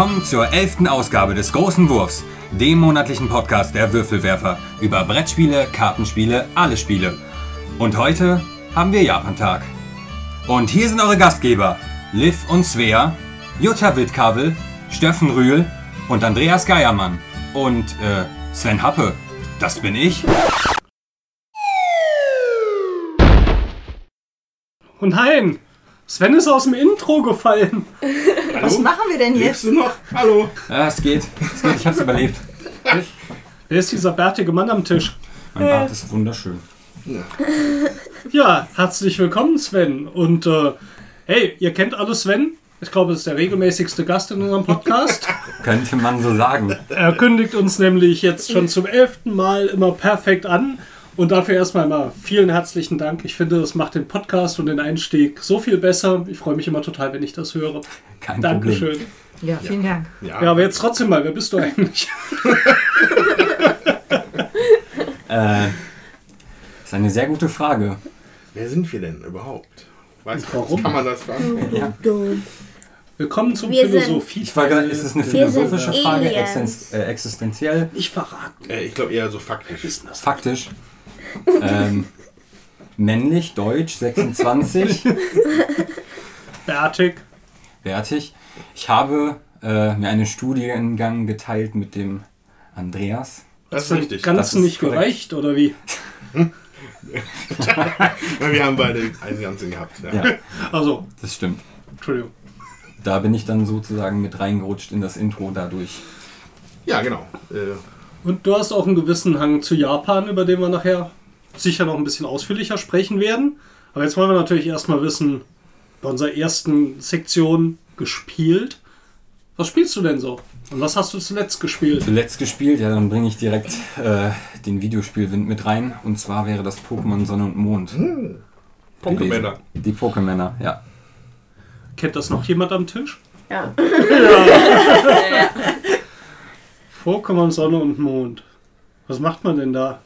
Willkommen zur elften Ausgabe des Großen Wurfs, dem monatlichen Podcast der Würfelwerfer über Brettspiele, Kartenspiele, alle Spiele. Und heute haben wir Japantag. Und hier sind eure Gastgeber, Liv und Svea, Jutta Wittkabel, Steffen Rühl und Andreas Geiermann. Und äh, Sven Happe, das bin ich. Und nein, Sven ist aus dem Intro gefallen. Was machen wir denn Lebst jetzt? du noch? Hallo. Ja, es geht, es geht, ich hab's überlebt. Wer ist dieser bärtige Mann am Tisch? Mein Bart ist wunderschön. Ja, herzlich willkommen, Sven. Und äh, hey, ihr kennt alle Sven. Ich glaube, es ist der regelmäßigste Gast in unserem Podcast. Könnte man so sagen. er kündigt uns nämlich jetzt schon zum elften Mal immer perfekt an. Und dafür erstmal mal vielen herzlichen Dank. Ich finde, das macht den Podcast und den Einstieg so viel besser. Ich freue mich immer total, wenn ich das höre. Kein Dankeschön. Problem. Ja, vielen Dank. Ja, Ja, aber jetzt trotzdem mal, wer bist du eigentlich? Äh, ist eine sehr gute Frage. wer sind wir denn überhaupt? Weiß Und warum? Kann man das beantworten? Ja. Willkommen zum Wir Philosophie. Ich frage, ist es eine philosophische Frage, existen- äh, existenziell, Ich verrate. Äh, ich glaube eher so faktisch. Wissen das. faktisch? Ähm, männlich, deutsch, 26, Bärtig. wertig. Ich habe äh, mir einen Studiengang geteilt mit dem Andreas. Das ist richtig. Ganz Das ist nicht korrekt. gereicht, oder wie? Wir haben beide einen ganzen gehabt. Ja. Ja, Also, das stimmt. Entschuldigung. Da bin ich dann sozusagen mit reingerutscht in das Intro dadurch. ja, genau. Äh, Und du hast auch einen gewissen Hang zu Japan, über den wir nachher sicher noch ein bisschen ausführlicher sprechen werden. Aber jetzt wollen wir natürlich erstmal wissen, bei unserer ersten Sektion gespielt. Was spielst du denn so? Und was hast du zuletzt gespielt? Zuletzt gespielt, ja, dann bringe ich direkt äh, den Videospielwind mit rein. Und zwar wäre das Pokémon Sonne und Mond. Pokémänner. Die Pokémänner, ja. Kennt das noch jemand am Tisch? Ja. Pokémon Sonne und Mond. Was macht man denn da?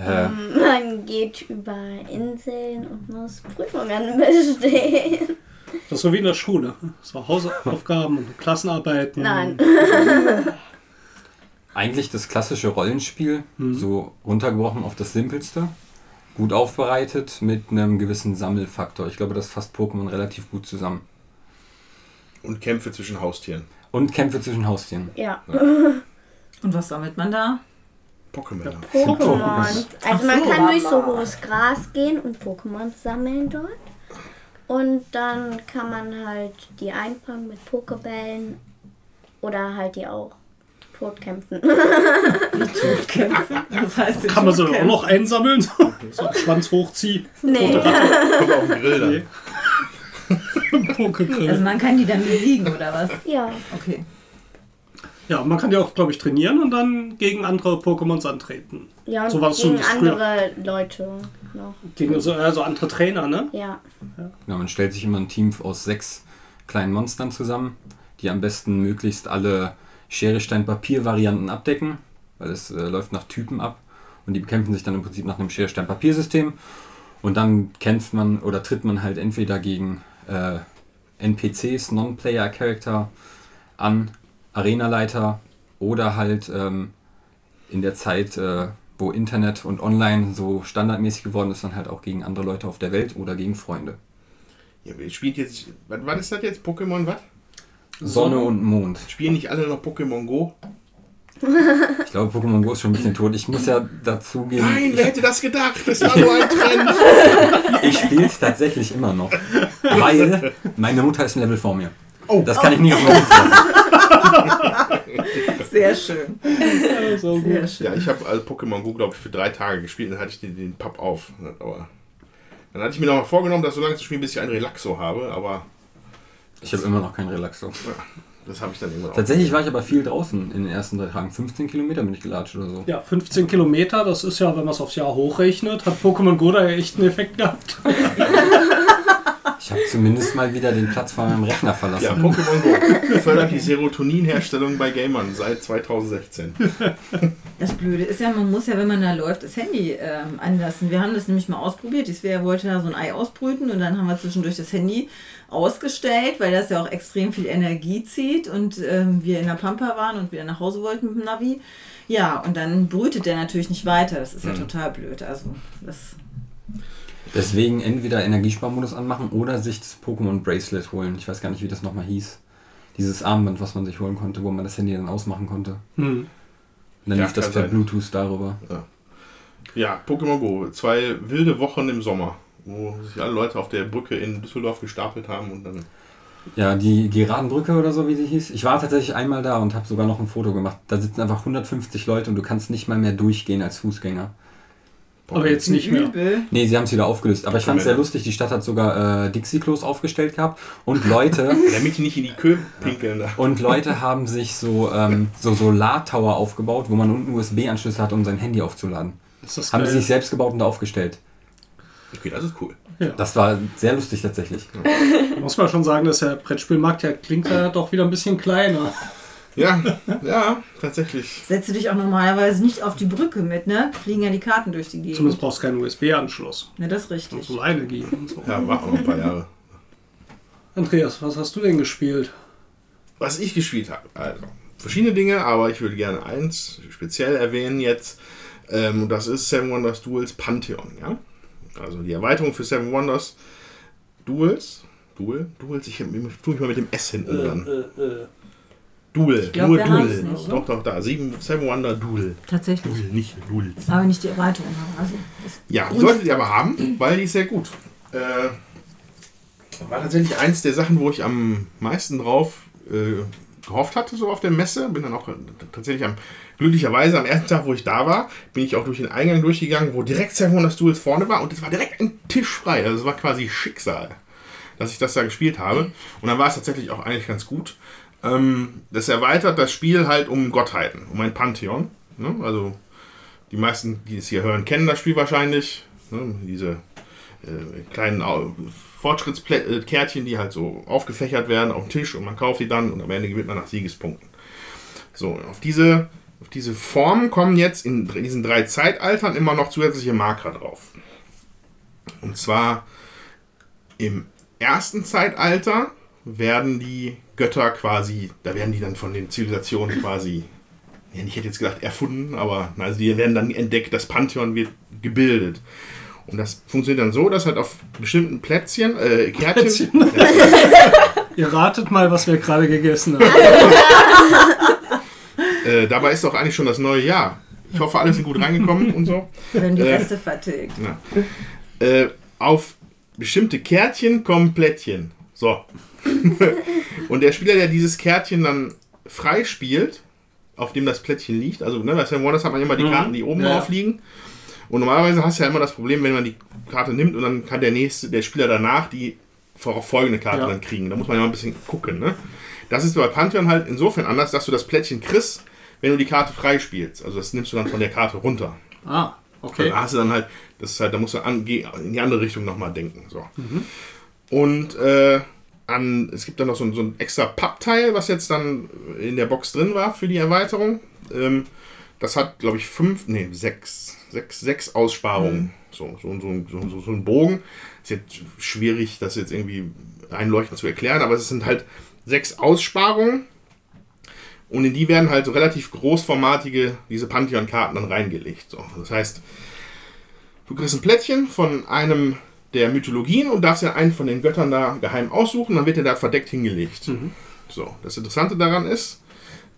Äh, Man geht über Inseln und muss Prüfungen bestehen. Das ist so wie in der Schule. So Hausaufgaben und Klassenarbeiten. Nein. eigentlich das klassische Rollenspiel, so runtergebrochen auf das Simpelste. Gut aufbereitet mit einem gewissen Sammelfaktor. Ich glaube, das fasst Pokémon relativ gut zusammen. Und Kämpfe zwischen Haustieren. Und Kämpfe zwischen Haustieren. Ja. Und was sammelt man da? Pokémon. Ach Also man kann durch so hohes Gras gehen und Pokémon sammeln dort. Und dann kann man halt die einfangen mit Pokebällen oder halt die auch totkämpfen. Kämpfen? Das heißt, Kann man so auch noch einsammeln? So einen Schwanz hochziehen. nee. Kommt auf den Grill dann. Nee. Pokegrill. Also man kann die dann besiegen, oder was? Ja. Okay. Ja, man kann ja auch, glaube ich, trainieren und dann gegen andere Pokémons antreten. Ja, und So war es gegen andere Leute noch. Gegen so also andere Trainer, ne? Ja. Ja, man stellt sich immer ein Team aus sechs kleinen Monstern zusammen, die am besten möglichst alle Schere, Stein, Papier-Varianten abdecken, weil es äh, läuft nach Typen ab und die bekämpfen sich dann im Prinzip nach einem Schere, Stein, Papier-System und dann kämpft man oder tritt man halt entweder gegen äh, NPCs, Non-Player-Character an, Arenaleiter oder halt ähm, in der Zeit, äh, wo Internet und Online so standardmäßig geworden ist, dann halt auch gegen andere Leute auf der Welt oder gegen Freunde. Ja, wir spielen jetzt. Was, was ist das jetzt? Pokémon was? Sonne und Mond. Spielen nicht alle noch Pokémon Go? Ich glaube, Pokémon Go ist schon ein bisschen tot. Ich muss ja dazugeben, Nein, wer hätte das gedacht? Das war nur ein Trend. ich spiele es tatsächlich immer noch. Weil meine Mutter ist ein Level vor mir. Oh. Das kann ich nicht auf mir sitzen lassen. Sehr schön. So Sehr schön. Ja, ich habe also Pokémon Go, glaube ich, für drei Tage gespielt. Dann hatte ich den, den Pub auf. Aber dann hatte ich mir noch mal vorgenommen, das so lange zu spielen, bis ich einen Relaxo habe. Aber Ich habe immer noch keinen Relaxo. das habe ich dann irgendwann Tatsächlich war ich aber viel draußen in den ersten drei Tagen. 15 Kilometer bin ich gelatscht oder so. Ja, 15 Kilometer, das ist ja, wenn man es aufs Jahr hochrechnet, hat Pokémon Go da ja echt einen Effekt gehabt. Ich habe zumindest mal wieder den Platz von meinem Rechner verlassen. Ja, Pokémon Go fördert die Serotoninherstellung bei Gamern seit 2016. Das Blöde ist ja, man muss ja, wenn man da läuft, das Handy ähm, anlassen. Wir haben das nämlich mal ausprobiert. Die Svea wollte da so ein Ei ausbrüten und dann haben wir zwischendurch das Handy ausgestellt, weil das ja auch extrem viel Energie zieht und ähm, wir in der Pampa waren und wieder nach Hause wollten mit dem Navi. Ja, und dann brütet der natürlich nicht weiter. Das ist ja total blöd. Also, das Deswegen entweder Energiesparmodus anmachen oder sich das Pokémon Bracelet holen. Ich weiß gar nicht, wie das nochmal hieß. Dieses Armband, was man sich holen konnte, wo man das Handy dann ausmachen konnte. Hm. Und dann Ja, lief das per sein. Bluetooth darüber. Ja, Pokémon Go. Zwei wilde Wochen im Sommer, wo sich alle Leute auf der Brücke in Düsseldorf gestapelt haben und dann. Ja, die Geradenbrücke oder so, wie sie hieß. Ich war tatsächlich einmal da und habe sogar noch ein Foto gemacht. Da sitzen einfach 150 Leute und du kannst nicht mal mehr durchgehen als Fußgänger. Aber jetzt nicht mehr. übel. Nee, sie haben es wieder aufgelöst. Aber ich fand es sehr lustig. Die Stadt hat sogar äh, Dixie-Klos aufgestellt gehabt. Und Leute, Damit die nicht in die Kö pinkeln. Und Leute haben sich so, ähm, so Solartower aufgebaut, wo man unten USB-Anschlüsse hat, um sein Handy aufzuladen. Das ist Haben sie geil. sich selbst gebaut und da aufgestellt. Okay, das ist cool. Das war sehr lustig tatsächlich. Muss man schon sagen, dass der Brettspielmarkt ja klingt ja doch wieder ein bisschen kleiner. Ja, ja, tatsächlich. Setze dich auch normalerweise nicht auf die Brücke mit, ne? Fliegen ja die Karten durch die Gegend. Zumindest brauchst du keinen USB-Anschluss. Ne, das ist richtig. So alleine gehen und so. Ja, auch noch ein paar Jahre. Andreas, was hast du denn gespielt? Was ich gespielt habe, also verschiedene Dinge, aber ich würde gerne eins speziell erwähnen jetzt. Ähm, und das ist Seven Wonders Duels Pantheon, ja. Also die Erweiterung für Seven Wonders Duels. Duel? Duels? Ich tue mich mal mit dem S hinten dran. Äh, äh, Duel, glaub, nur Duel. nicht, Doch, doch, da. Sieben, Seven Wonder Duel. Tatsächlich. Duel, nicht Duels. Aber nicht die Erweiterung haben. Also, das Ja, solltet ihr aber haben, weil die ist sehr gut. Äh, war tatsächlich eins der Sachen, wo ich am meisten drauf äh, gehofft hatte, so auf der Messe. Bin dann auch tatsächlich am, glücklicherweise am ersten Tag, wo ich da war, bin ich auch durch den Eingang durchgegangen, wo direkt Seven Wonders Duels vorne war und es war direkt ein Tisch frei. Also es war quasi Schicksal, dass ich das da gespielt habe. Und dann war es tatsächlich auch eigentlich ganz gut. Ähm, das erweitert das Spiel halt um Gottheiten, um ein Pantheon. Ne? Also die meisten, die es hier hören, kennen das Spiel wahrscheinlich. Ne? Diese äh, kleinen Fortschrittskärtchen, die halt so aufgefächert werden auf dem Tisch und man kauft die dann und am Ende gewinnt man nach Siegespunkten. So, auf diese, auf diese Form kommen jetzt in diesen drei Zeitaltern immer noch zusätzliche Marker drauf. Und zwar im ersten Zeitalter werden die Götter quasi, da werden die dann von den Zivilisationen quasi ja, ich hätte jetzt gesagt erfunden, aber na, also die werden dann entdeckt, das Pantheon wird gebildet. Und das funktioniert dann so, dass halt auf bestimmten Plätzchen, äh, Kärtchen, Ihr ratet mal, was wir gerade gegessen haben. äh, dabei ist doch eigentlich schon das neue Jahr. Ich hoffe, alle sind gut reingekommen und so. werden die Äh. Reste vertilgt. Ja. Äh, auf bestimmte Kärtchen kommen Plättchen. So. und der Spieler, der dieses Kärtchen dann freispielt, auf dem das Plättchen liegt, also ne, bei Sam Wonders hat man immer die Mhm. Karten, die oben Ja. drauf liegen. Und normalerweise hast du ja immer das Problem, wenn man die Karte nimmt und dann kann der nächste, der Spieler danach die folgende Karte Ja. dann kriegen. Da muss man ja mal ein bisschen gucken. Ne? Das ist bei Pantheon halt insofern anders, dass du das Plättchen kriegst, wenn du die Karte freispielst. Also das nimmst du dann von der Karte runter. Ah, okay. Da hast du dann halt, das ist halt, da musst du an, in die andere Richtung nochmal denken. So. Und äh, an, es gibt dann noch so ein, so ein extra Pappteil, was jetzt dann in der Box drin war für die Erweiterung. Ähm, das hat, glaube ich, fünf, nee, sechs, sechs, sechs Aussparungen. So, so, so, so, so, so ein Bogen. Ist jetzt schwierig, das jetzt irgendwie einleuchtend zu erklären, aber es sind halt sechs Aussparungen. Und in die werden halt so relativ großformatige, diese Pantheon-Karten dann reingelegt. So. Das heißt, du kriegst ein Plättchen von einem der Mythologien und darfst ja einen von den Göttern da geheim aussuchen, dann wird er da verdeckt hingelegt. So, das Interessante daran ist,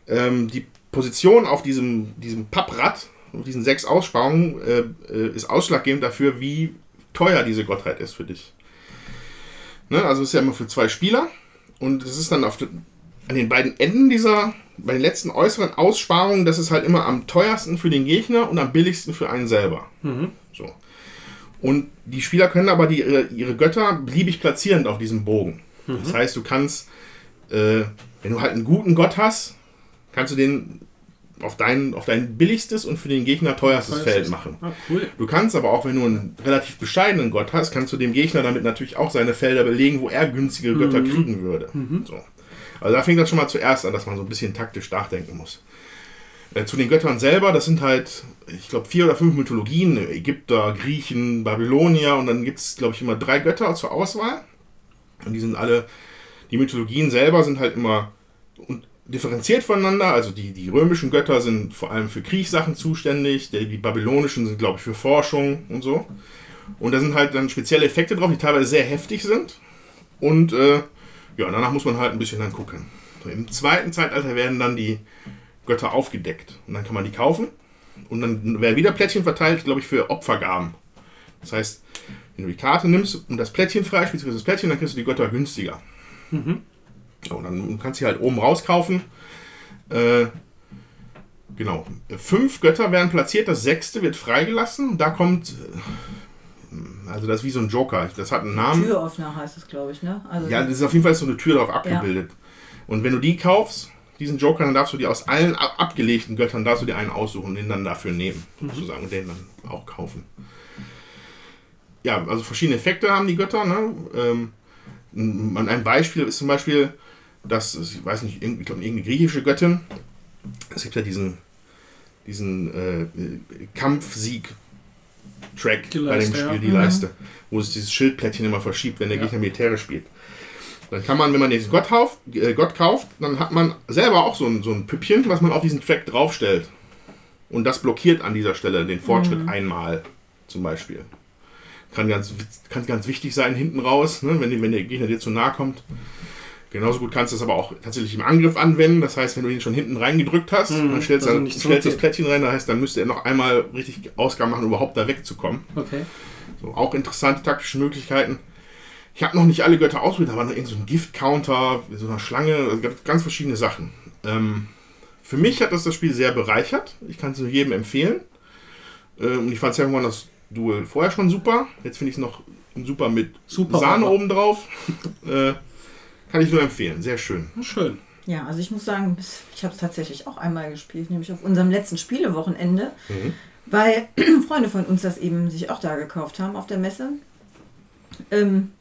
ähm, die Position auf diesem, diesem Papprad, mit diesen sechs Aussparungen, äh, äh, ist ausschlaggebend dafür, wie teuer diese Gottheit ist für dich. Ne? Also es ist ja immer für zwei Spieler und es ist dann auf den, an den beiden Enden dieser, bei den letzten äußeren Aussparungen, das ist halt immer am teuersten für den Gegner und am billigsten für einen selber. So. Und die Spieler können aber die, ihre, Götter beliebig platzieren auf diesem Bogen. Das heißt, du kannst, äh, wenn du halt einen guten Gott hast, kannst du den auf dein, auf dein billigstes und für den Gegner teuerstes Feld machen. Ah, cool. Du kannst aber auch, wenn du einen relativ bescheidenen Gott hast, kannst du dem Gegner damit natürlich auch seine Felder belegen, wo er günstige Götter Mhm. kriegen würde. So. Also da fängt das schon mal zuerst an, dass man so ein bisschen taktisch nachdenken muss. Äh, Zu den Göttern selber, das sind halt, ich glaube, vier oder fünf Mythologien, Ägypter, Griechen, Babylonier und dann gibt es, glaube ich, immer drei Götter zur Auswahl. Und die sind alle, die Mythologien selber sind halt immer differenziert voneinander. Also die, die römischen Götter sind vor allem für Kriegssachen zuständig, die, babylonischen sind, glaube ich, für Forschung und so. Und da sind halt dann spezielle Effekte drauf, die teilweise sehr heftig sind. Und äh, ja, danach muss man halt ein bisschen dann gucken. Im zweiten Zeitalter werden dann die Götter aufgedeckt. Und dann kann man die kaufen. Und dann werden wieder Plättchen verteilt, glaube ich, für Opfergaben. Das heißt, wenn du die Karte nimmst und das Plättchen freispielst, kriegst du das Plättchen, dann kriegst du die Götter günstiger. So, und dann kannst du sie halt oben rauskaufen. Äh, genau. Fünf Götter werden platziert, das sechste wird freigelassen. Und da kommt. äh, Also, das ist wie so ein Joker. Das hat einen Namen. Türöffner heißt es, glaube ich, ne? Also Ja, das ist auf jeden Fall so eine Tür darauf abgebildet. Und wenn du die kaufst, diesen Joker, dann darfst du dir aus allen ab abgelegten Göttern, darfst du dir einen aussuchen und den dann dafür nehmen, sozusagen, und den dann auch kaufen. Ja, also verschiedene Effekte haben die Götter. Ne? Ähm, ein Beispiel ist zum Beispiel, dass, ich weiß nicht, ich glaube, irgendeine griechische Göttin, es gibt ja diesen, diesen äh, Kampfsieg-Track Die bei dem Spiel, ja. die Mhm. Leiste, wo es dieses Schildplättchen immer verschiebt, wenn der Ja. Gegner militärisch spielt. Dann kann man, wenn man diesen Gott, kauft, äh, Gott kauft, dann hat man selber auch so ein, so ein Püppchen, was man auf diesen Track draufstellt. Und das blockiert an dieser Stelle den Fortschritt einmal, zum Beispiel. Kann ganz, kann ganz wichtig sein hinten raus, ne, wenn, wenn der Gegner dir zu nahe kommt. Genauso gut kannst du es aber auch tatsächlich im Angriff anwenden. Das heißt, wenn du ihn schon hinten reingedrückt hast, Mhm, dann stellst, dann, stellst das. Plättchen rein, das heißt, dann müsste er noch einmal richtig Ausgaben machen, um überhaupt da wegzukommen. Okay. So, auch interessante taktische Möglichkeiten. Ich habe noch nicht alle Götter ausprobiert, da war noch irgend so ein Gift-Counter, so eine Schlange, also ganz, ganz verschiedene Sachen. Ähm, für mich hat das das Spiel sehr bereichert. Ich kann es nur jedem empfehlen. Ähm, und ich fand Seven Wonders Duel vorher schon super. Jetzt finde ich es noch super mit Super. Sahne obendrauf. äh, kann ich nur empfehlen. Sehr schön. Schön. Ja, also ich muss sagen, ich habe es tatsächlich auch einmal gespielt, nämlich auf unserem letzten Spielewochenende, Mhm. weil Freunde von uns das eben sich auch da gekauft haben auf der Messe. Ähm,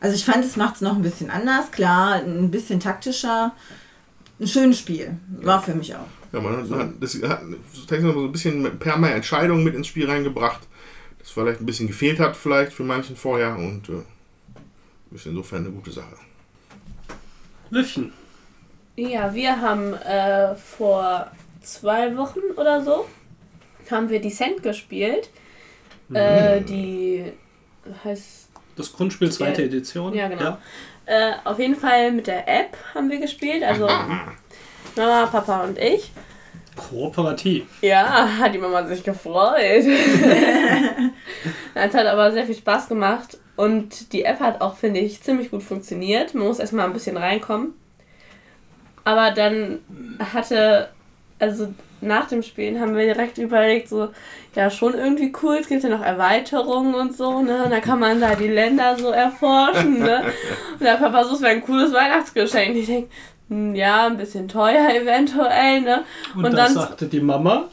also ich fand, es macht es noch ein bisschen anders, klar, ein bisschen taktischer. Ein schönes Spiel, war für mich auch. Ja, man hat, hat, das hat so ein bisschen per mehr Entscheidungen mit ins Spiel reingebracht. Das vielleicht ein bisschen gefehlt hat, vielleicht für manchen vorher. Und äh, ist insofern eine gute Sache. Löffchen. Ja, wir haben äh, vor zwei Wochen oder so haben wir Descent gespielt. Äh, die heißt Das Grundspiel zweite Ja. Edition. Ja, genau. Äh, auf jeden Fall mit der App haben wir gespielt, also Mama, Papa und ich. Kooperativ. Ja, hat die Mama sich gefreut. es hat aber sehr viel Spaß gemacht und die App hat auch, finde ich, ziemlich gut funktioniert. Man muss erstmal ein bisschen reinkommen. Aber dann hatte, also nach dem Spielen haben wir direkt überlegt, so, ja, schon irgendwie cool, es gibt ja noch Erweiterungen und so, ne? Und da kann man da die Länder so erforschen, ne? Und der Papa so, es wäre ein cooles Weihnachtsgeschenk. Ich denke, ja, ein bisschen teuer eventuell, ne? Und, Und da dann- sagte die Mama,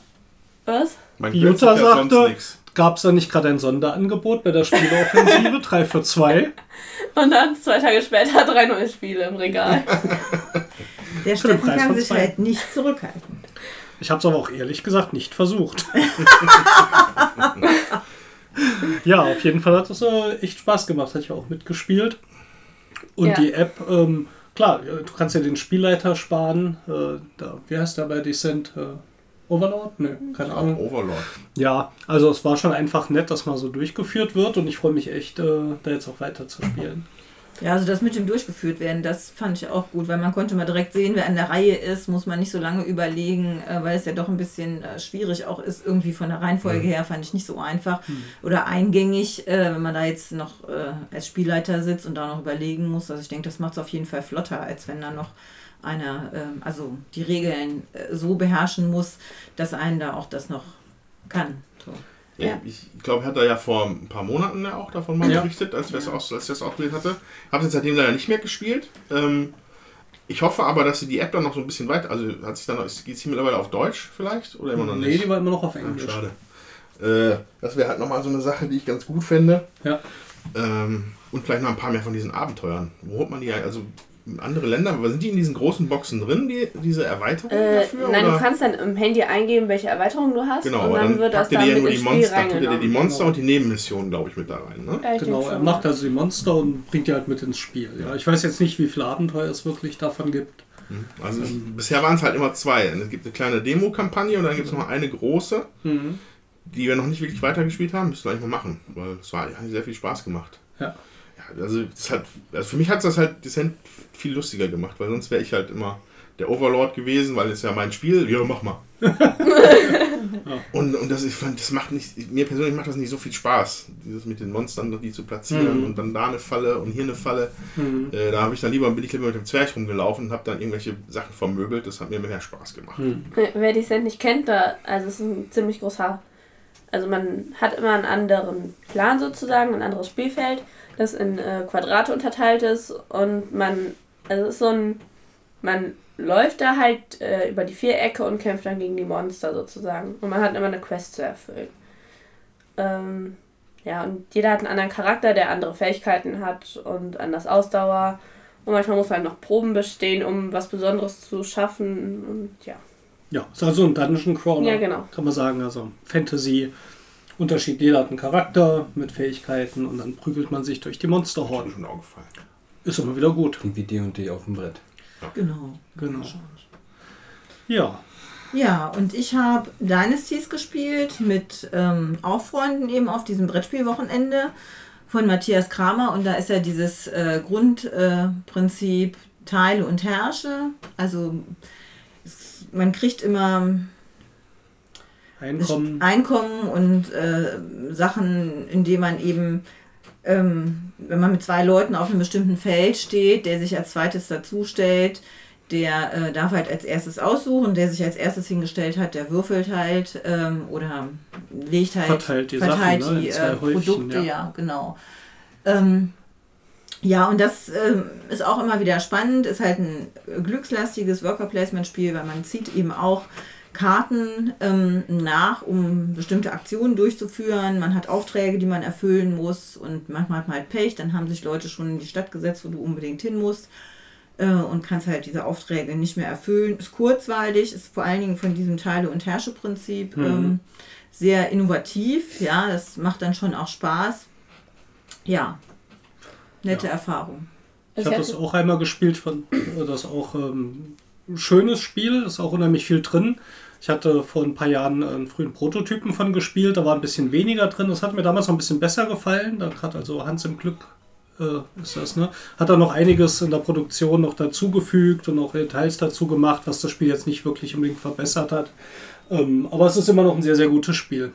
Was? Man Die Jutta ja sagte- gab es da nicht gerade ein Sonderangebot bei der Spieleoffensive 3 für 2? Und dann zwei Tage später drei neue Spiele im Regal. Der Steffen kann sich zwei. halt nicht zurückhalten. Ich habe es aber auch ehrlich gesagt nicht versucht. ja, auf jeden Fall hat es äh, echt Spaß gemacht. Hatte ich auch mitgespielt. Und Ja. die App, ähm, klar, äh, du kannst ja den Spielleiter sparen. Äh, da, wie heißt der bei Descent? Äh, Overlord? Ne, keine Ahnung. Overlord. Ja, also es war schon einfach nett, dass mal so durchgeführt wird und ich freue mich echt, äh, da jetzt auch weiter zu spielen. Ja, also das mit dem durchgeführt werden, das fand ich auch gut, weil man konnte mal direkt sehen, wer an der Reihe ist, muss man nicht so lange überlegen, äh, weil es ja doch ein bisschen äh, schwierig auch ist, irgendwie von der Reihenfolge her, fand ich nicht so einfach oder eingängig, äh, wenn man da jetzt noch als Spielleiter sitzt und da noch überlegen muss. Also ich denke, das macht es auf jeden Fall flotter, als wenn da noch einer, ähm, also die Regeln so beherrschen muss, dass einen da auch das noch kann. So. Ja. Ja. Ich glaube, er hat da ja vor ein paar Monaten ja auch davon mal Ja. berichtet, als, es auch, als ich das ausprobiert hatte. Habe es seitdem leider nicht mehr gespielt. Ähm, ich hoffe aber, dass sie die App dann noch so ein bisschen weiter, also hat sich dann geht es hier mittlerweile auf Deutsch vielleicht oder immer noch Nee, nicht? die war immer noch auf Ah, Englisch. schade. Äh, das wäre halt nochmal so eine Sache, die ich ganz gut fände. Ja. Ähm, und vielleicht noch ein paar mehr von diesen Abenteuern. Wo holt man die? Also andere Länder, aber sind die in diesen großen Boxen drin, die, diese Erweiterungen Äh, dafür? nein, oder? du kannst dann im Handy eingeben, welche Erweiterung du hast. Genau, und aber dann, dann wird das packt dann mit die Monster, tut ihr dir die. Monster und die Nebenmissionen, glaube ich, mit da rein. Ne? Ja, Genau, er macht also die Monster und bringt die halt mit ins Spiel. Ja, ich weiß jetzt nicht, wie viele Abenteuer es wirklich davon gibt. Also bisher waren es halt immer zwei. Es gibt eine kleine Demo-Kampagne und dann gibt es noch eine große, Mhm. die wir noch nicht wirklich weitergespielt haben. Müssen wir eigentlich mal machen, weil es war, hat sehr viel Spaß gemacht. Ja. Ja, also, das hat, also für mich hat das halt Descent viel lustiger gemacht, weil sonst wäre ich halt immer der Overlord gewesen, weil es ja mein Spiel. Ja, mach mal. Und, und das, ich fand, das macht nicht, mir persönlich macht das nicht so viel Spaß, dieses mit den Monstern, die zu platzieren Mhm. und dann da eine Falle und hier eine Falle. Mhm. Äh, da habe ich dann lieber, bin ich lieber mit dem Zwerg rumgelaufen und habe dann irgendwelche Sachen vermöbelt. Das hat mir mehr Spaß gemacht. Mhm. Wer die Cent nicht kennt, da, also es ist ein ziemlich großer. Also man hat immer einen anderen Plan sozusagen, ein anderes Spielfeld, das in äh, Quadrate unterteilt ist und man, also es ist so ein, man läuft da halt äh, über die Vierecke und kämpft dann gegen die Monster sozusagen. Und man hat immer eine Quest zu erfüllen. Ähm, ja, und jeder hat einen anderen Charakter, der andere Fähigkeiten hat und anders Ausdauer. Und manchmal muss man noch Proben bestehen, um was Besonderes zu schaffen. Und ja. Ja, ist also ein Dungeon Crawler. Ja, genau. Kann man sagen. Also Fantasy. Unterschied, jeder hat einen Charakter mit Fähigkeiten und dann prügelt man sich durch die Monsterhorden. schon aufgefallen. Ist immer wieder gut. Klingt wie D&D auf dem Brett. Genau. Genau. Ja. Ja, und ich habe Dynasties gespielt mit ähm, auch Freunden eben auf diesem Brettspielwochenende von Matthias Kramer. Und da ist ja dieses äh, Grundprinzip äh, Teile und Herrsche. Also es, man kriegt immer Einkommen. Einkommen und äh, Sachen, indem man eben, ähm, wenn man mit zwei Leuten auf einem bestimmten Feld steht, der sich als zweites dazustellt, der äh, darf halt als erstes aussuchen, der sich als erstes hingestellt hat, der würfelt halt ähm, oder legt halt, Verteilt die verteilt Sachen, ne, die in äh, Häufchen, Produkte, ja. ja, genau. Ähm, ja, und das ähm, ist auch immer wieder spannend, ist halt ein glückslastiges Worker-Placement-Spiel, weil man zieht eben auch Karten ähm, nach, um bestimmte Aktionen durchzuführen. Man hat Aufträge, die man erfüllen muss und manchmal hat man halt Pech, dann haben sich Leute schon in die Stadt gesetzt, wo du unbedingt hin musst äh, und kannst halt diese Aufträge nicht mehr erfüllen. Ist kurzweilig, ist vor allen Dingen von diesem Teile- und Herrsche-Prinzip Mhm. ähm, sehr innovativ. Ja, das macht dann schon auch Spaß. Ja, nette Ja. Erfahrung. Ich habe das auch einmal gespielt, fand das auch ähm, ein schönes Spiel, ist auch unheimlich viel drin. Ich hatte vor ein paar Jahren einen frühen Prototypen von gespielt, da war ein bisschen weniger drin. Das hat mir damals noch ein bisschen besser gefallen. Da hat also Hans im Glück äh, ist das, ne? Hat er noch einiges in der Produktion noch dazugefügt und auch Details dazu gemacht, was das Spiel jetzt nicht wirklich unbedingt verbessert hat. Ähm, aber es ist immer noch ein sehr, sehr gutes Spiel.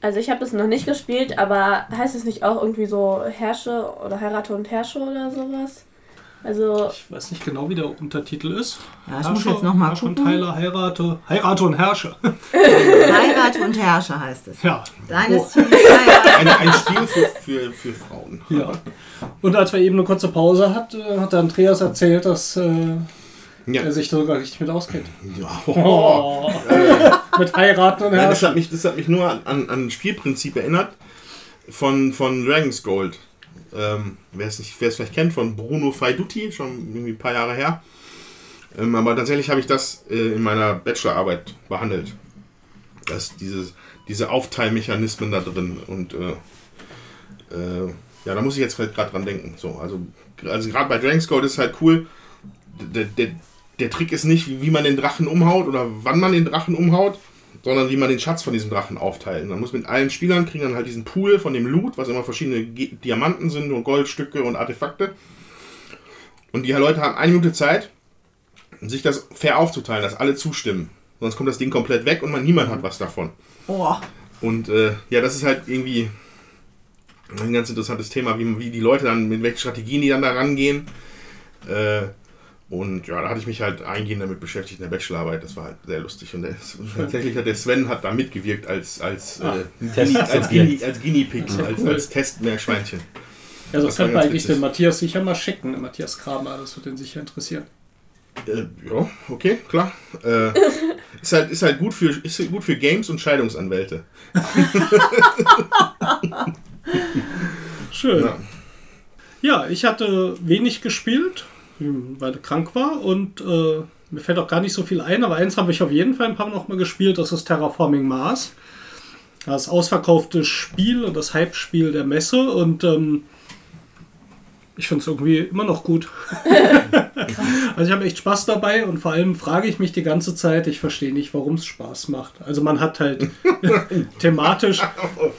Also ich habe das noch nicht gespielt, aber heißt es nicht auch irgendwie so Herrsche oder Heirate und Herrsche oder sowas? Also Ich weiß nicht genau, wie der Untertitel ist. Ja, ich muss jetzt noch mal Herrsche und gucken. Teile, heirate, heirate und herrsche. Heirate und Herrsche heißt es. ja. Dynasty, Heirat. Ein, ein Spiel für, für, für Frauen. Ja. Und als wir eben eine kurze Pause hatten, hat der Andreas erzählt, dass äh, Ja. er sich sogar richtig mit auskennt. ja. Oh. mit Heiraten und Nein, das, hat Herrschen. mich, das hat mich nur an, an, an ein Spielprinzip erinnert von, von Dragon's Gold. Ähm, wer es vielleicht kennt, von Bruno Faiduti, schon irgendwie ein paar Jahre her. Ähm, aber tatsächlich habe ich das äh, in meiner Bachelorarbeit behandelt. Das, dieses, diese Aufteilmechanismen da drin. Und äh, äh, ja, da muss ich jetzt gerade dran denken. So, also also gerade bei Dragon's Gold ist halt cool. Der, der, der Trick ist nicht, wie man den Drachen umhaut oder wann man den Drachen umhaut, sondern wie man den Schatz von diesem Drachen aufteilt. Und man muss mit allen Spielern kriegen dann halt diesen Pool von dem Loot, was immer verschiedene Ge Diamanten sind und Goldstücke und Artefakte. Und die Leute haben eine Minute Zeit, sich das fair aufzuteilen, dass alle zustimmen. Sonst kommt das Ding komplett weg und man niemand hat was davon. Oh, Und äh, ja, das ist halt irgendwie ein ganz interessantes Thema, wie, wie die Leute dann, mit welchen Strategien die dann da rangehen. Äh, und ja, da hatte ich mich halt eingehend damit beschäftigt in der Bachelorarbeit. Das war halt sehr lustig. Und der, tatsächlich hat der Sven hat da mitgewirkt als, als, Ah, äh, Test- Guinea, als. Guinea, als Guinea Pig, als, Cool. als Testmeerschweinchen. Ja, das Das könnte eigentlich witzig. den Matthias sicher mal schicken, den Matthias Kramer, das würde ihn sicher interessieren. Äh, ja, okay, klar. Äh, ist, halt, ist halt gut für, ist gut für Games und Scheidungsanwälte. Schön. Ja. Ja, ich hatte wenig gespielt, weil ich krank war und äh, mir fällt auch gar nicht so viel ein, aber eins habe ich auf jeden Fall ein paar noch mal gespielt, das ist Terraforming Mars. Das ausverkaufte Spiel und das Hype-Spiel der Messe und ähm, ich finde es irgendwie immer noch gut. also ich habe echt Spaß dabei und vor allem frage ich mich die ganze Zeit, ich verstehe nicht, warum es Spaß macht. Also man hat halt thematisch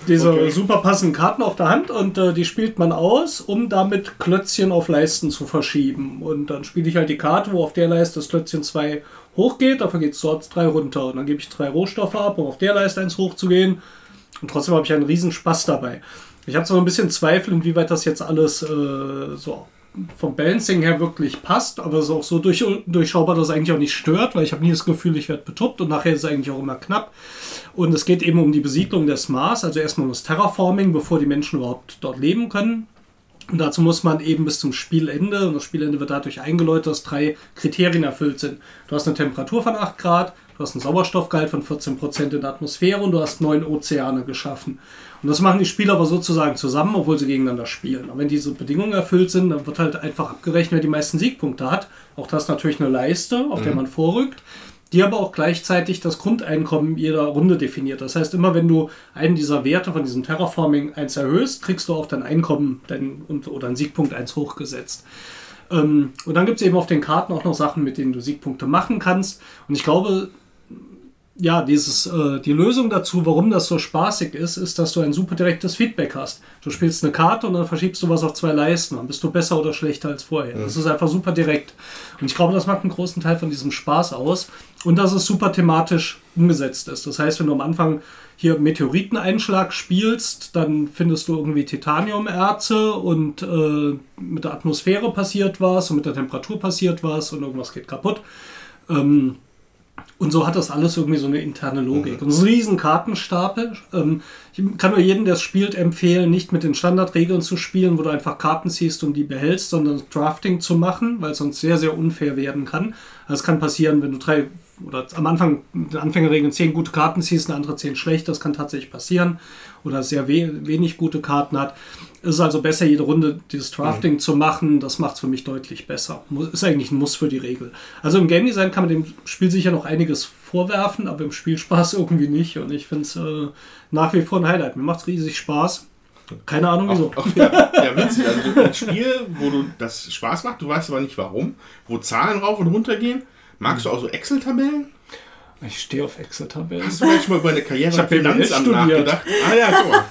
diese Okay. super passenden Karten auf der Hand und äh, die spielt man aus, um damit Klötzchen auf Leisten zu verschieben. Und dann spiele ich halt die Karte, wo auf der Leiste das Klötzchen 2 hochgeht, dafür geht es dort 3 runter. Und dann gebe ich drei Rohstoffe ab, um auf der Leiste eins hochzugehen. Und trotzdem habe ich einen riesen Spaß dabei. Ich habe so ein bisschen Zweifel, inwieweit das jetzt alles äh, so vom Balancing her wirklich passt, aber es ist auch so durch, durchschaubar, dass es eigentlich auch nicht stört, weil ich habe nie das Gefühl, ich werde betuppt und nachher ist es eigentlich auch immer knapp. Und es geht eben um die Besiedlung des Mars, also erstmal um das Terraforming, bevor die Menschen überhaupt dort leben können. Und dazu muss man eben bis zum Spielende, und das Spielende wird dadurch eingeläutet, dass drei Kriterien erfüllt sind. Du hast eine Temperatur von 8 Grad, du hast einen Sauerstoffgehalt von 14% in der Atmosphäre und du hast neun Ozeane geschaffen. Und das machen die Spieler aber sozusagen zusammen, obwohl sie gegeneinander spielen. Und wenn diese Bedingungen erfüllt sind, dann wird halt einfach abgerechnet, wer die meisten Siegpunkte hat. Auch das ist natürlich eine Leiste, auf der man vorrückt die aber auch gleichzeitig das Grundeinkommen jeder Runde definiert. Das heißt, immer wenn du einen dieser Werte von diesem Terraforming 1 erhöhst, kriegst du auch dein Einkommen dein, und, oder einen Siegpunkt 1 hochgesetzt. Ähm, und dann gibt es eben auf den Karten auch noch Sachen, mit denen du Siegpunkte machen kannst. Und ich glaube, ja, dieses, äh, die Lösung dazu, warum das so spaßig ist, ist, dass du ein super direktes Feedback hast. Du spielst eine Karte und dann verschiebst du was auf zwei Leisten. Dann bist du besser oder schlechter als vorher. Das ist einfach super direkt. Und ich glaube, das macht einen großen Teil von diesem Spaß aus. Und dass es super thematisch umgesetzt ist. Das heißt, wenn du am Anfang hier Meteoriteneinschlag spielst, dann findest du irgendwie Titaniumerze und äh, mit der Atmosphäre passiert was und mit der Temperatur passiert was und irgendwas geht kaputt. Ähm, und so hat das alles irgendwie so eine interne Logik. Und so ein riesen Kartenstapel. Ähm, ich kann nur jedem, der es spielt, empfehlen, nicht mit den Standardregeln zu spielen, wo du einfach Karten ziehst und die behältst, sondern Drafting zu machen, weil es sonst sehr, sehr unfair werden kann. Also es kann passieren, wenn du drei oder am Anfang mit den Anfängerregeln zehn gute Karten ziehst, eine andere zehn schlecht, das kann tatsächlich passieren. Oder sehr we wenig gute Karten hat. Es ist also besser, jede Runde dieses Drafting zu machen. Das macht es für mich deutlich besser. Muss, ist eigentlich ein Muss für die Regel. Also im Game Design kann man dem Spiel sicher noch einiges vorwerfen, aber im Spielspaß irgendwie nicht. Und ich finde es äh, nach wie vor ein Highlight. Mir macht es riesig Spaß. Keine Ahnung wieso. Auch, auch, ja, ja, witzig. Also so ein Spiel, wo du das Spaß macht, du weißt aber nicht warum, wo Zahlen rauf und runter gehen. Magst du auch so Excel-Tabellen? Ich stehe auf Excel-Tabellen. Hast du vielleicht schon mal über eine Karriere Ich im Finanzamt nachgedacht? Ah ja, mal.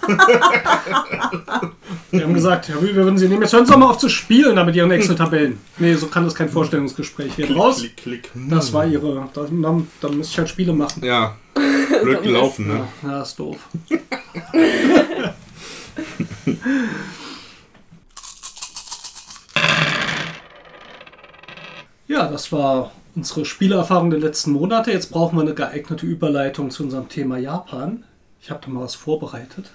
Wir haben gesagt, Herr wir würden Sie nehmen. Jetzt hören Sie doch mal auf zu spielen da mit Ihren Excel-Tabellen. Nee, so kann das kein Vorstellungsgespräch werden. Raus. Klick, klick. Hm. Das war Ihre. Dann, dann, dann müsste ich halt Spiele machen. Ja, blöd gelaufen, ne? Ja, ja, ist doof. ja, das war unsere Spielerfahrung der letzten Monate. Jetzt brauchen wir eine geeignete Überleitung zu unserem Thema Japan. Ich habe da mal was vorbereitet.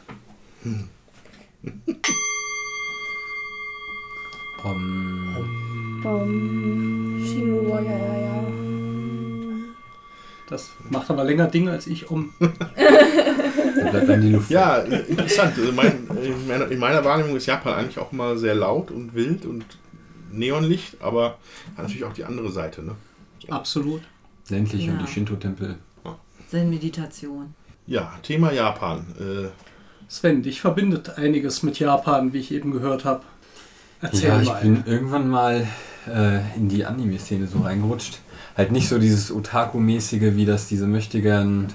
Um, Shibuya, ja, ja, ja. Das macht aber länger Dinge als ich um. Ja, interessant. Also mein, in, meiner, in meiner Wahrnehmung ist Japan eigentlich auch mal sehr laut und wild und Neonlicht, aber hat natürlich auch die andere Seite. Ne? Absolut. Ländlich und Ja. die Shinto-Tempel. Seine Meditation. Ja, Thema Japan. Äh, Sven, dich verbindet einiges mit Japan, wie ich eben gehört habe. Erzähl Ja, ich mal. bin irgendwann mal äh, in die Anime-Szene so reingerutscht. Halt nicht so dieses Otaku-mäßige, wie das diese möchtegern,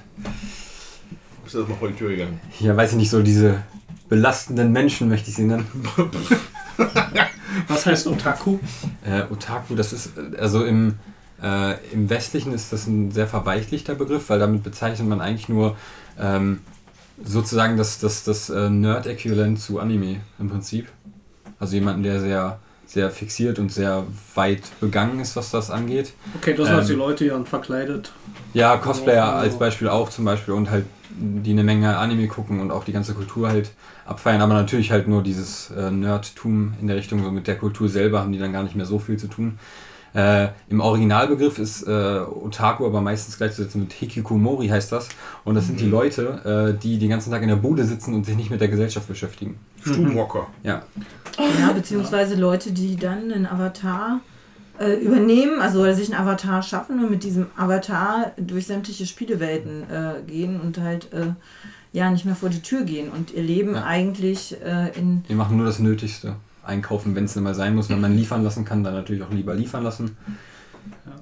ist das mal vor die Tür gegangen? ja weiß ich nicht, so diese belastenden Menschen möchte ich sie nennen. Was heißt Otaku? Äh, Otaku, das ist, äh, also im, äh, im Westlichen ist das ein sehr verweichlichter Begriff, weil damit bezeichnet man eigentlich nur ähm, sozusagen das, das, das äh, Nerd-Äquivalent zu Anime im Prinzip. Also jemanden, der sehr, sehr fixiert und sehr weit begangen ist, was das angeht. Okay, das also die Ähm, Leute, dann verkleidet. Ja, Cosplayer Ja, als Beispiel auch zum Beispiel und halt die eine Menge Anime gucken und auch die ganze Kultur halt abfeiern, aber natürlich halt nur dieses äh, Nerdtum in der Richtung, so mit der Kultur selber haben die dann gar nicht mehr so viel zu tun. Äh, Im Originalbegriff ist äh, Otaku aber meistens gleichzusetzen mit Hikikomori heißt das. Und das sind die Leute, äh, die den ganzen Tag in der Bude sitzen und sich nicht mit der Gesellschaft beschäftigen. Stubenhocker. Ja. Ja, beziehungsweise Leute, die dann einen Avatar äh, übernehmen, also oder sich einen Avatar schaffen und mit diesem Avatar durch sämtliche Spielewelten äh, gehen und halt äh, ja nicht mehr vor die Tür gehen und ihr Leben Ja. eigentlich äh, in Die machen nur das Nötigste. Einkaufen, wenn es denn mal sein muss. Wenn man liefern lassen kann, dann natürlich auch lieber liefern lassen.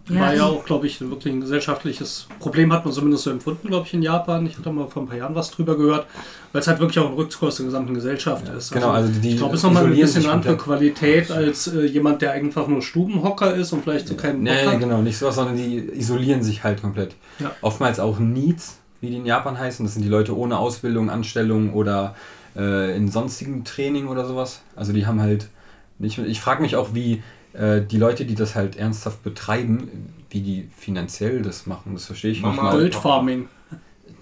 Ja, War ja auch, glaube ich, wirklich ein gesellschaftliches Problem, hat man zumindest so empfunden, glaube ich, in Japan. Ich hatte mal vor ein paar Jahren was drüber gehört, weil es halt wirklich auch ein Rückkurs der gesamten Gesellschaft ist. Genau, also die ich glaube, es ist nochmal ein bisschen sich andere. Qualität als äh, jemand, der einfach nur Stubenhocker ist und vielleicht so keinen Bock Nee, hat. genau, nicht sowas, sondern die isolieren sich halt komplett. Ja. Oftmals auch Needs, wie die in Japan heißen. Das sind die Leute ohne Ausbildung, Anstellung oder äh, in sonstigem Training oder sowas. Also die haben halt nicht. Ich frage mich auch, wie äh, die Leute, die das halt ernsthaft betreiben, wie die finanziell das machen. Das verstehe ich Mama, nicht mal. Goldfarming.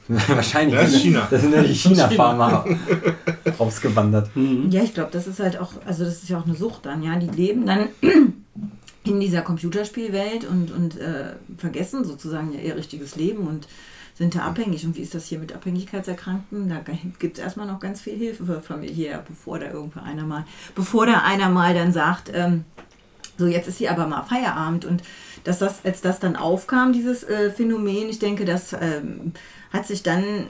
Wahrscheinlich. Das ist China. Das sind ja die China-Farmer rausgewandert. Mhm. Ja, ich glaube, das ist halt auch, also das ist ja auch eine Sucht dann, ja. Die leben dann in dieser Computerspielwelt und, und äh, vergessen sozusagen ja ihr richtiges Leben und sind da abhängig. Und wie ist das hier mit Abhängigkeitserkrankten? Da gibt es erstmal noch ganz viel Hilfe für familiär, bevor da irgendwo einer mal, bevor da einer mal dann sagt, ähm, so jetzt ist hier aber mal Feierabend und dass das, als das dann aufkam, dieses äh, Phänomen, ich denke, das ähm, hat sich dann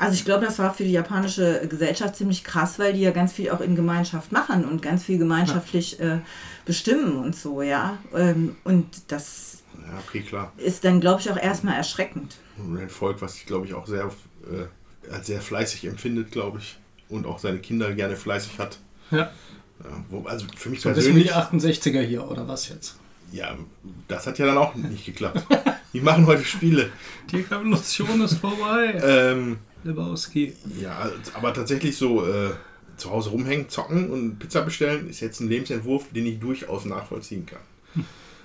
also ich glaube, das war für die japanische Gesellschaft ziemlich krass, weil die ja ganz viel auch in Gemeinschaft machen und ganz viel gemeinschaftlich äh, bestimmen und so, ja. Ähm, und das Ja, okay, klar. ist dann, glaube ich, auch erstmal erschreckend. Und ein Volk, was sich, glaube ich, auch sehr, äh, als sehr fleißig empfindet, glaube ich. Und auch seine Kinder gerne fleißig hat. Ja. Ja, wo, also für mich So ein bisschen persönlich. die 68er hier, oder was jetzt? Ja, das hat ja dann auch nicht geklappt. Die machen heute Spiele. Die Revolution ist vorbei. Ähm, Lebowski. ja, aber tatsächlich so äh, zu Hause rumhängen, zocken und Pizza bestellen ist jetzt ein Lebensentwurf, den ich durchaus nachvollziehen kann.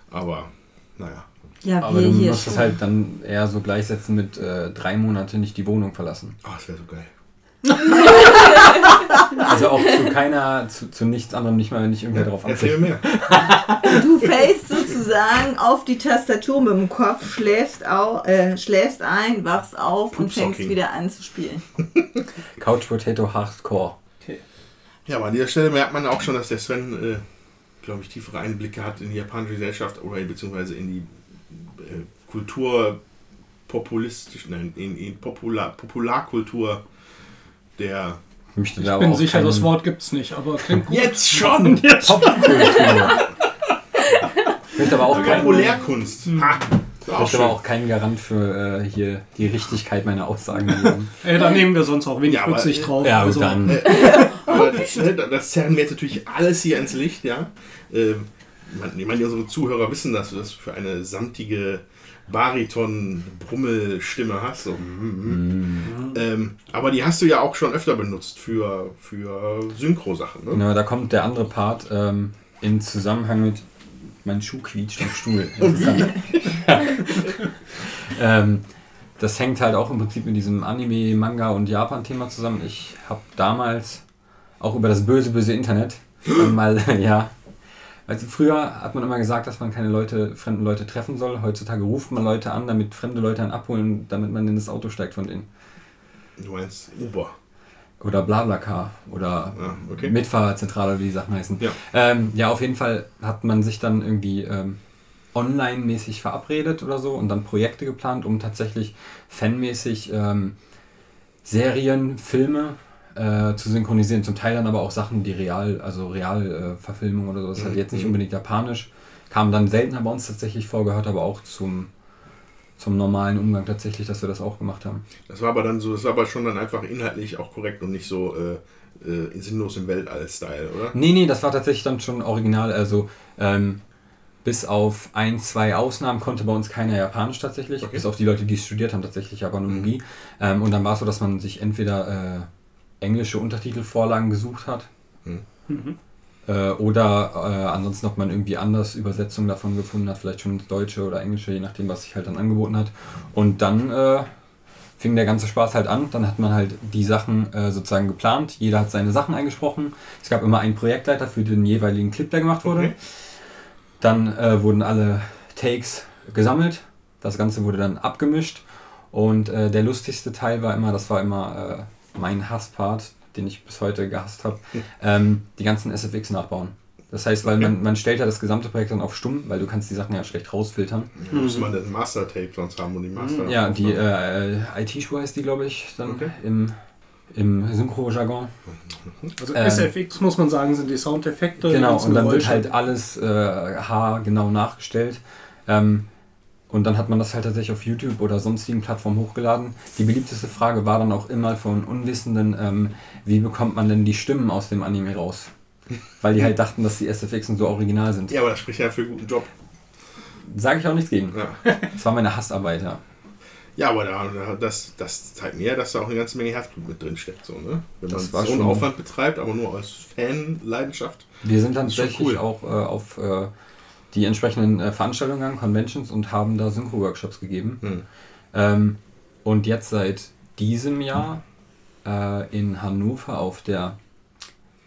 Aber, naja. Ja, Aber wir du hier musst schon. es halt dann eher so gleichsetzen mit äh, drei Monate nicht die Wohnung verlassen. Ah, das wäre so geil. Also auch zu keiner, zu, zu nichts anderem, nicht mal, wenn ich irgendwer drauf Erzähl mir anklicke. mehr. Du fällst sozusagen auf die Tastatur mit dem Kopf, schläfst, au, äh, schläfst ein, wachst auf und fängst wieder an zu spielen. Couch Potato Hardcore. Ja, aber an dieser Stelle merkt man auch schon, dass der Sven, äh, glaube ich, tiefere Einblicke hat in die japanische Gesellschaft oder beziehungsweise in die Kultur populistisch, nein, in, in Popular, Popularkultur der Ich Ich aber bin sicher, das Wort gibt's nicht, aber klingt gut. Jetzt schon! Popkultur. Ich möchte aber auch Populärkunst. Ha! Möchte aber auch keinen Garant für äh, hier die Richtigkeit meiner Aussagen. Ey, da nehmen wir sonst auch wenig Ja, aber, Rücksicht äh, drauf. ja, also, dann. Aber das, ne, das zerren wir jetzt natürlich alles hier ins Licht, ja. Ähm, ich meine, unsere Zuhörer wissen, dass du das für eine samtige Bariton-Brummel-Stimme hast. So. Mhm. Ähm, aber die hast du ja auch schon öfter benutzt für, für Synchro-Sachen. Ne? Genau, da kommt der andere Part ähm, in Zusammenhang mit mein Schuh quietscht am Stuhl. Ähm, das hängt halt auch im Prinzip mit diesem Anime, Manga und Japan-Thema zusammen. Ich habe damals auch über das böse, böse Internet mal, ja. Also früher hat man immer gesagt, dass man keine Leute, fremden Leute treffen soll. Heutzutage ruft man Leute an, damit fremde Leute einen abholen, damit man in das Auto steigt von denen. Du meinst Uber. Oder Blablacar oder Ja, okay. Mitfahrzentrale, wie die Sachen heißen. Ja. Ähm, ja, auf jeden Fall hat man sich dann irgendwie ähm, online-mäßig verabredet oder so und dann Projekte geplant, um tatsächlich fanmäßig ähm, Serien, Filme äh, zu synchronisieren. Zum Teil dann aber auch Sachen, die real, also real äh, oder so, das ist halt Mhm. jetzt nicht unbedingt japanisch. Kam dann seltener bei uns tatsächlich vor, gehört aber auch zum, zum normalen Umgang tatsächlich, dass wir das auch gemacht haben. Das war aber dann so, das war aber schon dann einfach inhaltlich auch korrekt und nicht so äh, äh, sinnlos im Weltall-Style, oder? Nee, nee, das war tatsächlich dann schon original. Also ähm, bis auf ein, zwei Ausnahmen konnte bei uns keiner Japanisch tatsächlich. Okay. Bis auf die Leute, die es studiert haben, tatsächlich Japanologie. Ähm, und dann war es so, dass man sich entweder äh, englische Untertitelvorlagen gesucht hat. Mhm. Äh, oder äh, ansonsten, ob man irgendwie anders Übersetzungen davon gefunden hat, vielleicht schon ins Deutsche oder Englische, je nachdem, was sich halt dann angeboten hat. Und dann äh, fing der ganze Spaß halt an. Dann hat man halt die Sachen äh, sozusagen geplant. Jeder hat seine Sachen eingesprochen. Es gab immer einen Projektleiter für den jeweiligen Clip, der gemacht wurde. Okay. Dann äh, wurden alle Takes gesammelt. Das Ganze wurde dann abgemischt. Und äh, der lustigste Teil war immer, das war immer äh, mein Hasspart, den ich bis heute gehasst habe, ähm, die ganzen SFX nachbauen. Das heißt, weil man, man stellt ja das gesamte Projekt dann auf stumm, weil du kannst die Sachen ja schlecht rausfiltern. Da muss man den Master-Tape sonst haben und die Master. Ja, die äh, IT-Schuhe heißt die, glaube ich, dann Okay. im, im Synchro-Jargon. Also Ähm, SFX muss man sagen, sind die Soundeffekte. die Genau, und dann wird Geräusche. halt alles äh, haargenau nachgestellt. Ähm, und dann hat man das halt tatsächlich auf YouTube oder sonstigen Plattformen hochgeladen. Die beliebteste Frage war dann auch immer von Unwissenden, ähm, wie bekommt man denn die Stimmen aus dem Anime raus? Weil die halt dachten, dass die SFX so original sind. Ja, aber das spricht ja für einen guten Job. Sage ich auch nichts gegen. Ja, Das war meine Hassarbeit, ja. ja aber da, da, das, das zeigt mir, dass da auch eine ganze Menge Herzblut mit drin steckt. So, ne? Wenn Das man so einen Aufwand betreibt, aber nur aus Fanleidenschaft. Wir sind dann tatsächlich cool. auch äh, auf äh, die entsprechenden äh, Veranstaltungen gegangen, Conventions und haben da Synchro-Workshops gegeben. Hm. Ähm, und jetzt seit diesem Jahr äh, in Hannover auf der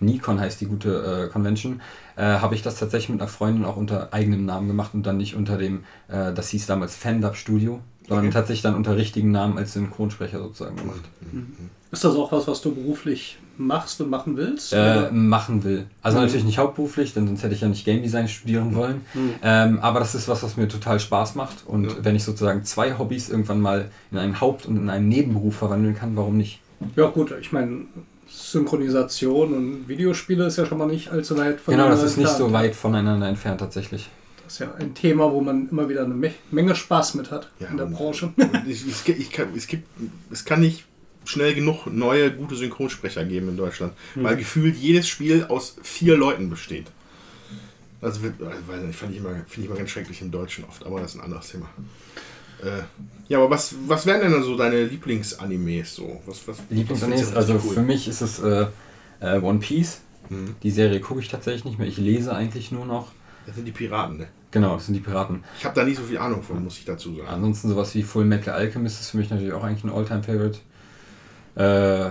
Nikon heißt die gute äh, Convention, äh, habe ich das tatsächlich mit einer Freundin auch unter eigenem Namen gemacht und dann nicht unter dem, äh, das hieß damals Fandub Studio, sondern Okay. tatsächlich dann unter richtigen Namen als Synchronsprecher sozusagen gemacht. Ist das auch was, was du beruflich machst und machen willst? Äh, machen will. Also Mhm. natürlich nicht hauptberuflich, denn sonst hätte ich ja nicht Game Design studieren wollen. Mhm. Ähm, aber das ist was, was mir total Spaß macht. Und Ja. wenn ich sozusagen zwei Hobbys irgendwann mal in einen Haupt- und in einen Nebenberuf verwandeln kann, warum nicht? Ja gut, ich meine, Synchronisation und Videospiele ist ja schon mal nicht allzu weit Genau, das voneinander ist nicht so entfernt. weit voneinander entfernt tatsächlich. Das ist ja ein Thema, wo man immer wieder eine Me Menge Spaß mit hat Ja, in der Branche. Ich, ich, ich kann, es, gibt, es kann nicht schnell genug neue, gute Synchronsprecher geben in Deutschland, weil gefühlt jedes Spiel aus vier Leuten besteht. Also, also weiß nicht, fand ich immer, finde ich immer ganz schrecklich im Deutschen oft, aber das ist ein anderes Thema. Äh, ja, aber was, was wären denn dann so deine Lieblingsanimes so? Was, was, Lieblingsanime, was findest du also richtig für mich ist es äh, äh, One Piece. Mhm. Die Serie gucke ich tatsächlich nicht mehr. Ich lese eigentlich nur noch. Das sind die Piraten, ne? Genau, das sind die Piraten. Ich habe da nicht so viel Ahnung von, muss ich dazu sagen. Ansonsten sowas wie Full Metal Alchemist ist für mich natürlich auch eigentlich ein Alltime-Favorite. Äh,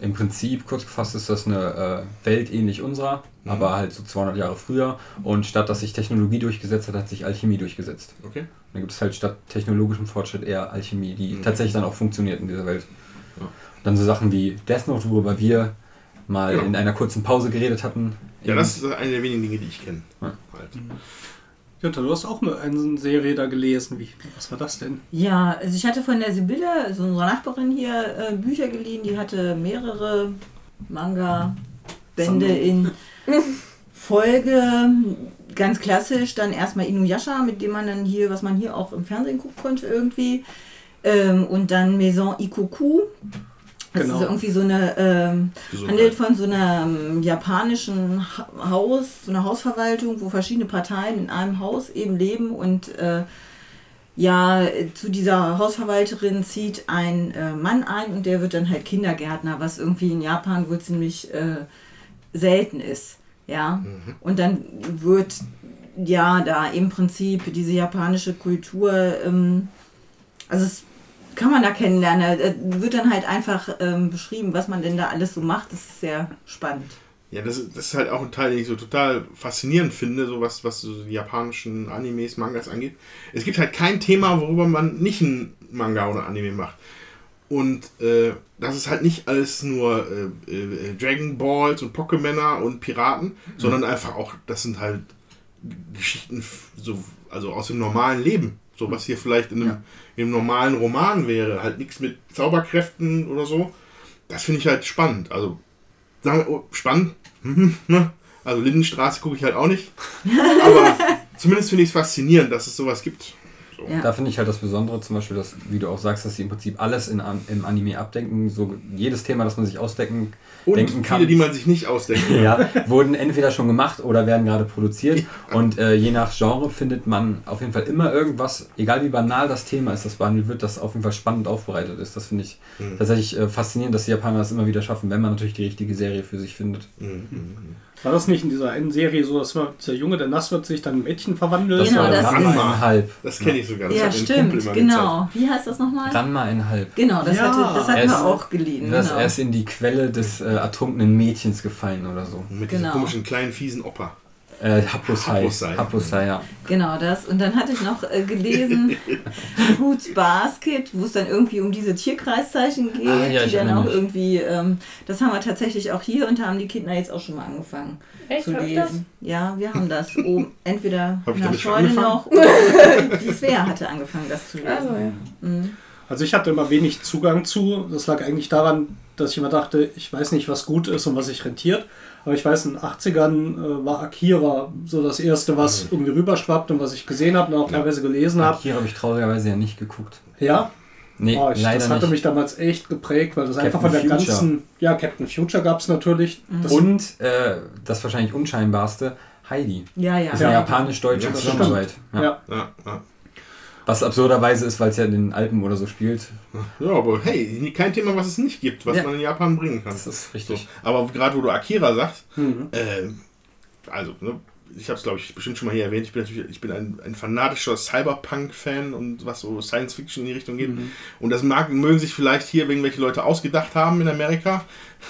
Im Prinzip, kurz gefasst, ist das eine äh, Welt ähnlich unserer, Mhm. aber halt so 200 Jahre früher. Und statt dass sich Technologie durchgesetzt hat, hat sich Alchemie durchgesetzt. Okay. Dann gibt es halt statt technologischem Fortschritt eher Alchemie, die Mhm. tatsächlich dann auch funktioniert in dieser Welt. Ja. Dann so Sachen wie Death Note, worüber wir mal Genau. in einer kurzen Pause geredet hatten. Ja, das ist eine der wenigen Dinge, die ich kenne. Ja. Halt. Jutta, du hast auch eine, eine Serie da gelesen. Wie, was war das denn? Ja, also ich hatte von der Sibylle, also unserer Nachbarin hier, äh, Bücher geliehen. Die hatte mehrere Manga-Bände in Folge. Ganz klassisch, dann erstmal Inuyasha, mit dem man dann hier, was man hier auch im Fernsehen gucken konnte irgendwie. Ähm, und dann Maison Ikoku. Das Genau. ist irgendwie so eine, ähm, handelt von so einem japanischen Ha- Haus, so einer Hausverwaltung, wo verschiedene Parteien in einem Haus eben leben und äh, ja, zu dieser Hausverwalterin zieht ein äh, Mann ein und der wird dann halt Kindergärtner, was irgendwie in Japan wohl ziemlich äh, selten ist. Ja, und dann wird ja da im Prinzip diese japanische Kultur, ähm, also es kann man da kennenlernen. Da wird dann halt einfach ähm, beschrieben, was man denn da alles so macht. Das ist sehr spannend. Ja, das, ist- das ist halt auch ein Teil, den ich so total faszinierend finde, so was, was so die japanischen Animes, Mangas angeht. Es gibt halt kein Thema, worüber man nicht ein Manga oder Anime macht. Und äh, das ist halt nicht alles nur äh, äh, Dragon Balls und Pokémänner und Piraten, sondern einfach auch, das sind halt Geschichten so, also aus dem normalen Leben. So was hier vielleicht in einem, Ja. in einem normalen Roman wäre. Halt nichts mit Zauberkräften oder so. Das finde ich halt spannend. Also sagen wir, oh, spannend. Ne? Also Lindenstraße gucke ich halt auch nicht. Aber zumindest finde ich es faszinierend, dass es sowas gibt. So. Ja. Da finde ich halt das Besondere, zum Beispiel, dass, wie du auch sagst, dass sie im Prinzip alles in, im Anime abdenken. So jedes Thema, das man sich ausdecken Und denken viele, kann. die man sich nicht ausdenken kann. ja, wurden entweder schon gemacht oder werden gerade produziert. Und äh, je nach Genre findet man auf jeden Fall immer irgendwas, egal wie banal das Thema ist, das behandelt wird, das auf jeden Fall spannend aufbereitet ist. Das finde ich Mhm. tatsächlich äh, faszinierend, dass die Japaner das immer wieder schaffen, wenn man natürlich die richtige Serie für sich findet. Mhm. War das nicht in dieser einen Serie so, dass man, der Junge, der nass wird, sich dann in ein Mädchen verwandelt? Genau, war das Ranma ist- in Halb. Das kenne ich sogar. Das ja, stimmt, immer genau. Wie heißt das nochmal? Ranma in Halb. Genau, das, Ja. hatte, das hatten Er ist- wir auch geliehen. Das, Genau. Er ist in die Quelle des äh, ertrunkenen Mädchens gefallen oder so. Mit Genau. diesem komischen kleinen fiesen Opa. Äh. Haposai. Haposai, ja. Genau das. Und dann hatte ich noch äh, gelesen, Fruits Basket, wo es dann irgendwie um diese Tierkreiszeichen geht, Ah, ja, ich die dann auch mich. irgendwie, ähm, das haben wir tatsächlich auch hier und da haben die Kinder jetzt auch schon mal angefangen Echt, zu lesen. Ja, wir haben das. Oben, entweder Hab schon Scheune noch oder die Svea hatte angefangen, das zu lesen. Also, ja. Mhm. Also ich hatte immer wenig Zugang zu. Das lag eigentlich daran, dass ich immer dachte, ich weiß nicht, was gut ist und was sich rentiert. Aber ich weiß, in den 80ern äh, war Akira so das erste, was Mhm. irgendwie rüberschwappt und was ich gesehen habe und auch teilweise gelesen habe. Hier habe ich traurigerweise ja nicht geguckt. Ja, Nee, oh, ich, leider das hatte nicht. mich damals echt geprägt, weil das einfach Captain von der Future. ganzen. Ja, Captain Future gab es natürlich. Das, Und äh, das wahrscheinlich unscheinbarste, Heidi. Ja, ja. Das ist eine Ja. japanisch-deutsche Ja, Zusammenarbeit. Ja. ja. Ja, ja. Was absurderweise ist, weil es ja in den Alpen oder so spielt. ja, aber hey, kein Thema, was es nicht gibt, was Ja. man in Japan bringen kann. Das ist So. richtig. Aber gerade wo du Akira sagst, Mhm. äh, also, ne, ich habe es glaube ich bestimmt schon mal hier erwähnt, ich bin natürlich ich bin ein, ein fanatischer Cyberpunk-Fan und was so Science Fiction in die Richtung geht. Und das mag, mögen sich vielleicht hier irgendwelche Leute ausgedacht haben in Amerika,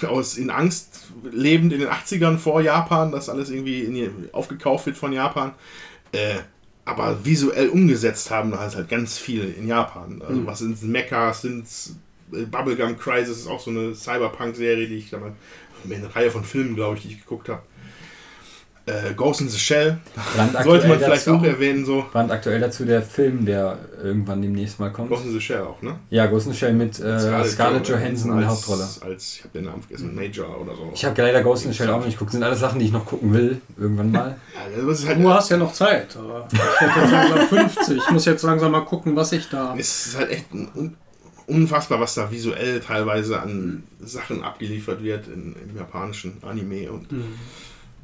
aus in Angst lebend in den 80ern vor Japan, dass alles irgendwie in, aufgekauft wird von Japan. Äh, aber visuell umgesetzt haben da ist halt ganz viel in Japan. Also was sind Mechas, sind Bubblegum Crisis ist auch so eine Cyberpunk-Serie, die ich damals, eine Reihe von Filmen, glaube ich, die ich geguckt habe. Äh, Ghost in the Shell, sollte man vielleicht dazu, auch erwähnen, so. Brandaktuell dazu der Film, der irgendwann demnächst mal kommt. Ghost in the Shell auch, ne? Ja, Ghost in the Shell mit äh, Scarlett, Johansson in der als, Hauptrolle. Als, ich habe den Namen vergessen, Major oder so. Ich habe leider Ghost in the Shell auch nicht geguckt. Sind alles Sachen, die ich noch gucken will, irgendwann mal. ja, das ist halt, Du hast ja noch Zeit. Aber ich werde jetzt langsam 50. Ich muss jetzt langsam mal gucken, was ich da. es ist halt echt ein, un, unfassbar, was da visuell teilweise an Sachen abgeliefert wird in, im japanischen Anime und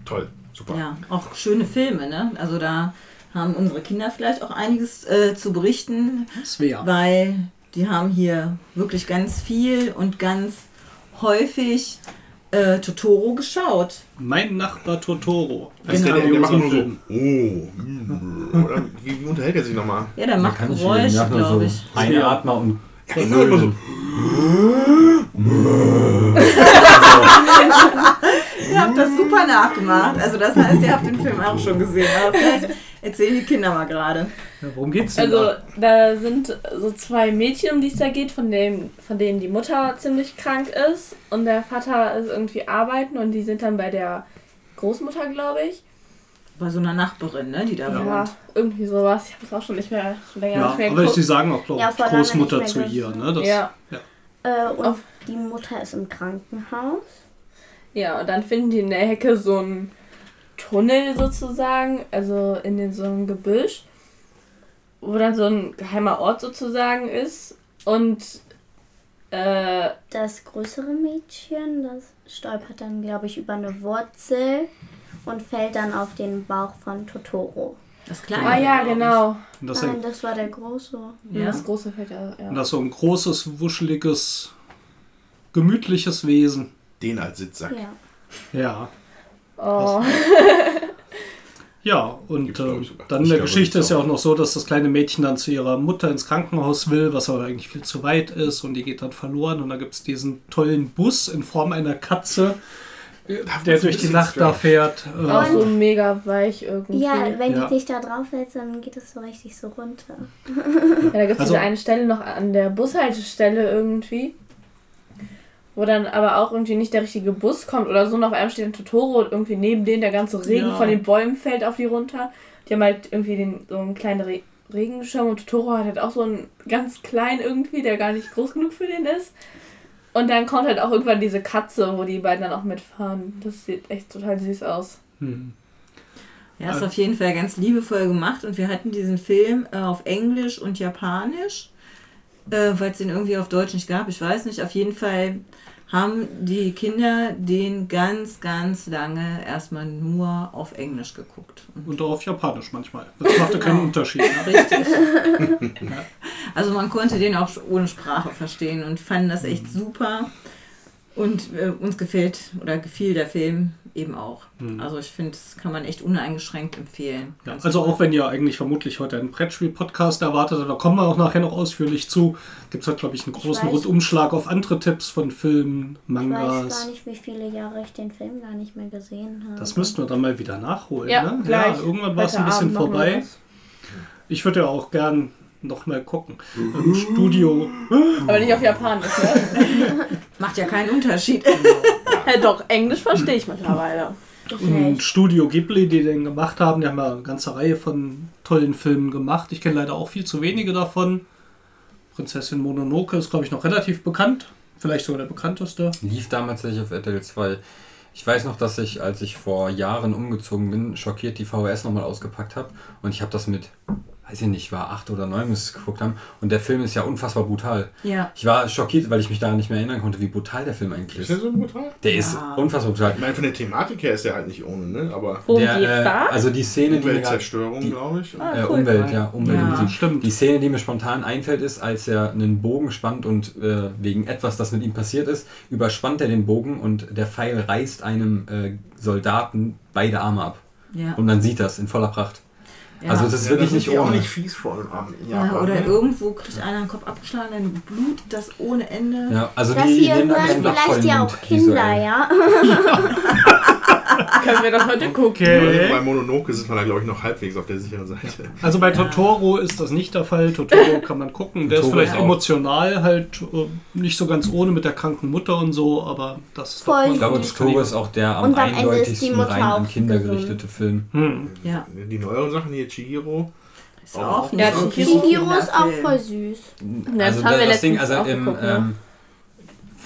toll, super. Ja, auch schöne Filme, ne? Also da haben unsere Kinder vielleicht auch einiges äh, zu berichten, Svea. weil die haben hier wirklich ganz viel und ganz häufig äh, Totoro geschaut. Mein Nachbar Totoro. Ist Genau. der, der, der macht nur so, oh, oder wie, wie unterhält er sich nochmal? Ja, der Da macht Geräusche, so glaube ich. Einatmer und Ja, genau, immer so. Ihr habt das super nachgemacht. Also das heißt, ihr habt den Film auch schon gesehen. Aber vielleicht erzählen die Kinder mal gerade. Ja, worum geht's denn? Also, da? da sind so zwei Mädchen, um die es da geht, von, dem, von denen die Mutter ziemlich krank ist und der Vater ist irgendwie arbeiten und die sind dann bei der Großmutter, glaube ich. Bei so einer Nachbarin, ne, die da Ja, wohnt. irgendwie sowas. Ich habe es auch schon nicht mehr, schon länger Ja, nicht mehr aber sie geguckt. sagen auch, glaube Ja, ich, lange Großmutter zu ihr. Ne? Das, Ja. Äh, und Auf- die Mutter ist im Krankenhaus. Ja, und dann finden die in der Hecke so einen Tunnel sozusagen, also in den, so einem Gebüsch, wo dann so ein geheimer Ort sozusagen ist. Und äh, Das größere Mädchen, das stolpert dann, glaube ich, über eine Wurzel und fällt dann auf den Bauch von Totoro. Das kleine. ah ja, genau. Das, Nein, das war der große. Ja. Das große fällt ja. und ja. das ist so ein großes, wuscheliges, gemütliches Wesen. Den als Sitzsack. Ja. Ja. Oh. Ja, und ähm, dann in der Geschichte ist ja auch noch so, dass das kleine Mädchen dann zu ihrer Mutter ins Krankenhaus will, was aber eigentlich viel zu weit ist und die geht dann verloren und da gibt es diesen tollen Bus in Form einer Katze, äh, der durch die Nacht da strange. fährt. Äh, Auch so mega weich irgendwie. Ja, wenn Ja. die sich da drauf setzt, dann geht es so richtig so runter. Ja, da gibt es Also- diese eine Stelle noch an der Bushaltestelle irgendwie. Wo dann aber auch irgendwie nicht der richtige Bus kommt oder so. Und auf einmal steht ein Totoro und irgendwie neben denen der ganze Regen Ja. von den Bäumen fällt auf die runter. Die haben halt irgendwie den, so einen kleinen Re Regenschirm und Totoro hat halt auch so einen ganz kleinen irgendwie, der gar nicht groß genug für den ist. Und dann kommt halt auch irgendwann diese Katze, wo die beiden dann auch mitfahren. Das sieht echt total süß aus. hm. Ja, ist auf jeden Fall ganz liebevoll gemacht und wir hatten diesen Film äh, auf Englisch und Japanisch, äh, weil es den irgendwie auf Deutsch nicht gab. Ich weiß nicht. Auf jeden Fall haben die Kinder den ganz, ganz lange erstmal nur auf Englisch geguckt. Und auch auf Japanisch manchmal. Das machte keinen Unterschied. Ne? Richtig. Also man konnte den auch ohne Sprache verstehen und fanden das echt super. Und äh, uns gefällt oder gefiel der Film eben auch. Mhm. Also ich finde, das kann man echt uneingeschränkt empfehlen. Ja, also auch wenn ihr eigentlich vermutlich heute einen Brettspiel-Podcast erwartet, da kommen wir auch nachher noch ausführlich zu, gibt es heute, glaube ich, einen großen weiß- Rundumschlag auf andere Tipps von Filmen, Ich weiß Mangas. gar nicht, wie viele Jahre ich den Film gar nicht mehr gesehen habe. Das müssten wir dann mal wieder nachholen. Ja, ne? ja irgendwann war es ein bisschen vorbei. Ich würde ja auch gern noch mal gucken. Im Studio. Aber nicht auf Japanisch, ne? Macht ja keinen Unterschied. ja, doch, Englisch verstehe ich mittlerweile. Im Studio Ghibli, die den gemacht haben, die haben ja eine ganze Reihe von tollen Filmen gemacht. Ich kenne leider auch viel zu wenige davon. Prinzessin Mononoke ist, glaube ich, noch relativ bekannt. Vielleicht sogar der bekannteste. Lief damals tatsächlich auf RTL 2. Ich weiß noch, dass ich, als ich vor Jahren umgezogen bin, schockiert die VHS nochmal ausgepackt habe. Und ich habe das mit, weiß ich nicht, war acht oder neun, müsste es geguckt haben. Und der Film ist ja unfassbar brutal. Ja. Ich war schockiert, weil ich mich daran nicht mehr erinnern konnte, wie brutal der Film eigentlich Ist der ist. so brutal? Der ist Ja. unfassbar brutal. Ich meine, von der Thematik her ist der halt nicht ohne, ne? Aber Worum der, geht's äh, da? Also die Szene, die Umweltzerstörung, die- glaube ich. Ah, äh, cool. Umwelt, ja, Umwelt. Ja. Stimmt. Die Szene, die mir spontan einfällt, ist, als er einen Bogen spannt und äh, wegen etwas, das mit ihm passiert ist, überspannt er den Bogen und der Pfeil reißt einem äh, Soldaten beide Arme ab. Ja. Und man sieht das in voller Pracht. Ja. Also das ist wirklich nicht auch ohne. nicht fies vor allem. ja, Ja, oder ne? irgendwo kriegt einer den Kopf abgeschlagen, dann blutet das ohne Ende. Ja, also Das die hier hören vielleicht ja auch Kinder, visuell. ja? Können wir das heute gucken? Okay. Bei Mononoke sind wir da, glaube ich, noch halbwegs auf der sicheren Seite. Also bei Totoro ist das nicht der Fall. Totoro kann man gucken. Der ist vielleicht auch. emotional halt äh, nicht so ganz ohne mit der kranken Mutter und so, aber das ist Voll doch Ich glaube. Totoro ist auch der am Und am Ende ist die eindeutigsten Mutter rein an auch Kinder gesund. gerichtete Film. Hm. Ja. Die neueren Sachen hier, Chihiro. Ist auch Ja, nicht so Chihiro ist auch voll süß. Ja, also das haben wir das Ding, letztens also auch im, geguckt, ne? ähm,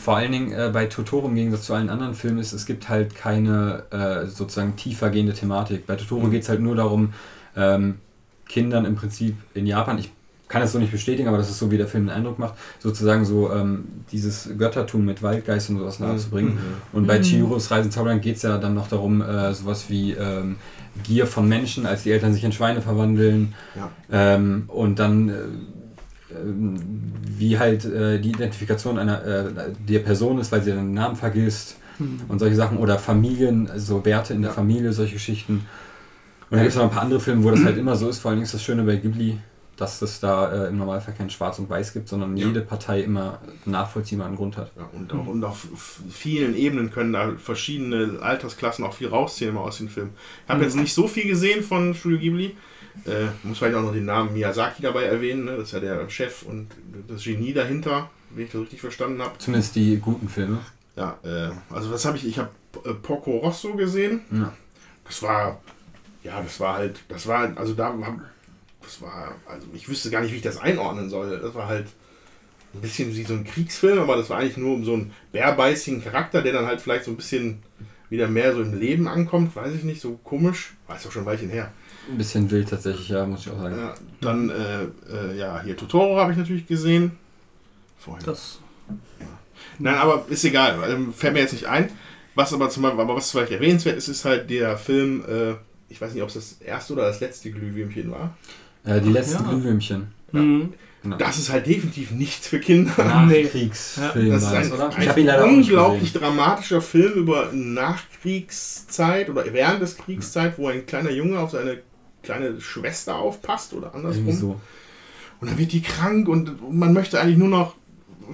vor allen Dingen äh, bei Totoro im Gegensatz zu allen anderen Filmen ist, es gibt halt keine äh, sozusagen tiefer gehende Thematik. Bei Totoro Mhm. geht es halt nur darum, ähm, Kindern im Prinzip in Japan, ich kann es so nicht bestätigen, aber das ist so, wie der Film den Eindruck macht, sozusagen so ähm, dieses Göttertum mit Waldgeist und sowas nahezubringen. Mhm. Und bei Chihiros Reise ins Zauberland geht es ja dann noch darum, äh, sowas wie ähm, Gier von Menschen, als die Eltern sich in Schweine verwandeln. Ja. Ähm, und dann, äh, wie halt äh, die Identifikation einer äh, der Person ist, weil sie den Namen vergisst und solche Sachen. Oder Familien, also Werte in der. Familie, solche Geschichten. Und dann gibt es noch ein paar andere Filme, wo das halt immer so ist. Vor allen Dingen ist das Schöne bei Ghibli, dass es da äh, im Normalfall kein Schwarz und Weiß gibt, sondern Ja. jede Partei immer einen nachvollziehbaren Grund hat. Ja, und, auch, und auf vielen Ebenen können da verschiedene Altersklassen auch viel rausziehen aus den Filmen. Ich habe jetzt nicht so viel gesehen von Studio Ghibli. Äh, muss vielleicht auch noch den Namen Miyazaki dabei erwähnen. Ne? Das ist ja der Chef und das Genie dahinter, wenn ich das richtig verstanden habe. Zumindest die guten Filme. Ja, äh, also was habe ich? Ich habe äh, Porco Rosso gesehen. Ja. Das war, ja, das war halt, das war, also da, das war, also ich wüsste gar nicht, wie ich das einordnen soll. Das war halt ein bisschen wie so ein Kriegsfilm, aber das war eigentlich nur um so einen bärbeißigen Charakter, der dann halt vielleicht so ein bisschen wieder mehr so im Leben ankommt, weiß ich nicht, so komisch. Weiß auch schon ein Weilchen her. Ein bisschen wild tatsächlich, ja, muss ich auch sagen. Ja, dann, äh, äh, ja, hier Totoro habe ich natürlich gesehen. Vorhin. Das, Nein, aber ist egal, ähm, fällt mir jetzt nicht ein. Was aber zum Beispiel, aber was vielleicht erwähnenswert ist, ist halt der Film, äh, ich weiß nicht, ob es das erste oder das letzte Glühwürmchen war. Äh, die letzten Ja. Glühwürmchen. hm. Genau. Das ist halt definitiv nichts für Kinder. Nachkriegsfilm Das ist war ein, das, oder? ein Ich habe ihn leider auch nicht unglaublich dramatischer Film über Nachkriegszeit oder während des Kriegszeit, wo ein kleiner Junge auf seine kleine Schwester aufpasst oder andersrum. Irgendwie so. Und dann wird die krank und man möchte eigentlich nur noch,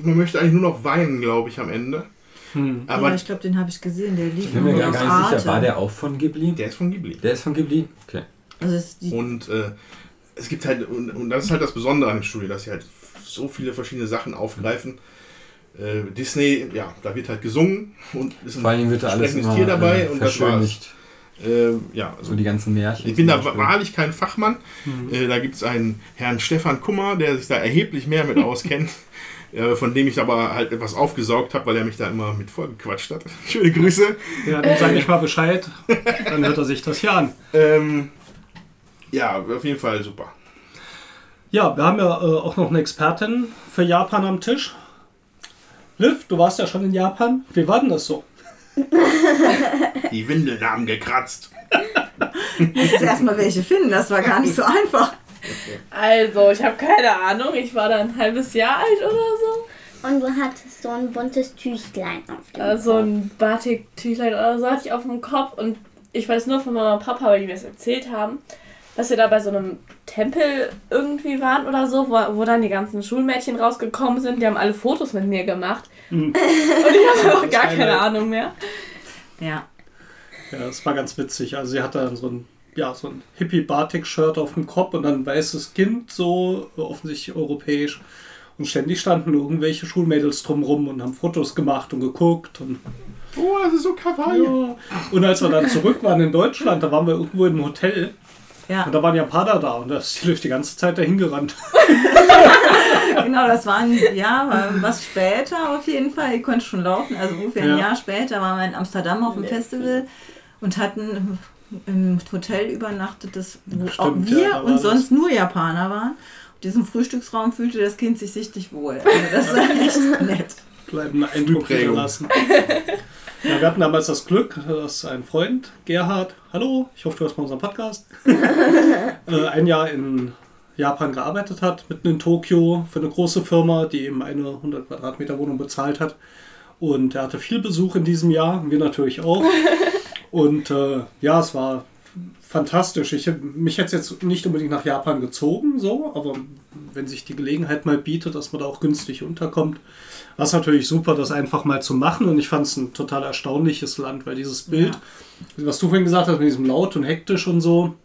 man möchte eigentlich nur noch weinen, glaube ich, am Ende. Hm. Aber ja, ich glaube, den habe ich gesehen. Der lief Ich bin mir gar nicht sicher, war der auch von Ghibli? der ist von Ghibli. Der ist von Ghibli? Okay. Also es ist die, Und äh, es gibt halt, und, und das ist halt das Besondere an dem Studio, dass sie halt so viele verschiedene Sachen aufgreifen. Äh, Disney, ja, da wird halt gesungen und ist Vor allen Dingen wird da alles Tier dabei äh, und das war's. Verschönigt. Äh, ja, also So die ganzen Märchen. ich bin da Beispiel. wahrlich kein Fachmann. Äh, da gibt es einen Herrn Stefan Kummer, der sich da erheblich mehr mit auskennt. äh, Von dem ich aber halt etwas aufgesaugt habe, weil er mich da immer mit vollgequatscht hat. Schöne Grüße. Ja, dann sage ich mal Bescheid. Dann hört er sich das hier an. Ähm, ja, auf jeden Fall super. Ja, wir haben ja äh, auch noch eine Expertin für Japan am Tisch. Liv, du warst ja schon in Japan. Wie war denn das so? Die Windeln haben gekratzt. musst erstmal welche finden. Das war gar nicht so einfach. Also, ich habe keine Ahnung. Ich war da ein halbes Jahr alt oder so. und du hattest so ein buntes Tüchlein auf dem Äh, so Kopf. ein Batik-Tüchlein oder so hatte ich auf dem Kopf und ich weiß nur von Mama und Papa, weil die mir das erzählt haben, dass wir da bei so einem Tempel irgendwie waren oder so, wo, wo dann die ganzen Schulmädchen rausgekommen sind. Die haben alle Fotos mit mir gemacht. Mhm. Und ich habe auch gar keine Ahnung mehr. Ja. Ja, das war ganz witzig. Also sie hatte dann so ein, ja, so ein Hippie-Batik-Shirt auf dem Kopf und dann ein weißes Kind, so offensichtlich europäisch. Und ständig standen irgendwelche Schulmädels drumrum und haben Fotos gemacht und geguckt. Und, Oh, das ist so kawaii. ja. und als wir dann zurück waren in Deutschland, da waren wir irgendwo in einem Hotel Ja, und da waren Japaner da und da ist die durch die ganze Zeit dahin gerannt. genau, das war ein Jahr, was später auf jeden Fall. Ich konnte schon laufen. Also ungefähr ein Ja. Jahr später waren wir in Amsterdam auf dem Festival und hatten im Hotel übernachtet, das, wo Stimmt, auch ja, wir da war und sonst nur Japaner waren. In diesem Frühstücksraum fühlte das Kind sich sichtlich wohl. Also das war echt nett. bleibenden Eindruck Prägung. Ja, wir hatten damals das Glück, dass ein Freund, Gerhard, hallo, ich hoffe, du hast mal unseren Podcast, äh, ein Jahr in Japan gearbeitet hat, mitten in Tokio für eine große Firma, die ihm eine 100 Quadratmeter Wohnung bezahlt hat. Und er hatte viel Besuch in diesem Jahr, wir natürlich auch. Und äh, ja, es war fantastisch. Ich, mich hätte es jetzt nicht unbedingt nach Japan gezogen, so, aber wenn sich die Gelegenheit mal bietet, dass man da auch günstig unterkommt, war es natürlich super, das einfach mal zu machen. Und ich fand es ein total erstaunliches Land, weil dieses Bild, was du vorhin gesagt hast, mit diesem laut und hektisch und so,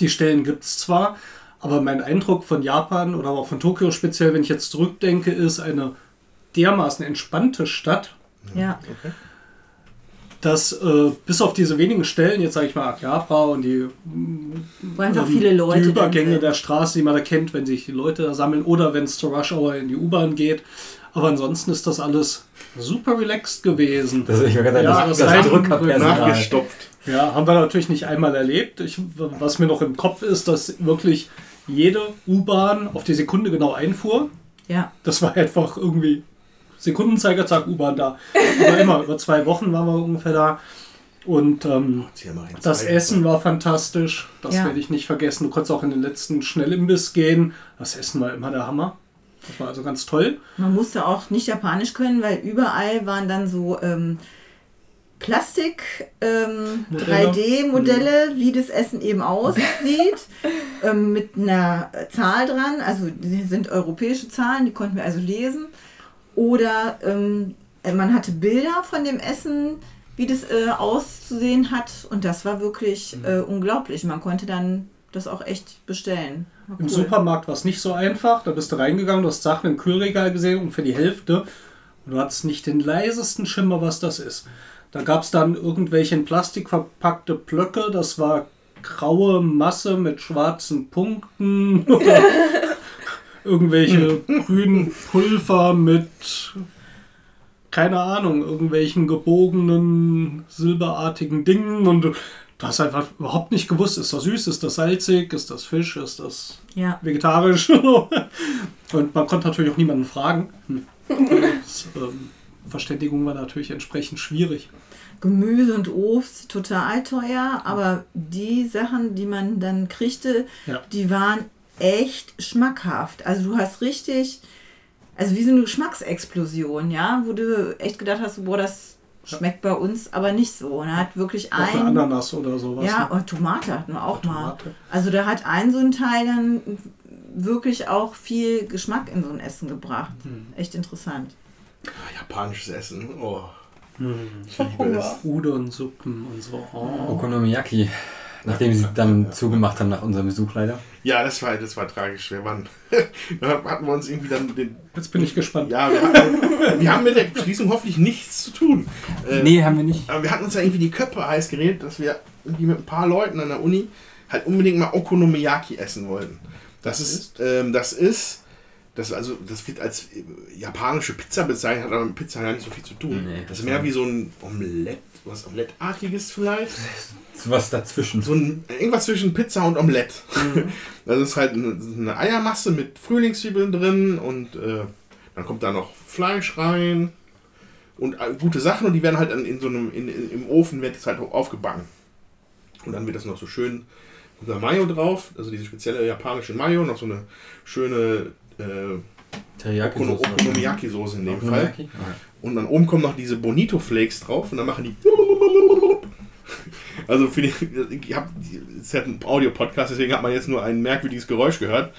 die Stellen gibt es zwar, aber mein Eindruck von Japan oder auch von Tokio speziell, wenn ich jetzt zurückdenke, ist eine dermaßen entspannte Stadt, Ja, dass äh, bis auf diese wenigen Stellen, jetzt sage ich mal Akihabara und die, wo einfach ähm, viele Leute. die Übergänge der Straße, die man da kennt, wenn sich die Leute da sammeln oder wenn es zur Rush Hour in die U-Bahn geht. Aber ansonsten ist das alles super relaxed gewesen. Das, ich gerade Ja, das das, das Drückerpersonal. Nachgestopft. Ja, haben wir natürlich nicht einmal erlebt. Ich, was mir noch im Kopf ist, dass wirklich jede U-Bahn auf die Sekunde genau einfuhr. Ja, Das war einfach irgendwie Sekundenzeiger, zack, U-Bahn da. Aber immer über zwei Wochen waren wir ungefähr da. Und ähm, das. Essen war fantastisch. Das Ja. werde ich nicht vergessen. Du konntest auch in den letzten Schnellimbiss gehen. Das Essen war immer der Hammer. Das war also ganz toll. man musste auch nicht Japanisch können, weil überall waren dann so ähm, Plastik ähm, Modelle. 3D-Modelle, wie das Essen eben aussieht, ähm, mit einer Zahl dran. Also die sind europäische Zahlen, die konnten wir also lesen. Oder ähm, man hatte Bilder von dem Essen, wie das äh, auszusehen hat. Und das war wirklich äh, unglaublich. Man konnte dann das auch echt bestellen. War Im cool. Supermarkt war es nicht so einfach. Da bist du reingegangen, du hast Sachen im Kühlregal gesehen und für die Hälfte. Und du hattest nicht den leisesten Schimmer, was das ist. Da gab es dann irgendwelche in Plastik verpackte Blöcke. Das war graue Masse mit schwarzen Punkten. Irgendwelche grünen Pulver mit, keine Ahnung, irgendwelchen gebogenen, silberartigen Dingen. Und du hast einfach überhaupt nicht gewusst, ist das süß, ist das salzig, ist das Fisch, ist das Ja. vegetarisch. Und man konnte natürlich auch niemanden fragen. Hm. Das, ähm, Verständigung war natürlich entsprechend schwierig. Gemüse und Obst total teuer, aber die Sachen, die man dann kriegte, Ja. die waren echt schmackhaft. Also du hast richtig, also wie so eine Geschmacksexplosion, ja, wo du echt gedacht hast, boah, das schmeckt bei uns aber nicht so. Und er hat wirklich Auch eine ein, Ananas oder sowas. ja, ne? und Tomate hatten wir auch mal. Tomate. Also da hat ein so ein Teil dann wirklich auch viel Geschmack in so ein Essen gebracht. Hm. Echt interessant. Japanisches Essen. Oh, Hm. ich liebe es. Udon-Suppen und so. Oh. Okonomiyaki. Nachdem sie dann zugemacht haben nach unserem Besuch leider. Ja, das war, das war tragisch. Wir waren, da hatten wir uns irgendwie dann den. Jetzt bin ich gespannt. Ja, wir, hatten, wir haben mit der Schließung hoffentlich nichts zu tun. Äh, Nee, haben wir nicht. Aber wir hatten uns ja irgendwie die Köpfe heiß geredet, dass wir irgendwie mit ein paar Leuten an der Uni halt unbedingt mal Okonomiyaki essen wollten. Das ist, ähm, das ist, das also, das wird als äh, japanische Pizza bezeichnet, hat aber mit Pizza gar nicht so viel zu tun. Nee, das das ist mehr wie so ein Omelett, was Omelettartiges vielleicht. Was dazwischen. So ein, irgendwas zwischen Pizza und Omelett. Das ist halt eine, eine Eiermasse mit Frühlingszwiebeln drin und äh, dann kommt da noch Fleisch rein und äh, gute Sachen und die werden halt dann in so einem, in, in, im Ofen wird es halt aufgebacken. Und dann wird das noch so schön unser Mayo drauf, also diese spezielle japanische Mayo, noch so eine schöne äh, Teriyaki Okono- Okonomiyaki-Soße in dem Fall. Und dann oben kommen noch diese Bonito Flakes drauf und dann machen die. Also für die, ich hab, es ist ja ein Audio-Podcast, deswegen hat man jetzt nur ein merkwürdiges Geräusch gehört.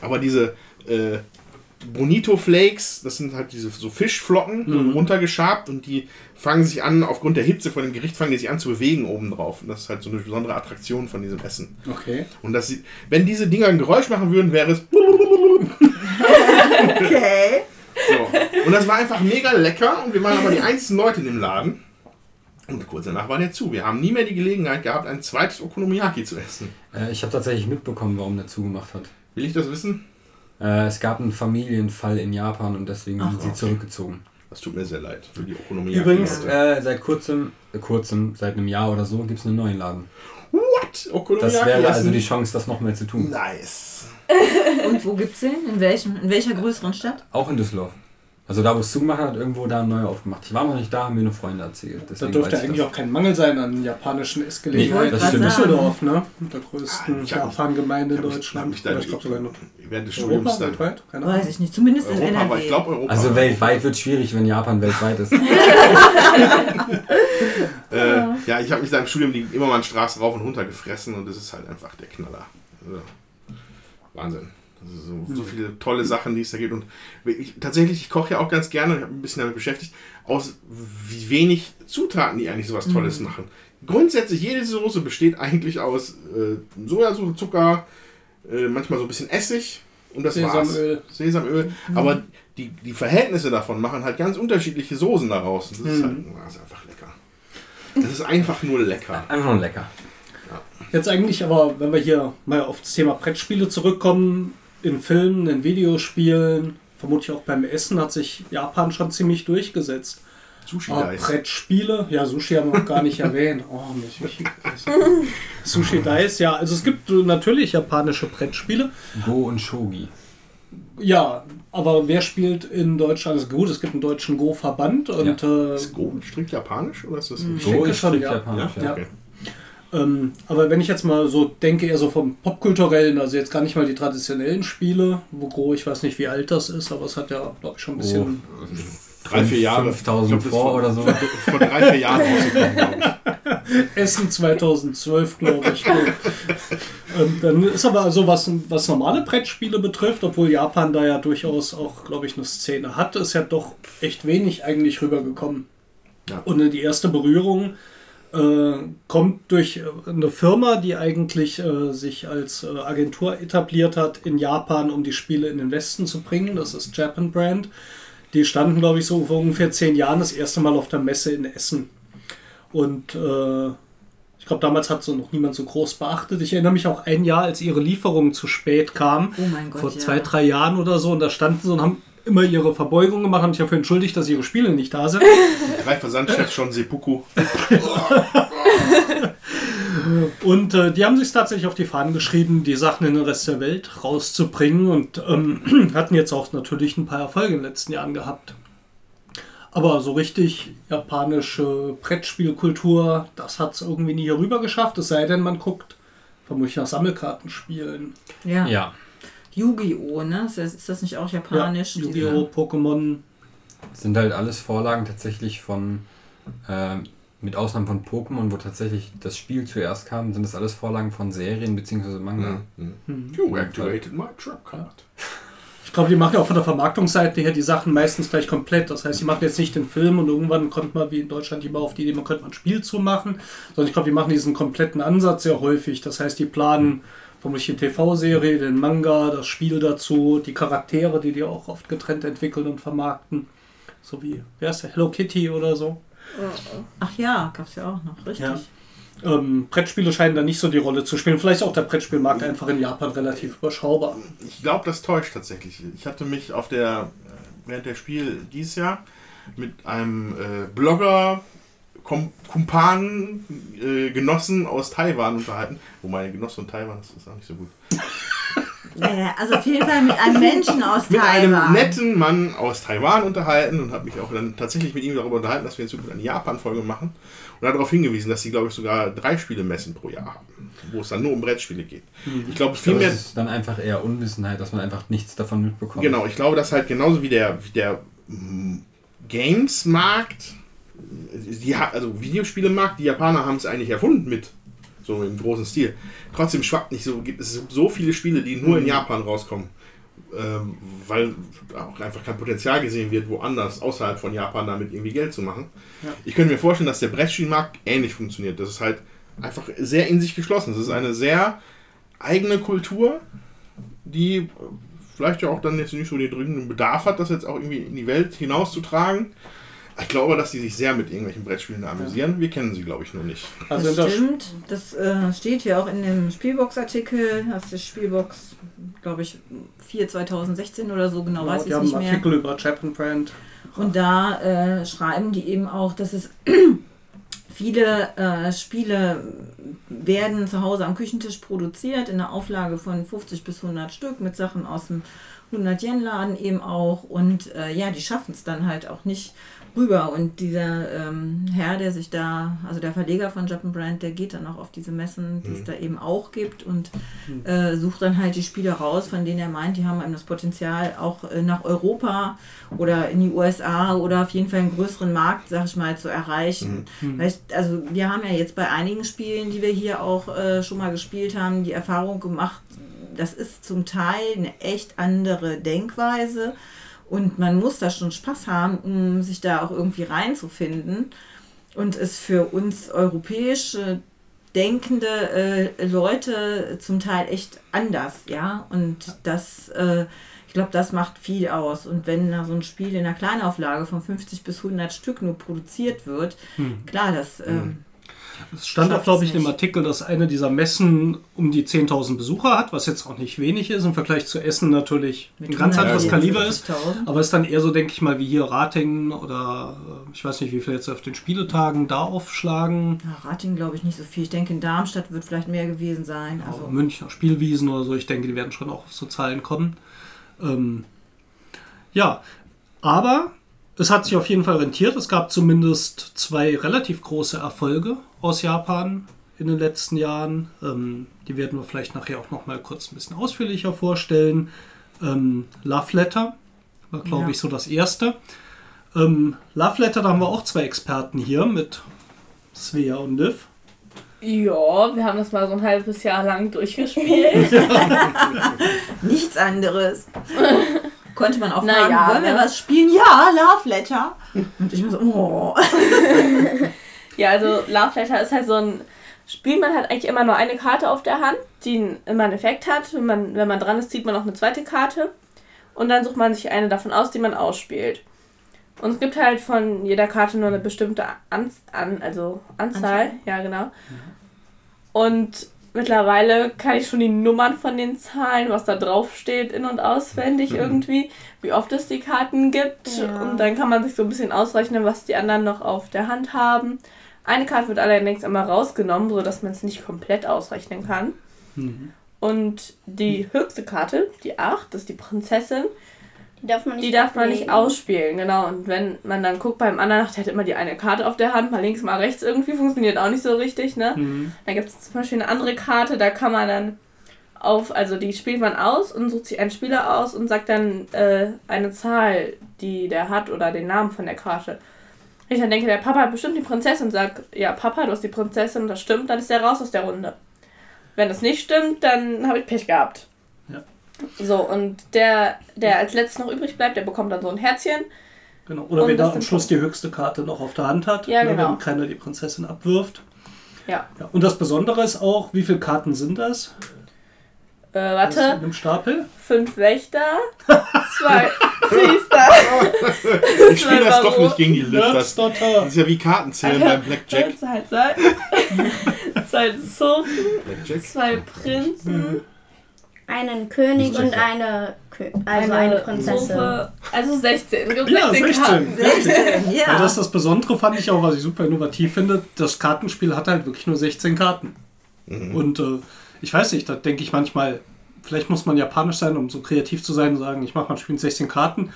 Aber diese äh, Bonito Flakes, das sind halt diese so Fischflocken, so runtergeschabt und die fangen sich an, aufgrund der Hitze von dem Gericht, fangen die sich an zu bewegen oben drauf. Und das ist halt so eine besondere Attraktion von diesem Essen. Okay. Und das, sie- wenn diese Dinger ein Geräusch machen würden, wäre es. Okay. So. Und das war einfach mega lecker und wir waren aber die einzigen Leute in dem Laden. Und kurz danach war der zu. Wir haben nie mehr die Gelegenheit gehabt, ein zweites Okonomiyaki zu essen. Äh, ich habe tatsächlich mitbekommen, warum der zugemacht hat. Will ich das wissen? Äh, es gab einen Familienfall in Japan und deswegen sind Ach, sie okay. zurückgezogen. Das tut mir sehr leid für die Okonomiyaki. Übrigens, äh, seit kurzem, äh, kurzem, seit einem Jahr oder so, gibt es einen neuen Laden. What? Okonomiyaki Das wäre also die Chance, das noch mehr zu tun. Nice. Und wo gibt's den? In, welchem, in welcher größeren Stadt? Auch in Düsseldorf. Also da, wo es zugemacht hat, irgendwo da ein neuer aufgemacht. Ich war noch nicht da, haben mir nur Freunde erzählt. Da Deswegen dürfte weiß ich eigentlich das. auch kein Mangel sein an japanischen Ich Essgelegenheiten. wollte das gerade stimmt. Düsseldorf, ne? Mit der größten Ah, ich Japan-Gemeinde Ich in Deutschland. da Oder ich glaube sogar in während des Europa, Studiums dann. weltweit? Keine Weiß Ahnung. ich nicht. Zumindest in Europa, aber NRW. ich glaube Europa. Also weltweit wird schwierig, wenn Japan weltweit ist. Äh, ja, ich habe mich da im Studium immer mal Straße rauf und runter gefressen und das ist halt einfach der Knaller. Also, Wahnsinn. Also so, so viele tolle Sachen, die es da gibt. Und ich, tatsächlich, ich koche ja auch ganz gerne, ich habe ein bisschen damit beschäftigt, aus wie wenig Zutaten die eigentlich sowas Tolles machen. Grundsätzlich, jede Soße besteht eigentlich aus äh, Sojasauce, Zucker, äh, manchmal so ein bisschen Essig und das Sesamöl. war's. Sesamöl. Aber die, die Verhältnisse davon machen halt ganz unterschiedliche Soßen daraus. Und das ist, halt, das ist einfach lecker. Das ist einfach nur lecker. Einfach nur lecker. Jetzt eigentlich aber, wenn wir hier mal auf das Thema Brettspiele zurückkommen, in Filmen, in Videospielen, vermutlich auch beim Essen hat sich Japan schon ziemlich durchgesetzt. Sushi Ah, Dice. Brettspiele, ja, Sushi haben wir noch gar nicht erwähnt. Oh, mich, mich, Sushi Dice, ja, also es gibt natürlich japanische Brettspiele. Go und Shogi. Ja, aber wer spielt in Deutschland? Also gut, es gibt einen deutschen Go-Verband und äh, Ist Go strikt japanisch oder ist das nicht? Go ist schon, strikt ja. japanisch, Ja, ja. okay. Ähm, aber wenn ich jetzt mal so denke, eher so vom Popkulturellen, also jetzt gar nicht mal die traditionellen Spiele, wo Gro, ich weiß nicht, wie alt das ist, aber es hat ja, glaube ich, schon ein bisschen. Oh, Drei, vier Jahre. 5000 Ich glaub, das vor oder so. Von, drei, vier Jahren rausgekommen, glaube ich. Essen 2012, glaube ich. ähm, dann ist aber so, was, was normale Brettspiele betrifft, obwohl Japan da ja durchaus auch, glaube ich, eine Szene hat, ist ja doch echt wenig eigentlich rübergekommen. Ja. Und die erste Berührung äh, kommt durch äh, eine Firma, die eigentlich äh, sich als äh, Agentur etabliert hat in Japan, um die Spiele in den Westen zu bringen. Das ist Japan Brand. Die standen, glaube ich, so vor ungefähr zehn Jahren das erste Mal auf der Messe in Essen. Und äh, ich glaube, damals hat so noch niemand so groß beachtet. Ich erinnere mich auch ein Jahr, als ihre Lieferung zu spät kam, Oh mein Gott. vor ja. zwei, drei Jahren oder so. Und da standen sie und haben immer ihre Verbeugung gemacht, haben sich dafür entschuldigt, dass ihre Spiele nicht da sind. Drei Versandchefs schon Seppuku. Und äh, die haben sich tatsächlich auf die Fahnen geschrieben, die Sachen in den Rest der Welt rauszubringen und ähm, hatten jetzt auch natürlich ein paar Erfolge in den letzten Jahren gehabt. Aber so richtig japanische Brettspielkultur, das hat es irgendwie nie hier rüber geschafft, es sei denn, man guckt vermutlich nach Sammelkartenspielen. Ja. Ja. Yu-Gi-Oh! Ne? Ist das, nicht auch japanisch? Ja, Yu-Gi-Oh!, Pokémon. Sind halt alles Vorlagen tatsächlich von, äh, mit Ausnahme von Pokémon, wo tatsächlich das Spiel zuerst kam, sind das alles Vorlagen von Serien bzw. Manga. Mhm. You activated my trap card. Ich glaube, die machen ja auch von der Vermarktungsseite her die Sachen meistens gleich komplett. Das heißt, die machen jetzt nicht den Film und irgendwann kommt mal wie in Deutschland immer auf die Idee, man könnte mal ein Spiel zu machen, sondern ich glaube, die machen diesen kompletten Ansatz sehr häufig. Das heißt, die planen vermutlich die TV-Serie, den Manga, das Spiel dazu, die Charaktere, die die auch oft getrennt entwickeln und vermarkten. So wie, wer ist der? Hello Kitty oder so. Ach ja, gab's ja auch noch, richtig. Ja. Ähm, Brettspiele scheinen da nicht so die Rolle zu spielen. Vielleicht ist auch der Brettspielmarkt einfach in Japan relativ überschaubar. Ich glaube, das täuscht tatsächlich. Ich hatte mich auf der, äh, während der Spiel dieses Jahr mit einem äh, Blogger, Kom Kumpanen, äh, Genossen aus Taiwan unterhalten. Wo meine Genossen und Taiwan, das ist auch nicht so gut. Also auf jeden Fall mit einem Menschen aus mit Taiwan. einem netten Mann aus Taiwan unterhalten und habe mich auch dann tatsächlich mit ihm darüber unterhalten, dass wir in Zukunft eine Japan-Folge machen. Und hat darauf hingewiesen, dass sie, glaube ich, sogar drei Spiele messen pro Jahr haben, wo es dann nur um Brettspiele geht. Ich glaube, viel mehr. es ist dann einfach eher Unwissenheit, dass man einfach nichts davon mitbekommt. Genau, ich glaube, dass halt genauso wie der, wie der mm, Games-Markt, die, also Videospiele-Markt, die Japaner haben es eigentlich erfunden mit, so im großen Stil. Trotzdem schwappt nicht so, gibt es so viele Spiele, die nur in Japan rauskommen, ähm, weil auch einfach kein Potenzial gesehen wird, woanders außerhalb von Japan damit irgendwie Geld zu machen. Ich könnte mir vorstellen, dass der Brettspielmarkt ähnlich funktioniert. Das ist halt einfach sehr in sich geschlossen. Es ist eine sehr eigene Kultur, die vielleicht ja auch dann jetzt nicht so den dringenden Bedarf hat, das jetzt auch irgendwie in die Welt hinauszutragen. Ich glaube, dass die sich sehr mit irgendwelchen Brettspielen amüsieren. Wir kennen sie, glaube ich, nur nicht. Also Das das stimmt. Das äh, steht ja auch in dem Spielbox-Artikel. Das ist Spielbox, glaube ich, 4 2016 oder so, genau weiß die ich haben nicht einen mehr. Artikel über Japan Brand. Und da äh, schreiben die eben auch, dass es viele äh, Spiele werden zu Hause am Küchentisch produziert in einer Auflage von 50 bis 100 Stück mit Sachen aus dem 100-Yen-Laden eben auch. Und äh, ja, die schaffen es dann halt auch nicht rüber. Und dieser ähm, Herr, der sich da, also der Verleger von Japan Brand, der geht dann auch auf diese Messen, die es da eben auch gibt und äh, sucht dann halt die Spiele raus, von denen er meint, die haben eben das Potenzial auch äh, nach Europa oder in die USA oder auf jeden Fall einen größeren Markt, sag ich mal, zu erreichen. Weil ich, also wir haben ja jetzt bei einigen Spielen, die wir hier auch äh, schon mal gespielt haben, die Erfahrung gemacht, das ist zum Teil eine echt andere Denkweise und man muss da schon Spaß haben, um sich da auch irgendwie reinzufinden und es für uns europäische denkende äh, Leute zum Teil echt anders, ja. Und das, äh, ich glaube, das macht viel aus. Und wenn da so ein Spiel in einer Kleinauflage von 50 bis 100 Stück nur produziert wird, klar, das. Ähm, Es stand auch, glaube ich, in dem. Artikel, dass eine dieser Messen um die 10.000 Besucher hat, was jetzt auch nicht wenig ist, im Vergleich zu Essen natürlich ein ganz anderes 174.000. Kaliber ist. Aber ist dann eher so, denke ich mal, wie hier Ratingen oder äh, ich weiß nicht, wie viel jetzt auf den Spieletagen da aufschlagen. Ja, Rating glaube ich nicht so viel. Ich denke, in Darmstadt wird vielleicht mehr gewesen sein. Also Also, Münchner Spielwiesen oder so, ich denke, die werden schon auch auf so Zahlen kommen. Ähm, ja, aber es hat sich auf jeden Fall rentiert. Es gab zumindest zwei relativ große Erfolge aus Japan in den letzten Jahren. Ähm, die werden wir vielleicht nachher auch noch mal kurz ein bisschen ausführlicher vorstellen. Ähm, Love Letter war, glaube Ja. ich, so das erste. Ähm, Love Letter, da haben wir auch zwei Experten hier mit Svea und Liv. Ja, wir haben das mal so ein halbes Jahr lang durchgespielt. nichts anderes. Konnte man auch Na fragen, ja, wollen wir ne? was spielen? Ja, Love Letter. Und ich mir so, oh. ja, also Love Letter ist halt so ein Spiel, man hat eigentlich immer nur eine Karte auf der Hand, die immer einen Effekt hat. Wenn man, wenn man dran ist, zieht man noch eine zweite Karte. Und dann sucht man sich eine davon aus, die man ausspielt. Und es gibt halt von jeder Karte nur eine bestimmte an, an, also Anzahl. Anzahl. Ja, genau. Und mittlerweile kann ich schon die Nummern von den Zahlen, was da drauf steht, in- und auswendig irgendwie, wie oft es die Karten gibt. Ja. Und dann kann man sich so ein bisschen ausrechnen, was die anderen noch auf der Hand haben. Eine Karte wird allerdings immer rausgenommen, sodass man es nicht komplett ausrechnen kann. Und die höchste Karte, die 8, das ist die Prinzessin, Die darf man nicht die darf man nicht ausspielen, genau. Und wenn man dann guckt beim anderen, der hat immer die eine Karte auf der Hand, mal links, mal rechts irgendwie, funktioniert auch nicht so richtig, ne? Dann gibt es zum Beispiel eine andere Karte, da kann man dann auf, also die spielt man aus und sucht sich einen Spieler aus und sagt dann äh, eine Zahl, die der hat oder den Namen von der Karte. Wenn ich dann denke, der Papa hat bestimmt die Prinzessin und sagt, ja Papa, du hast die Prinzessin, das stimmt, dann ist der raus aus der Runde. Wenn das nicht stimmt, dann habe ich Pech gehabt. Ja. So, und der, der als letztes noch übrig bleibt, der bekommt dann so ein Herzchen. Genau. Oder wer da am Schluss die höchste Karte noch auf der Hand hat, Ja, ne, genau. wenn keiner die Prinzessin abwirft. Ja. Ja. Und das Besondere ist auch, wie viele Karten sind das? Äh, Das in warte, einem Stapel? fünf Wächter, zwei Priester. Ich spiele das doch nicht gegen die Lift. Das, das ist ja wie Kartenzählen beim Blackjack. Zwei, zwei, zwei Zofen, zwei Prinzen, Einen König und eine, Kö also eine, Prinzessin. Also 16. Es gibt Ja, 16 Karten. 16. 16, Ja, ja. das ist das Besondere, fand ich auch, was ich super innovativ finde. Das Kartenspiel hat halt wirklich nur 16 Karten. Und äh, ich weiß nicht, da denke ich manchmal, vielleicht muss man japanisch sein, um so kreativ zu sein und sagen, ich mache mal ein Spiel mit 16 Karten.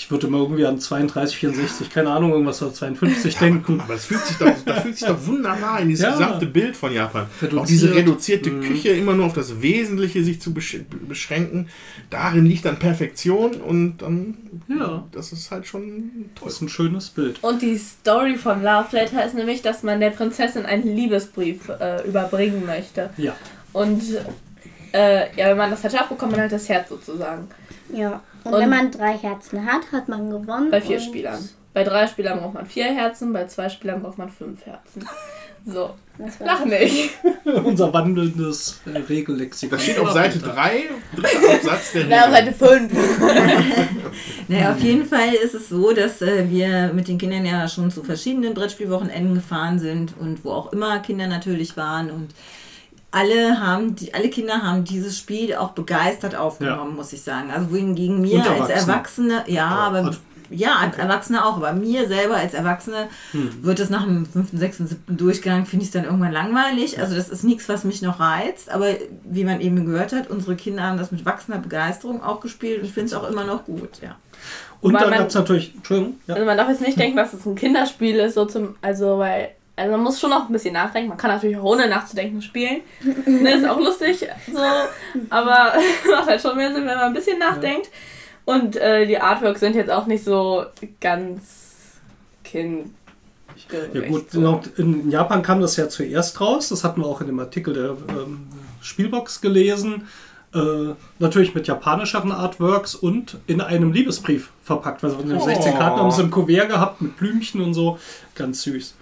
Ich würde mal irgendwie an 32, 64, keine Ahnung, irgendwas oder 52 denken. Aber das fühlt sich doch, das fühlt sich doch wunderbar in dieses Ja. gesamte Bild von Japan. Auch Reduziert. diese reduzierte Mhm. Küche, immer nur auf das Wesentliche sich zu besch beschränken. Darin liegt dann Perfektion und dann, Ja, das ist halt schon toll. das ist ein schönes Bild. Und die Story von Love Letter ist nämlich, dass man der Prinzessin einen Liebesbrief äh, überbringen möchte. Ja. Und äh, ja, wenn man das hat, bekommt man halt das Herz sozusagen. Ja. Und, Und- wenn man drei Herzen hat, hat man gewonnen. Bei vier Spielern. Bei drei Spielern braucht man vier Herzen, bei zwei Spielern braucht man fünf Herzen. So, lach nicht. Unser wandelndes äh, Regellexikon. Das steht auf Seite 3, dritter Absatz der Na, auf Seite Regel. 5. Naja, auf jeden Fall ist es so, dass äh, wir mit den Kindern ja schon zu verschiedenen Brettspielwochenenden gefahren sind und wo auch immer Kinder natürlich waren und alle haben, die, alle Kinder haben dieses Spiel auch begeistert aufgenommen, muss ich sagen. Also wohingegen mir Und als Erwachsene. Ja, aber also- ja, Erwachsene auch, aber mir selber als Erwachsene wird es nach dem fünften, sechsten, siebten Durchgang, finde ich es dann irgendwann langweilig. Also das ist nichts, was mich noch reizt, aber wie man eben gehört hat, unsere Kinder haben das mit wachsender Begeisterung auch gespielt und ich finde es auch immer noch gut, ja. Und Man- dann man- gab es natürlich, Entschuldigung, ja. Also man darf jetzt nicht denken, dass es ein Kinderspiel ist, so zum, also weil, also man muss schon noch ein bisschen nachdenken. Man kann natürlich auch ohne nachzudenken spielen. ne, ist auch lustig, so, aber macht halt schon mehr Sinn, wenn man ein bisschen nachdenkt. Und äh, die Artworks sind jetzt auch nicht so ganz kind. Ja gut, genau, in Japan kam das ja zuerst raus. Das hatten wir auch in dem Artikel der ähm, Spielbox gelesen. Äh, natürlich mit japanischeren Artworks und in einem Liebesbrief verpackt. Also von den Oh. 16 Karten haben sie im Kuvert gehabt mit Blümchen und so. Ganz süß.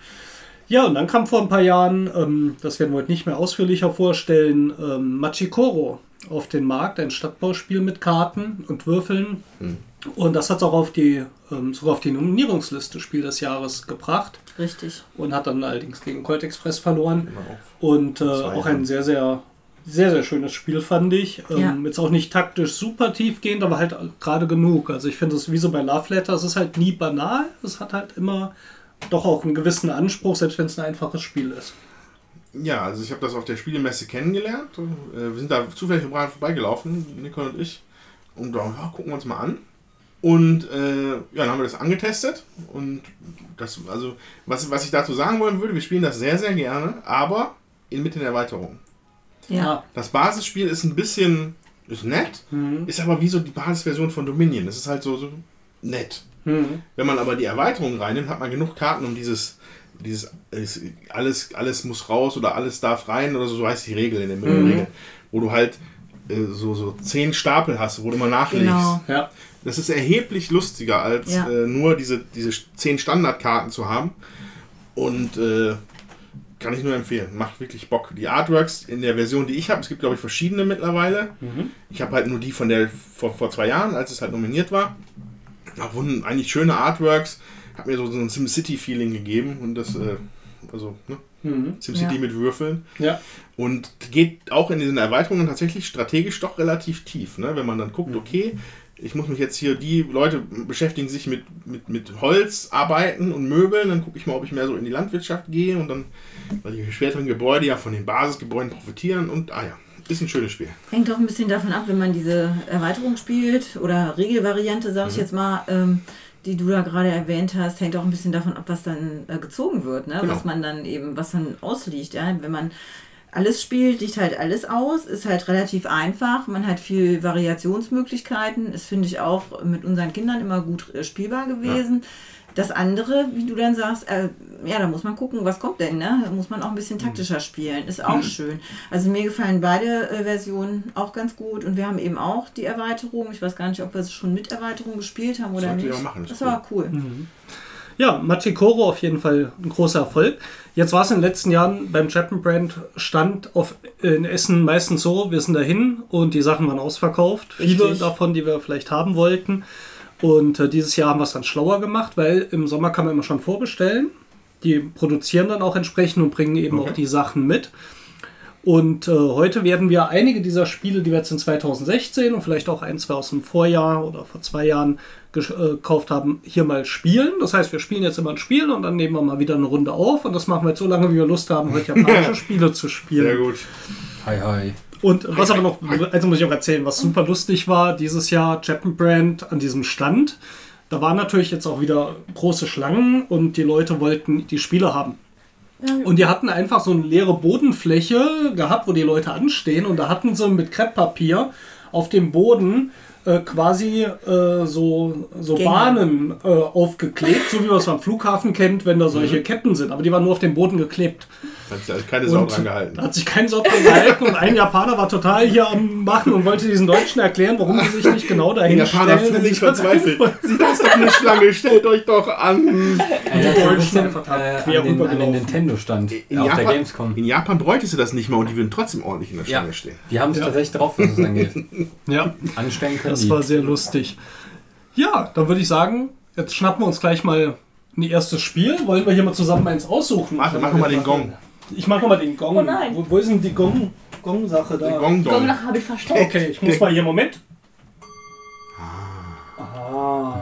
Ja, und dann kam vor ein paar Jahren, ähm, das werden wir heute nicht mehr ausführlicher vorstellen, ähm, Machikoro auf den Markt, ein Stadtbauspiel mit Karten und Würfeln. Und das hat es auch auf die, ähm, sogar auf die Nominierungsliste Spiel des Jahres gebracht Richtig. und hat dann allerdings gegen Colt Express verloren. Und äh, auch ein sehr, sehr, sehr, sehr schönes Spiel, fand ich. Ähm, Ja. Jetzt auch nicht taktisch super tiefgehend, aber halt gerade genug. Also ich finde es wie so bei Love Letter, es ist halt nie banal. Es hat halt immer doch auch einen gewissen Anspruch, selbst wenn es ein einfaches Spiel ist. Ja, also ich habe das auf der Spielemesse kennengelernt. Äh, Wir sind da zufällig dran vorbeigelaufen, Nicole und ich. Und da ja, gucken wir uns mal an. Und äh, ja, dann haben wir das angetestet. Und das, also, was, was ich dazu sagen wollen würde, wir spielen das sehr, sehr gerne, aber inmitten der Erweiterung. Ja. Das Basisspiel ist ein bisschen, ist nett, Mhm. ist aber wie so die Basisversion von Dominion. Das ist halt so, so nett. Mhm. Wenn man aber die Erweiterung reinnimmt, hat man genug Karten, um dieses, dieses es- alles, alles muss raus oder alles darf rein oder so, so heißt die Regel in den Mhm. Regeln. Wo du halt äh, so, so zehn Stapel hast, wo du mal nachlegst. Genau. Ja. Das ist erheblich lustiger, als Ja. äh, nur diese, diese zehn Standardkarten zu haben. Und äh, kann ich nur empfehlen. Macht wirklich Bock. Die Artworks in der Version, die ich habe, es gibt glaube ich verschiedene mittlerweile. Mhm. Ich habe halt nur die von der vor, vor zwei Jahren, als es halt nominiert war. Auch wurden eigentlich schöne Artworks. Hat mir so, so ein SimCity-Feeling gegeben. Und das, äh, also, ne? Mhm. SimCity Ja. mit Würfeln. Ja. Und geht auch in diesen Erweiterungen tatsächlich strategisch doch relativ tief. Ne? Wenn man dann guckt, okay, ich muss mich jetzt hier, die Leute beschäftigen sich mit, mit, mit Holz, Arbeiten und Möbeln, dann gucke ich mal, ob ich mehr so in die Landwirtschaft gehe und dann, weil die späteren Gebäude ja von den Basisgebäuden profitieren und, ah ja, ist ein schönes Spiel. Hängt auch ein bisschen davon ab, wenn man diese Erweiterung spielt oder Regelvariante, sag ich jetzt mal, ähm, die du da gerade erwähnt hast, hängt auch ein bisschen davon ab, was dann äh, gezogen wird, ne? Genau. was man dann eben, was dann ausliegt. Ja? Wenn man alles spielt, liegt halt alles aus, ist halt relativ einfach, man hat viel Variationsmöglichkeiten, ist, finde ich, auch mit unseren Kindern immer gut äh, spielbar gewesen. Das andere, wie du dann sagst, äh, ja, da muss man gucken, was kommt denn, ne? Da muss man auch ein bisschen taktischer spielen. Ist auch schön. Also mir gefallen beide äh, Versionen auch ganz gut und wir haben eben auch die Erweiterung. Ich weiß gar nicht, ob wir es schon mit Erweiterung gespielt haben oder Sollte nicht. auch machen, das cool. war cool. Ja, Machikoro auf jeden Fall ein großer Erfolg. Jetzt war es in den letzten Jahren beim Japan Brand Stand auf, in Essen meistens so, wir sind dahin und die Sachen waren ausverkauft. Viele Richtig. davon, die wir vielleicht haben wollten. Und äh, dieses Jahr haben wir es dann schlauer gemacht, weil im Sommer kann man immer schon vorbestellen. Die produzieren dann auch entsprechend und bringen eben Okay. auch die Sachen mit. Und äh, heute werden wir einige dieser Spiele, die wir jetzt in 2016 und vielleicht auch ein, zwei aus dem Vorjahr oder vor zwei Jahren äh, gekauft haben, hier mal spielen. Das heißt, wir spielen jetzt immer ein Spiel und dann nehmen wir mal wieder eine Runde auf. Und das machen wir jetzt so lange, wie wir Lust haben, heute japanische Spiele zu spielen. Sehr gut. Hi, hi. Und was aber noch, also muss ich auch erzählen, was super lustig war dieses Jahr, Japan Brand an diesem Stand. Da waren natürlich jetzt auch wieder große Schlangen und die Leute wollten die Spiele haben. Und die hatten einfach so eine leere Bodenfläche gehabt, wo die Leute anstehen und da hatten sie mit Krepppapier auf dem Boden äh, quasi äh, so, so Gänge. Bahnen äh, aufgeklebt, so wie man es am Flughafen kennt, wenn da Mhm. solche Ketten sind. Aber die waren nur auf dem Boden geklebt. Hat sich also keine Sau dran gehalten. Hat sich kein Sau dran gehalten und ein Japaner war total hier am Machen und wollte diesen Deutschen erklären, warum sie sich nicht genau dahin Der Japaner stellen. völlig verzweifelt. Sie das ist doch eine Schlange, stellt euch doch an. Er hat so ein Deutschen äh, an, quer den, an den. Nintendo-Stand In auf der Gamescom. in Japan bräuchte sie das nicht mal und die würden trotzdem ordentlich in der Ja, Schlange stehen. die haben es Ja. tatsächlich drauf, was es angeht. Ja, Anstellen können das die. war sehr lustig. Ja, dann würde ich sagen, jetzt schnappen wir uns gleich mal ein erstes Spiel. Wollen wir hier mal zusammen eins aussuchen? Warte, mach noch mal den Gong. Ich mach noch mal den Gong. Oh nein. Wo, wo ist denn die Gong- Gong-Sache da? Gong Komm, Dong. nach habe ich versteckt. Okay, ich muss mal hier, Moment. Ah.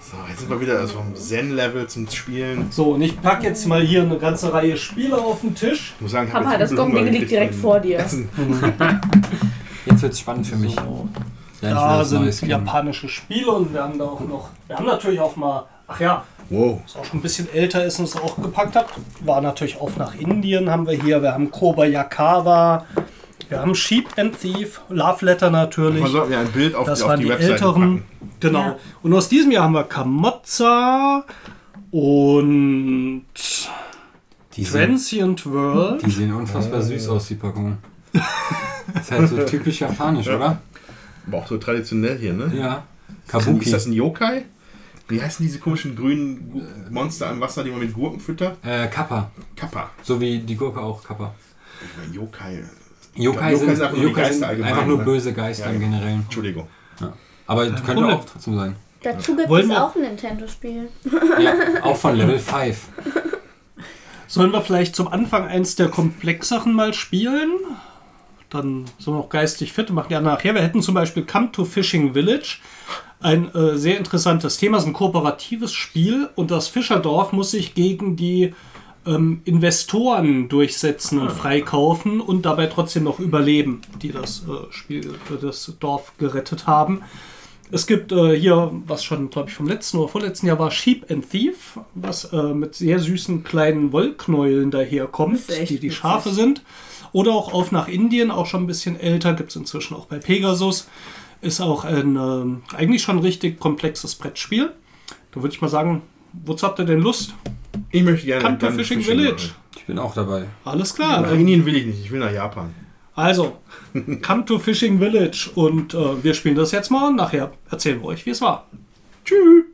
So, jetzt sind wir wieder also vom Zen-Level zum Spielen. So, und ich packe jetzt mal hier eine ganze Reihe Spiele auf den Tisch. Ich muss sagen, ich Papa, hab das Gong-Ding liegt direkt vor dir. Jetzt wird es spannend für mich. So. Ja, Da sind japanische Spiele und wir haben da auch noch, wir haben natürlich auch mal, ach ja, Wow. was auch schon ein bisschen älter ist und es auch gepackt hat, war natürlich auch nach Indien haben wir hier, wir haben Kobayakawa, wir haben Sheep and Thief, Love Letter natürlich. Man sollte ja ein Bild auf, Das die, auf waren die die Webseite älteren. packen. Genau. Ja. Und aus diesem Jahr haben wir Kamotza und Die sehen, Transient World. die sehen unfassbar süß aus, die Packungen. Das ist halt so typisch japanisch, oder? Aber auch so traditionell hier, ne? Ja. Ist Kabuki. Ist das ein Yokai? Wie heißen diese komischen grünen Gu- Monster im Wasser, die man mit Gurken füttert? Äh, Kappa. Kappa. So wie die Gurke auch Kappa. Yokai. Yokai, Yokai sind, sind einfach nur die Yokai Geister sind allgemein, einfach nur ne? böse Geister Ja, im ja. Generellen. Entschuldigung. Aber könnte Problem. auch trotzdem sein. Dazu gibt Wollen es auch ein Nintendo-Spiel. Ja, auch von Level 5. Sollen wir vielleicht zum Anfang eins der komplexeren mal spielen? Dann sind wir auch geistig fit und machen ja nachher. Wir hätten zum Beispiel Come to Fishing Village. Ein äh, sehr interessantes Thema, es ist ein kooperatives Spiel und das Fischerdorf muss sich gegen die ähm, Investoren durchsetzen und freikaufen und dabei trotzdem noch überleben, die das äh, Spiel, äh, das Dorf gerettet haben. Es gibt äh, hier, was schon, glaube ich, vom letzten oder vorletzten Jahr war, Sheep and Thief, was äh, mit sehr süßen kleinen Wollknäueln daherkommt, die die. Schafe sind. Oder auch auf nach Indien, auch schon ein bisschen älter, gibt es inzwischen auch bei Pegasus. Ist auch ein ähm, eigentlich schon richtig komplexes Brettspiel. Da würde ich mal sagen, wozu habt ihr denn Lust? Ich möchte gerne Come to gerne Fishing Village. machen. Ich bin auch dabei. Alles klar. Nach Indien will ich nicht, ich will nach Japan. Also, come to Fishing Village und äh, wir spielen das jetzt mal und nachher erzählen wir euch, wie es war. Tschüss.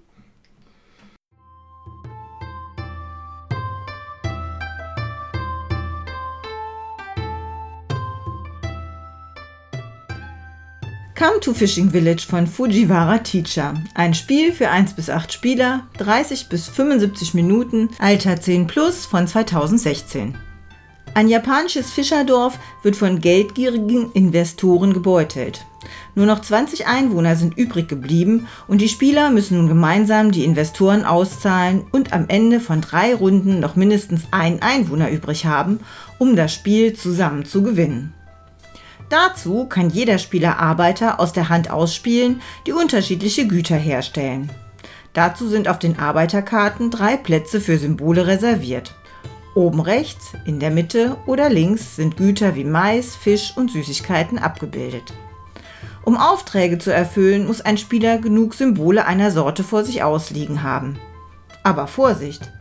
Come to Fishing Village von Fujiwara Teacher. Ein Spiel für 1 bis 8 Spieler, 30 bis 75 Minuten, Alter 10 plus von 2016. Ein japanisches Fischerdorf wird von geldgierigen Investoren gebeutelt. Nur noch 20 Einwohner sind übrig geblieben und die Spieler müssen nun gemeinsam die Investoren auszahlen und am Ende von drei Runden noch mindestens einen Einwohner übrig haben, um das Spiel zusammen zu gewinnen. Dazu kann jeder Spieler Arbeiter aus der Hand ausspielen, die unterschiedliche Güter herstellen. Dazu sind auf den Arbeiterkarten drei Plätze für Symbole reserviert. Oben rechts, in der Mitte oder links sind Güter wie Mais, Fisch und Süßigkeiten abgebildet. Um Aufträge zu erfüllen, muss ein Spieler genug Symbole einer Sorte vor sich ausliegen haben. Aber Vorsicht!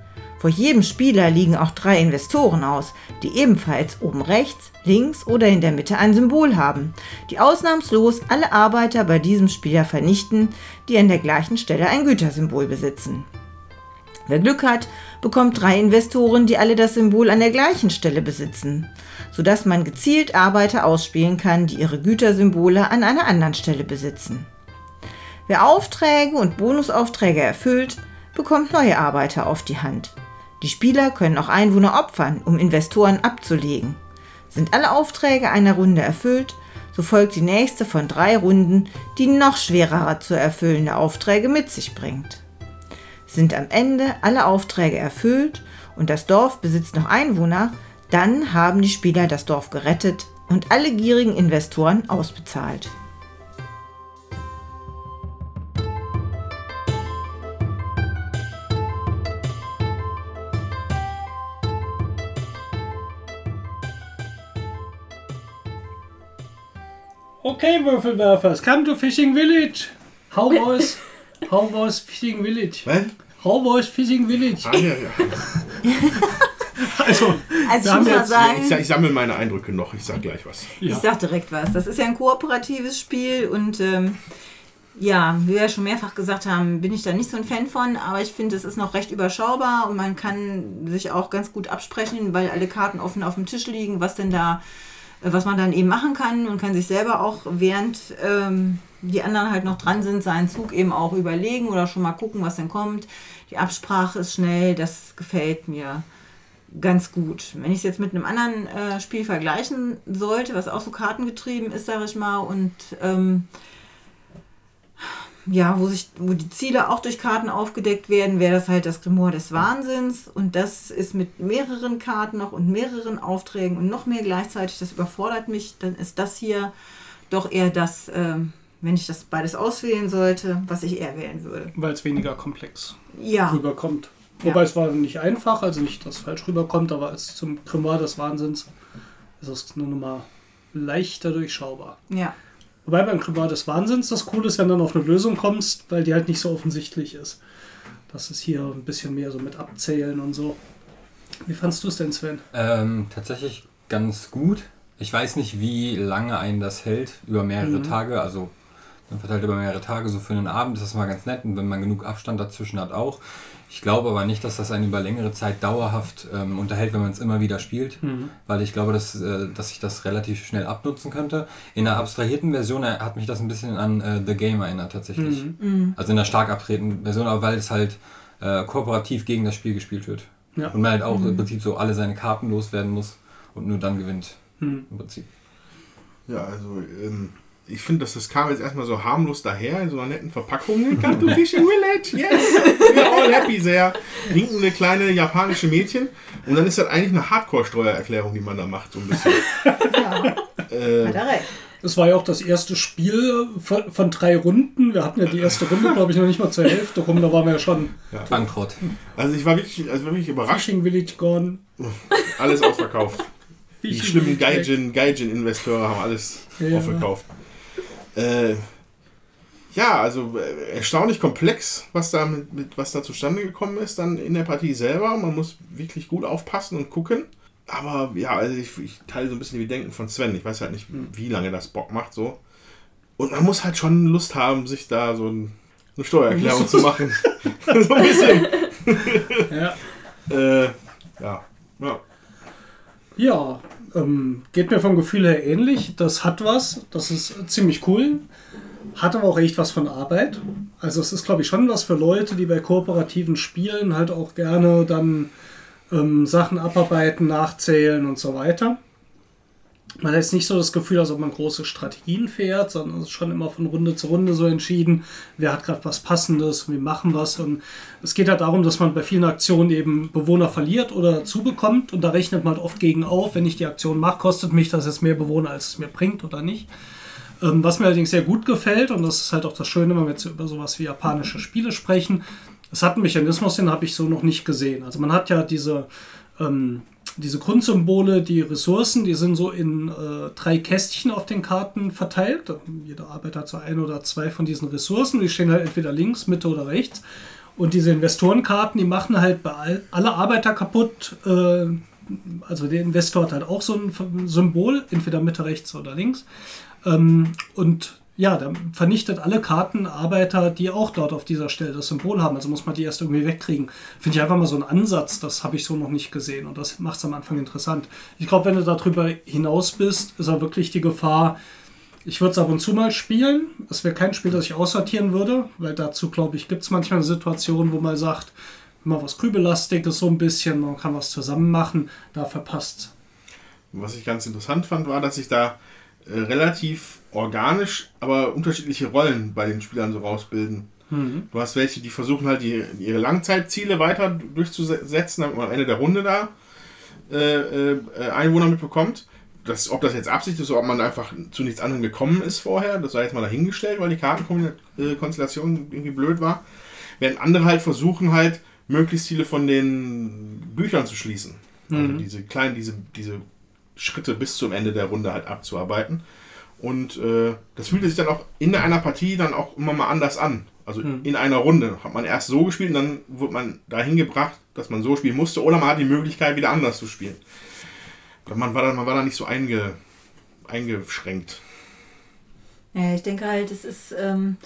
Vor jedem Spieler liegen auch drei Investoren aus, die ebenfalls oben rechts, links oder in der Mitte ein Symbol haben, die ausnahmslos alle Arbeiter bei diesem Spieler vernichten, die an der gleichen Stelle ein Gütersymbol besitzen. Wer Glück hat, bekommt drei Investoren, die alle das Symbol an der gleichen Stelle besitzen, sodass man gezielt Arbeiter ausspielen kann, die ihre Gütersymbole an einer anderen Stelle besitzen. Wer Aufträge und Bonusaufträge erfüllt, bekommt neue Arbeiter auf die Hand. Die Spieler können auch Einwohner opfern, um Investoren abzulegen. Sind alle Aufträge einer Runde erfüllt, so folgt die nächste von drei Runden, die noch schwerere zu erfüllende Aufträge mit sich bringt. Sind am Ende alle Aufträge erfüllt und das Dorf besitzt noch Einwohner, dann haben die Spieler das Dorf gerettet und alle gierigen Investoren ausbezahlt. Okay, Würfelwerfers, come to Fishing Village. How was, how was Fishing Village? Was? How was Fishing Village? Ah, ja, ja. Also, Also ich muss mal sagen, Ich, ich sammle meine Eindrücke noch, ich sag gleich was. ich ja. sag direkt was. Das ist ja ein kooperatives Spiel und ähm, ja, wie wir ja schon mehrfach gesagt haben, bin ich da nicht so ein Fan von, aber ich finde, es ist noch recht überschaubar und man kann sich auch ganz gut absprechen, weil alle Karten offen auf dem Tisch liegen, was denn da, was man dann eben machen kann und kann sich selber auch, während ähm, die anderen halt noch dran sind, seinen Zug eben auch überlegen oder schon mal gucken, was denn kommt. Die Absprache ist schnell, das gefällt mir ganz gut. Wenn ich es jetzt mit einem anderen äh, Spiel vergleichen sollte, was auch so kartengetrieben ist, sage ich mal, und ähm, ja, wo, sich, wo die Ziele auch durch Karten aufgedeckt werden, wäre das halt das Grimoire des Wahnsinns. Und das ist mit mehreren Karten noch und mehreren Aufträgen und noch mehr gleichzeitig. Das überfordert mich. Dann ist das hier doch eher das, ähm, wenn ich das beides auswählen sollte, was ich eher wählen würde. weil es weniger komplex Ja, rüberkommt. Ja. Wobei es war nicht einfach, also nicht, dass es falsch rüberkommt, aber als zum Grimoire des Wahnsinns ist es nur noch mal leichter durchschaubar. ja. Wobei beim Grimoire des Wahnsinns das Coole ist, wenn du dann auf eine Lösung kommst, weil die halt nicht so offensichtlich ist. Das ist hier ein bisschen mehr so mit Abzählen und so. Wie fandst du es denn, Sven? Ähm, tatsächlich ganz gut. Ich weiß nicht, wie lange einen das hält, über mehrere Mhm. Tage. Also man verteilt über mehrere Tage, so für einen Abend ist das mal ganz nett und wenn man genug Abstand dazwischen hat auch. Ich glaube aber nicht, dass das einen über längere Zeit dauerhaft ähm, unterhält, wenn man es immer wieder spielt, weil ich glaube, dass, äh, dass ich das relativ schnell abnutzen könnte. In der abstrahierten Version äh, hat mich das ein bisschen an äh, The Game erinnert tatsächlich. Mhm. Also in der stark abtretenden Version, aber weil es halt äh, kooperativ gegen das Spiel gespielt wird. Ja. Und man halt auch im Prinzip so alle seine Karten loswerden muss und nur dann gewinnt. Mhm. Im Prinzip. Ja, also ähm, ich finde, dass das kam jetzt erstmal so harmlos daher in so einer netten Verpackung. Come to Fishing Village, yes! We're all happy sehr. Winkende kleine japanische Mädchen. Und dann ist das eigentlich eine Hardcore-Steuererklärung, die man da macht, so ein bisschen. ja. Äh, Hat er recht. Es war ja auch das erste Spiel von, von drei Runden. Wir hatten ja die erste Runde, glaube ich, noch nicht mal zur Hälfte rum. Da waren wir ja schon Bankrott. also ich war wirklich, also wirklich überrascht. Fishing Village gone. Alles ausverkauft. Die schlimmen weg. Gaijin- Gaijin-Investoren haben alles Ja. aufgekauft. Äh, ja, also äh, erstaunlich komplex, was da, mit, mit, was da zustande gekommen ist, dann in der Partie selber. Man muss wirklich gut aufpassen und gucken. Aber ja, also ich, ich teile so ein bisschen die Bedenken von Sven. Ich weiß halt nicht, wie lange das Bock macht so. Und man muss halt schon Lust haben, sich da so ein, eine Steuererklärung zu machen. so ein bisschen. Ja. Äh, ja. ja. Ja, ähm, geht mir vom Gefühl her ähnlich. Das hat was, das ist ziemlich cool. Hat aber auch echt was von Arbeit. Also es ist, glaube ich, schon was für Leute, die bei kooperativen Spielen halt auch gerne dann ähm, Sachen abarbeiten, nachzählen und so weiter. Man hat jetzt nicht so das Gefühl, als ob man große Strategien fährt, sondern es ist schon immer von Runde zu Runde so entschieden, wer hat gerade was Passendes, wir machen was. Und es geht halt darum, dass man bei vielen Aktionen eben Bewohner verliert oder zubekommt und da rechnet man halt oft gegen auf, wenn ich die Aktion mache, kostet mich das jetzt mehr Bewohner, als es mir bringt oder nicht. Ähm, was mir allerdings sehr gut gefällt, und das ist halt auch das Schöne, wenn wir jetzt über sowas wie japanische Spiele sprechen, es hat einen Mechanismus, den habe ich so noch nicht gesehen. Also man hat ja diese, ähm, diese Grundsymbole, die Ressourcen, die sind so in äh, drei Kästchen auf den Karten verteilt. Jeder Arbeiter hat so ein oder zwei von diesen Ressourcen. Die stehen halt entweder links, Mitte oder rechts. Und diese Investorenkarten, die machen halt bei all, alle Arbeiter kaputt. Äh, also der Investor hat halt auch so ein Symbol, entweder Mitte, rechts oder links. Ähm, und ja, der vernichtet alle Karten Arbeiter, die auch dort auf dieser Stelle das Symbol haben. Also muss man die erst irgendwie wegkriegen. Finde ich einfach mal so einen Ansatz, das habe ich so noch nicht gesehen und das macht es am Anfang interessant. Ich glaube, wenn du darüber hinaus bist, ist auch wirklich die Gefahr, ich würde es ab und zu mal spielen. Es wäre kein Spiel, das ich aussortieren würde, weil dazu, glaube ich, gibt es manchmal eine Situation, wo man sagt, mal was Grübelastiges so ein bisschen, man kann was zusammen machen, da verpasst. Was ich ganz interessant fand, war, dass sich da äh, relativ organisch, aber unterschiedliche Rollen bei den Spielern so rausbilden. Du hast welche, die versuchen halt die, ihre Langzeitziele weiter durchzusetzen, damit man am Ende der Runde da äh, äh, Einwohner mitbekommt. das, ob das jetzt Absicht ist oder ob man einfach zu nichts anderem gekommen ist vorher, das sei jetzt mal dahingestellt, weil die Kartenkonstellation irgendwie blöd war. Während andere halt versuchen halt, möglichst viele von den Büchern zu schließen. Also diese kleinen, diese, diese Schritte bis zum Ende der Runde halt abzuarbeiten. Und äh, das fühlte sich dann auch in einer Partie dann auch immer mal anders an. Also in einer Runde hat man erst so gespielt und dann wurde man dahin gebracht, dass man so spielen musste. Oder man hat die Möglichkeit, wieder anders zu spielen. Man war dann, man war dann nicht so einge, eingeschränkt. Ja, ich denke halt, es ist. Ähm,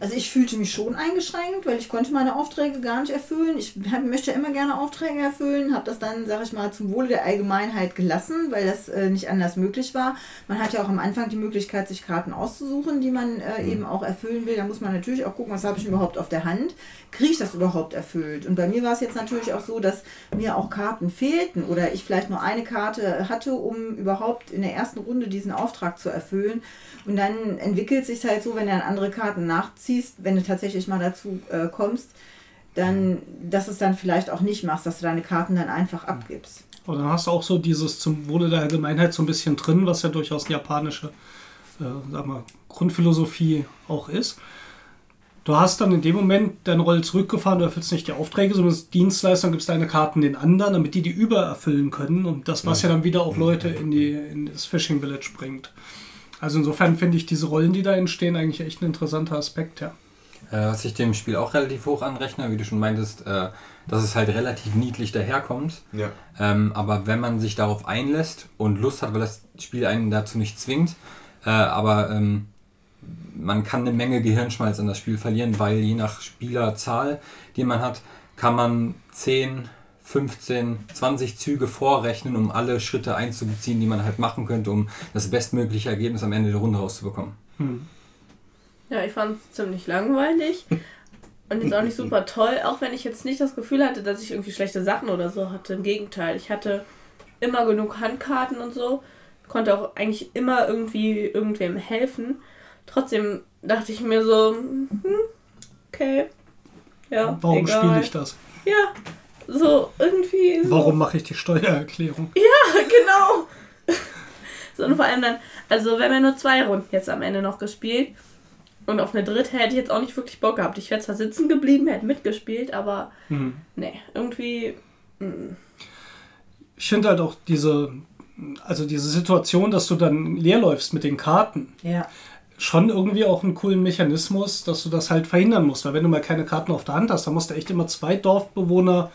also ich fühlte mich schon eingeschränkt, weil ich konnte meine Aufträge gar nicht erfüllen. Ich hab, möchte immer gerne Aufträge erfüllen, habe das dann, sage ich mal, zum Wohle der Allgemeinheit gelassen, weil das äh, nicht anders möglich war. Man hat ja auch am Anfang die Möglichkeit, sich Karten auszusuchen, die man äh, eben auch erfüllen will. Da muss man natürlich auch gucken, was habe ich überhaupt auf der Hand. Kriege ich das überhaupt erfüllt? Und bei mir war es jetzt natürlich auch so, dass mir auch Karten fehlten oder ich vielleicht nur eine Karte hatte, um überhaupt in der ersten Runde diesen Auftrag zu erfüllen. Und dann entwickelt sich halt so, wenn dann andere Karten nachziehst, wenn du tatsächlich mal dazu äh, kommst, dann, dass du es dann vielleicht auch nicht machst, dass du deine Karten dann einfach abgibst. Und dann hast du auch so dieses zum Wohle der Allgemeinheit so ein bisschen drin, was ja durchaus eine japanische äh, sag mal, Grundphilosophie auch ist. Du hast dann in dem Moment deine Rolle zurückgefahren, du erfüllst nicht die Aufträge, sondern als Dienstleister gibst deine Karten den anderen, damit die die übererfüllen können. Und das, was ja, dann wieder auch Leute in, die, in das Fishing Village bringt. Also insofern finde ich diese Rollen, die da entstehen, eigentlich echt ein interessanter Aspekt, ja. Äh, was ich dem Spiel auch relativ hoch anrechne, wie du schon meintest, äh, dass es halt relativ niedlich daherkommt. Ja. Ähm, aber wenn man sich darauf einlässt und Lust hat, weil das Spiel einen dazu nicht zwingt, äh, aber ähm, man kann eine Menge Gehirnschmalz an das Spiel verlieren, weil je nach Spielerzahl, die man hat, kann man 10, 15, 20 Züge vorrechnen, um alle Schritte einzubeziehen, die man halt machen könnte, um das bestmögliche Ergebnis am Ende der Runde rauszubekommen. Ja, ich fand es ziemlich langweilig und jetzt auch nicht super toll, auch wenn ich jetzt nicht das Gefühl hatte, dass ich irgendwie schlechte Sachen oder so hatte. Im Gegenteil, ich hatte immer genug Handkarten und so, konnte auch eigentlich immer irgendwie irgendwem helfen. Trotzdem dachte ich mir so, hm, okay, ja, Warum egal. spiele ich das? Ja, so irgendwie. So. Warum mache ich die Steuererklärung? Ja, genau. so, und vor allem dann, also wir haben ja nur zwei Runden jetzt am Ende noch gespielt. Und auf eine dritte hätte ich jetzt auch nicht wirklich Bock gehabt. Ich wäre zwar sitzen geblieben, hätte mitgespielt, aber Hm. nee, irgendwie. mm. Ich finde halt auch diese, also diese Situation, dass du dann leerläufst mit den Karten, Ja. schon irgendwie auch einen coolen Mechanismus, dass du das halt verhindern musst. Weil wenn du mal keine Karten auf der Hand hast, dann musst du echt immer zwei Dorfbewohner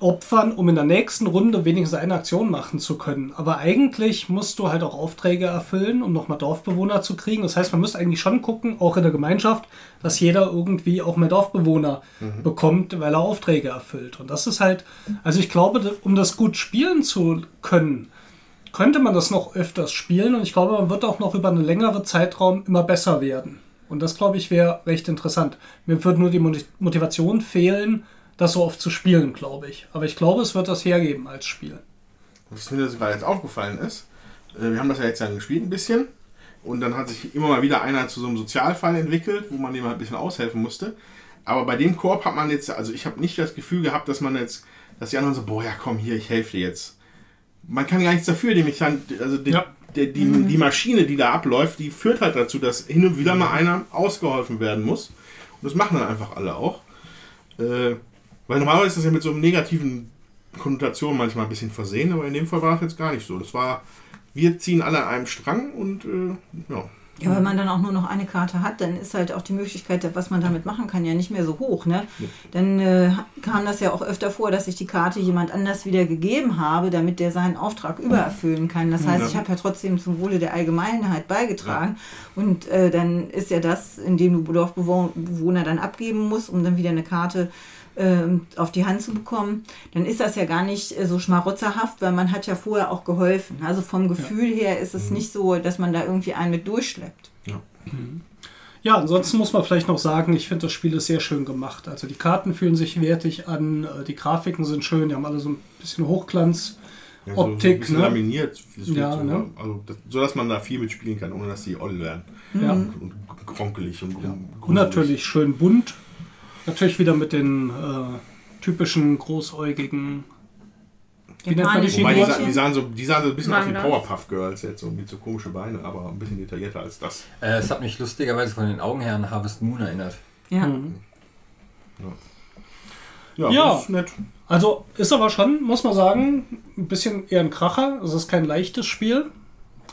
opfern, um in der nächsten Runde wenigstens eine Aktion machen zu können. Aber eigentlich musst du halt auch Aufträge erfüllen, um nochmal Dorfbewohner zu kriegen. Das heißt, man müsste eigentlich schon gucken, auch in der Gemeinschaft, dass jeder irgendwie auch mehr Dorfbewohner bekommt, weil er Aufträge erfüllt. Und das ist halt, also ich glaube, um das gut spielen zu können, könnte man das noch öfters spielen und ich glaube, man wird auch noch über einen längeren Zeitraum immer besser werden. Und das, glaube ich, wäre recht interessant. Mir wird nur die Moti- Motivation fehlen, das so oft zu spielen, glaube ich. Aber ich glaube, es wird das hergeben als Spiel. Was mir das gerade jetzt aufgefallen ist, äh, wir haben das ja jetzt ja gespielt ein bisschen und dann hat sich immer mal wieder einer zu so einem Sozialfall entwickelt, wo man dem halt ein bisschen aushelfen musste. Aber bei dem Korb hat man jetzt, also ich habe nicht das Gefühl gehabt, dass man jetzt, dass die anderen so, boah, ja komm hier, ich helfe dir jetzt. Man kann gar nichts dafür, die Mechan also die, Ja. der, die, die Maschine, die da abläuft, die führt halt dazu, dass hin und wieder mal einer ausgeholfen werden muss. Und das machen dann einfach alle auch. Äh, weil normalerweise ist das ja mit so einem negativen Konnotation manchmal ein bisschen versehen, aber in dem Fall war das jetzt gar nicht so. Das war, wir ziehen alle an einem Strang und äh, ja. Ja, wenn man dann auch nur noch eine Karte hat, dann ist halt auch die Möglichkeit, was man damit machen kann, ja nicht mehr so hoch. Ne? Dann äh, kam das ja auch öfter vor, dass ich die Karte jemand anders wieder gegeben habe, damit der seinen Auftrag übererfüllen kann. Das heißt, Ja. ich habe ja trotzdem zum Wohle der Allgemeinheit beigetragen. Und äh, dann ist ja das, indem du Dorfbewohner dann abgeben musst, um dann wieder eine Karte ähm, auf die Hand zu bekommen, dann ist das ja gar nicht äh, so schmarotzerhaft, weil man hat ja vorher auch geholfen. Also vom Gefühl her ist es nicht so, dass man da irgendwie einen mit durchschleppt. Ja, ansonsten muss man vielleicht noch sagen, ich finde das Spiel ist sehr schön gemacht. Also die Karten fühlen sich wertig an, äh, die Grafiken sind schön, die haben alle so ein bisschen Hochglanz. ja so, so Optik, ne? laminiert, es Ja, wird, so, ne? also, das, so dass man da viel mitspielen kann, ohne dass die oll werden. Ja. Und, und kronkelig und, und Und natürlich schön bunt. Natürlich wieder mit den äh, typischen großäugigen Wie nennt man die Wobei die, sa- die, sahen so, die sahen so ein bisschen aus wie. Powerpuff Girls jetzt, so mit so komische Beine, aber ein bisschen detaillierter als das. Äh, es hat mich lustigerweise von den Augen her an Harvest Moon erinnert. Ja. Mhm. Ja, Ja. ist nett. Also ist aber schon, muss man sagen, ein bisschen eher ein Kracher. Es ist kein leichtes Spiel.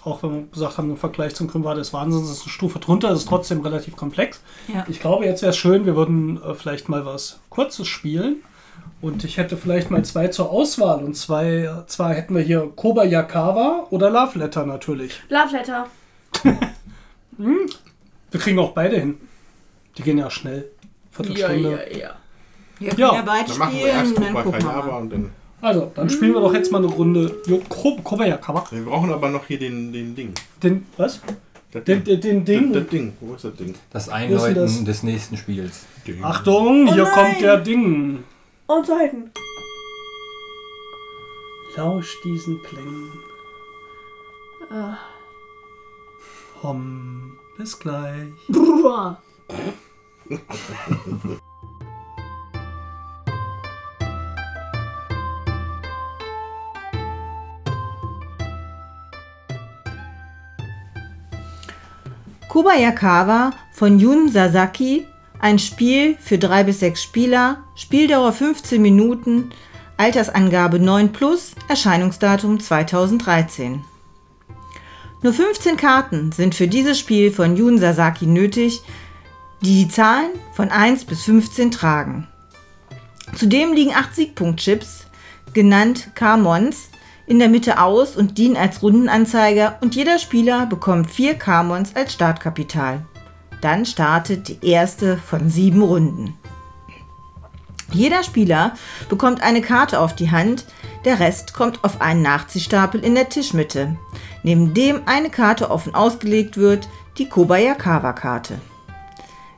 Auch wenn wir gesagt haben, im Vergleich zum Grimwade des Wahnsinns ist es eine Stufe drunter, es ist trotzdem relativ komplex. Ja. Ich glaube, jetzt wäre es schön, wir würden äh, vielleicht mal was Kurzes spielen. Und ich hätte vielleicht mal zwei zur Auswahl. Und zwei, zwar hätten wir hier Kobayakawa oder Love Letter natürlich. Love Letter. Wir kriegen auch beide hin. Die gehen ja schnell. Ja, Viertelstunde. ja, ja. Wir können Ja. ja, beide Dann machen wir erst spielen und dann Kuba gucken wir mal. und dann. Also, dann spielen wir doch jetzt mal eine Runde Kobayakawa. Wir brauchen aber noch hier den, den Ding. Den, was? Das Den, den, den Ding. Das, das Ding. Wo ist das Ding? Das das? Einläuten des nächsten Spiels. Ding. Achtung, hier nein! kommt der Ding. Und so halten. Lausch diesen Klängen. Ah. Hom, bis gleich. Buah. Kobayakawa von Jun Sasaki, ein Spiel für drei bis sechs Spieler, Spieldauer 15 Minuten, Altersangabe 9 plus, Erscheinungsdatum 2013. Nur 15 Karten sind für dieses Spiel von Jun Sasaki nötig, die die Zahlen von 1 bis 15 tragen. Zudem liegen 8 Siegpunktchips, genannt K-Mons, in der Mitte aus und dienen als Rundenanzeiger und jeder Spieler bekommt 4 K-Mons als Startkapital. Dann startet die erste von sieben Runden. Jeder Spieler bekommt eine Karte auf die Hand, der Rest kommt auf einen Nachziehstapel in der Tischmitte, neben dem eine Karte offen ausgelegt wird, die Kobayakawa-Karte.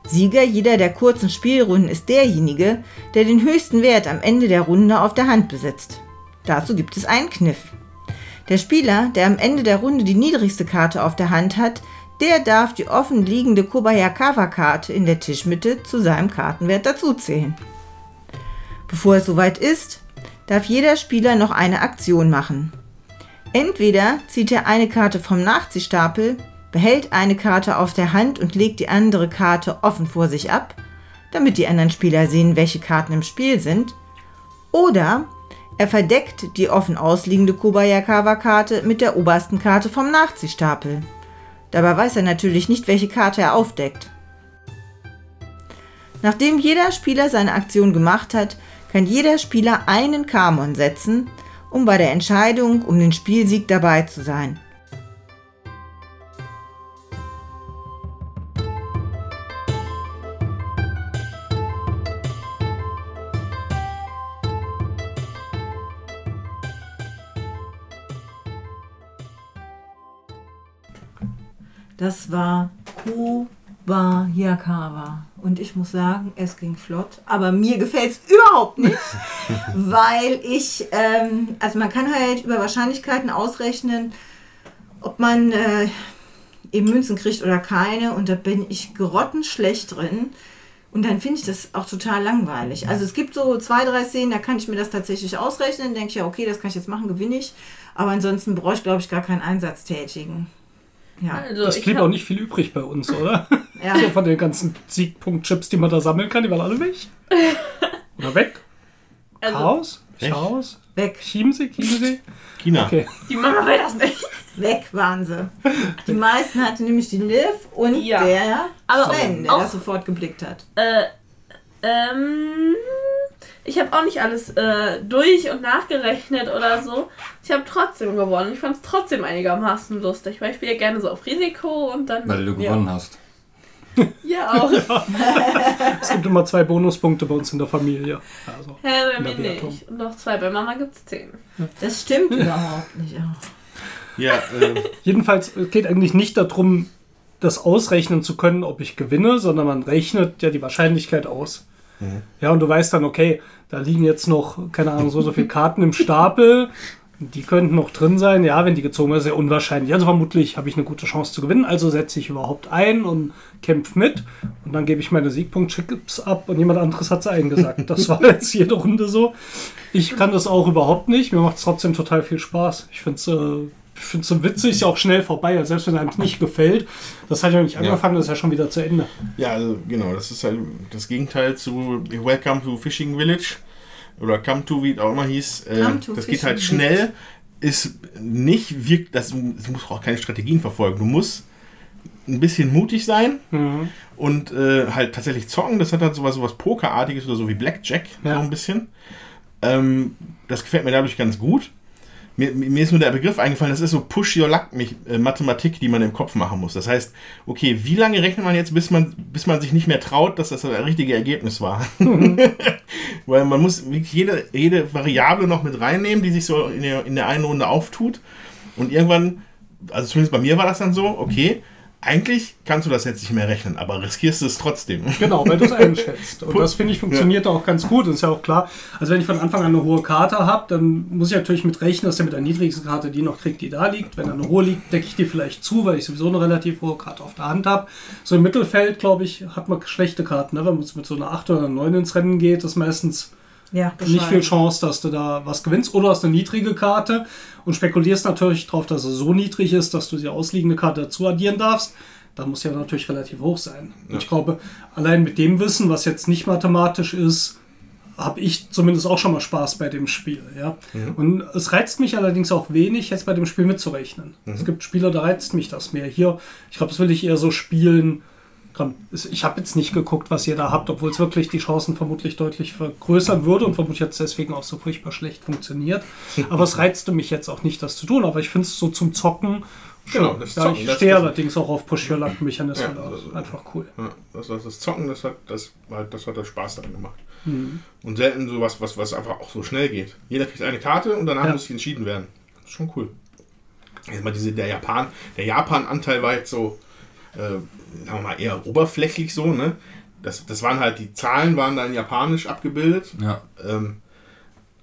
Sieger jeder der kurzen Spielrunden ist derjenige, der den höchsten Wert am Ende der Runde auf der Hand besitzt. Dazu gibt es einen Kniff. Der Spieler, der am Ende der Runde die niedrigste Karte auf der Hand hat, der darf die offen liegende Kobayakawa-Karte in der Tischmitte zu seinem Kartenwert dazuzählen. Bevor es soweit ist, darf jeder Spieler noch eine Aktion machen. Entweder zieht er eine Karte vom Nachziehstapel, behält eine Karte auf der Hand und legt die andere Karte offen vor sich ab, damit die anderen Spieler sehen, welche Karten im Spiel sind, oder er verdeckt die offen ausliegende Kobayakawa-Karte mit der obersten Karte vom Nachziehstapel. Dabei weiß er natürlich nicht, welche Karte er aufdeckt. Nachdem jeder Spieler seine Aktion gemacht hat, kann jeder Spieler einen Kamon setzen, um bei der Entscheidung um den Spielsieg dabei zu sein. Das war Kobayakawa. Und ich muss sagen, es ging flott. Aber mir gefällt es überhaupt nicht, weil ich, ähm, also man kann halt über Wahrscheinlichkeiten ausrechnen, ob man äh, eben Münzen kriegt oder keine. Und da bin ich grottenschlecht drin. Und dann finde ich das auch total langweilig. Also es gibt so zwei, drei Szenen, da kann ich mir das tatsächlich ausrechnen. Denke ich ja, okay, das kann ich jetzt machen, gewinne ich. Aber ansonsten brauche ich, glaube ich, gar keinen Einsatz tätigen. Ja. Also, ich blieb hab- auch nicht viel übrig bei uns, oder? Ja. So von den ganzen Siegpunktchips, die man da sammeln kann, die waren alle weg. Oder weg? Also, Chaos? Weg. Chaos? Weg, Chiemsee? Chiemsee? China. Okay. die Mama will das nicht. weg waren sie. Die meisten hatten nämlich die Liv und Ja. der Aber Sven, der auch- das sofort geblickt hat. Äh, ähm, ich habe auch nicht alles äh, durch und nachgerechnet oder so. Ich habe trotzdem gewonnen. Ich fand es trotzdem einigermaßen lustig, weil ich spiele gerne so auf Risiko und dann. Weil du ja. gewonnen hast. Ja, auch. Es gibt immer zwei Bonuspunkte bei uns in der Familie. Also, Hä, bei mir nicht. Und noch zwei. Bei Mama gibt es zehn. Das stimmt überhaupt nicht. Oh. Ja, äh, jedenfalls es geht eigentlich nicht darum, das ausrechnen zu können, ob ich gewinne, sondern man rechnet ja die Wahrscheinlichkeit aus. Ja, und du weißt dann, okay, da liegen jetzt noch, keine Ahnung, so, so viele Karten im Stapel. Die könnten noch drin sein, ja, wenn die gezogen werden, sehr unwahrscheinlich. Also vermutlich habe ich eine gute Chance zu gewinnen, also setze ich überhaupt ein und kämpfe mit und dann gebe ich meine Siegpunkt-Chips ab und jemand anderes hat es eingesagt. Das war jetzt jede Runde so. Ich kann das auch überhaupt nicht, mir macht es trotzdem total viel Spaß. Ich finde es äh, ich finde es so witzig, ist ja auch schnell vorbei, also selbst wenn einem nicht gefällt. Das hat ja nicht angefangen, das ist ja schon wieder zu Ende. Ja, also genau, das ist halt das Gegenteil zu Welcome to Fishing Village oder Come to, wie es auch immer hieß. Äh, Come to das geht halt schnell, ist nicht wirkt, das, das muss auch keine Strategien verfolgen. Du musst ein bisschen mutig sein Mhm. und äh, halt tatsächlich zocken. Das hat halt sowas, sowas Pokerartiges oder so wie Blackjack, Ja. so ein bisschen. Ähm, das gefällt mir dadurch ganz gut. Mir, mir ist nur der Begriff eingefallen, das ist so Push-Your-Luck-Mathematik, die man im Kopf machen muss. Das heißt, okay, wie lange rechnet man jetzt, bis man, bis man sich nicht mehr traut, dass das das richtige Ergebnis war? Weil man muss wirklich jede, jede Variable noch mit reinnehmen, die sich so in der, in der einen Runde auftut. Und irgendwann, also zumindest bei mir war das dann so, okay, eigentlich kannst du das jetzt nicht mehr rechnen, aber riskierst du es trotzdem. Genau, weil du es einschätzt. Und das finde ich funktioniert auch ganz gut. Das ist ja auch klar. Also wenn ich von Anfang an eine hohe Karte habe, dann muss ich natürlich mit rechnen, dass der mit der niedrigsten Karte die noch kriegt, die da liegt. Wenn da eine hohe liegt, decke ich die vielleicht zu, weil ich sowieso eine relativ hohe Karte auf der Hand habe. So im Mittelfeld, glaube ich, hat man schlechte Karten. Ne? Wenn man mit so einer 8 oder einer 9 ins Rennen geht, ist meistens Ja, nicht viel. Chance, dass du da was gewinnst. Oder hast eine niedrige Karte und spekulierst natürlich darauf, dass sie so niedrig ist, dass du die ausliegende Karte dazu addieren darfst. Da muss ja natürlich relativ hoch sein. Und ich glaube, allein mit dem Wissen, was jetzt nicht mathematisch ist, habe ich zumindest auch schon mal Spaß bei dem Spiel. Ja? Und es reizt mich allerdings auch wenig, jetzt bei dem Spiel mitzurechnen. Es gibt Spiele, da reizt mich das mehr. Hier, ich glaube, das will ich eher so spielen. Es- Ich habe jetzt nicht geguckt, was ihr da habt, obwohl es wirklich die Chancen vermutlich deutlich vergrößern würde und vermutlich hat es deswegen auch so furchtbar schlecht funktioniert. Aber es reizte mich jetzt auch nicht, das zu tun. Aber ich finde es so zum Zocken. Genau, das ja, Zocken, ich stehe das- allerdings auch auf Push-Your-Luck-Mechanismen. Ja, das ist also- einfach cool. Ja, das, das, das Zocken, das hat, das, halt, das hat das Spaß daran gemacht. Mhm. Und selten sowas, was, was einfach auch so schnell geht. Jeder kriegt eine Karte und danach Ja. muss sich entschieden werden. Das ist schon cool. Jetzt mal diese, der Japan, der Japan-Anteil war jetzt so, äh, sagen wir mal, eher oberflächlich so, ne? Das, das waren halt, die Zahlen waren dann japanisch abgebildet. Ja. Ähm,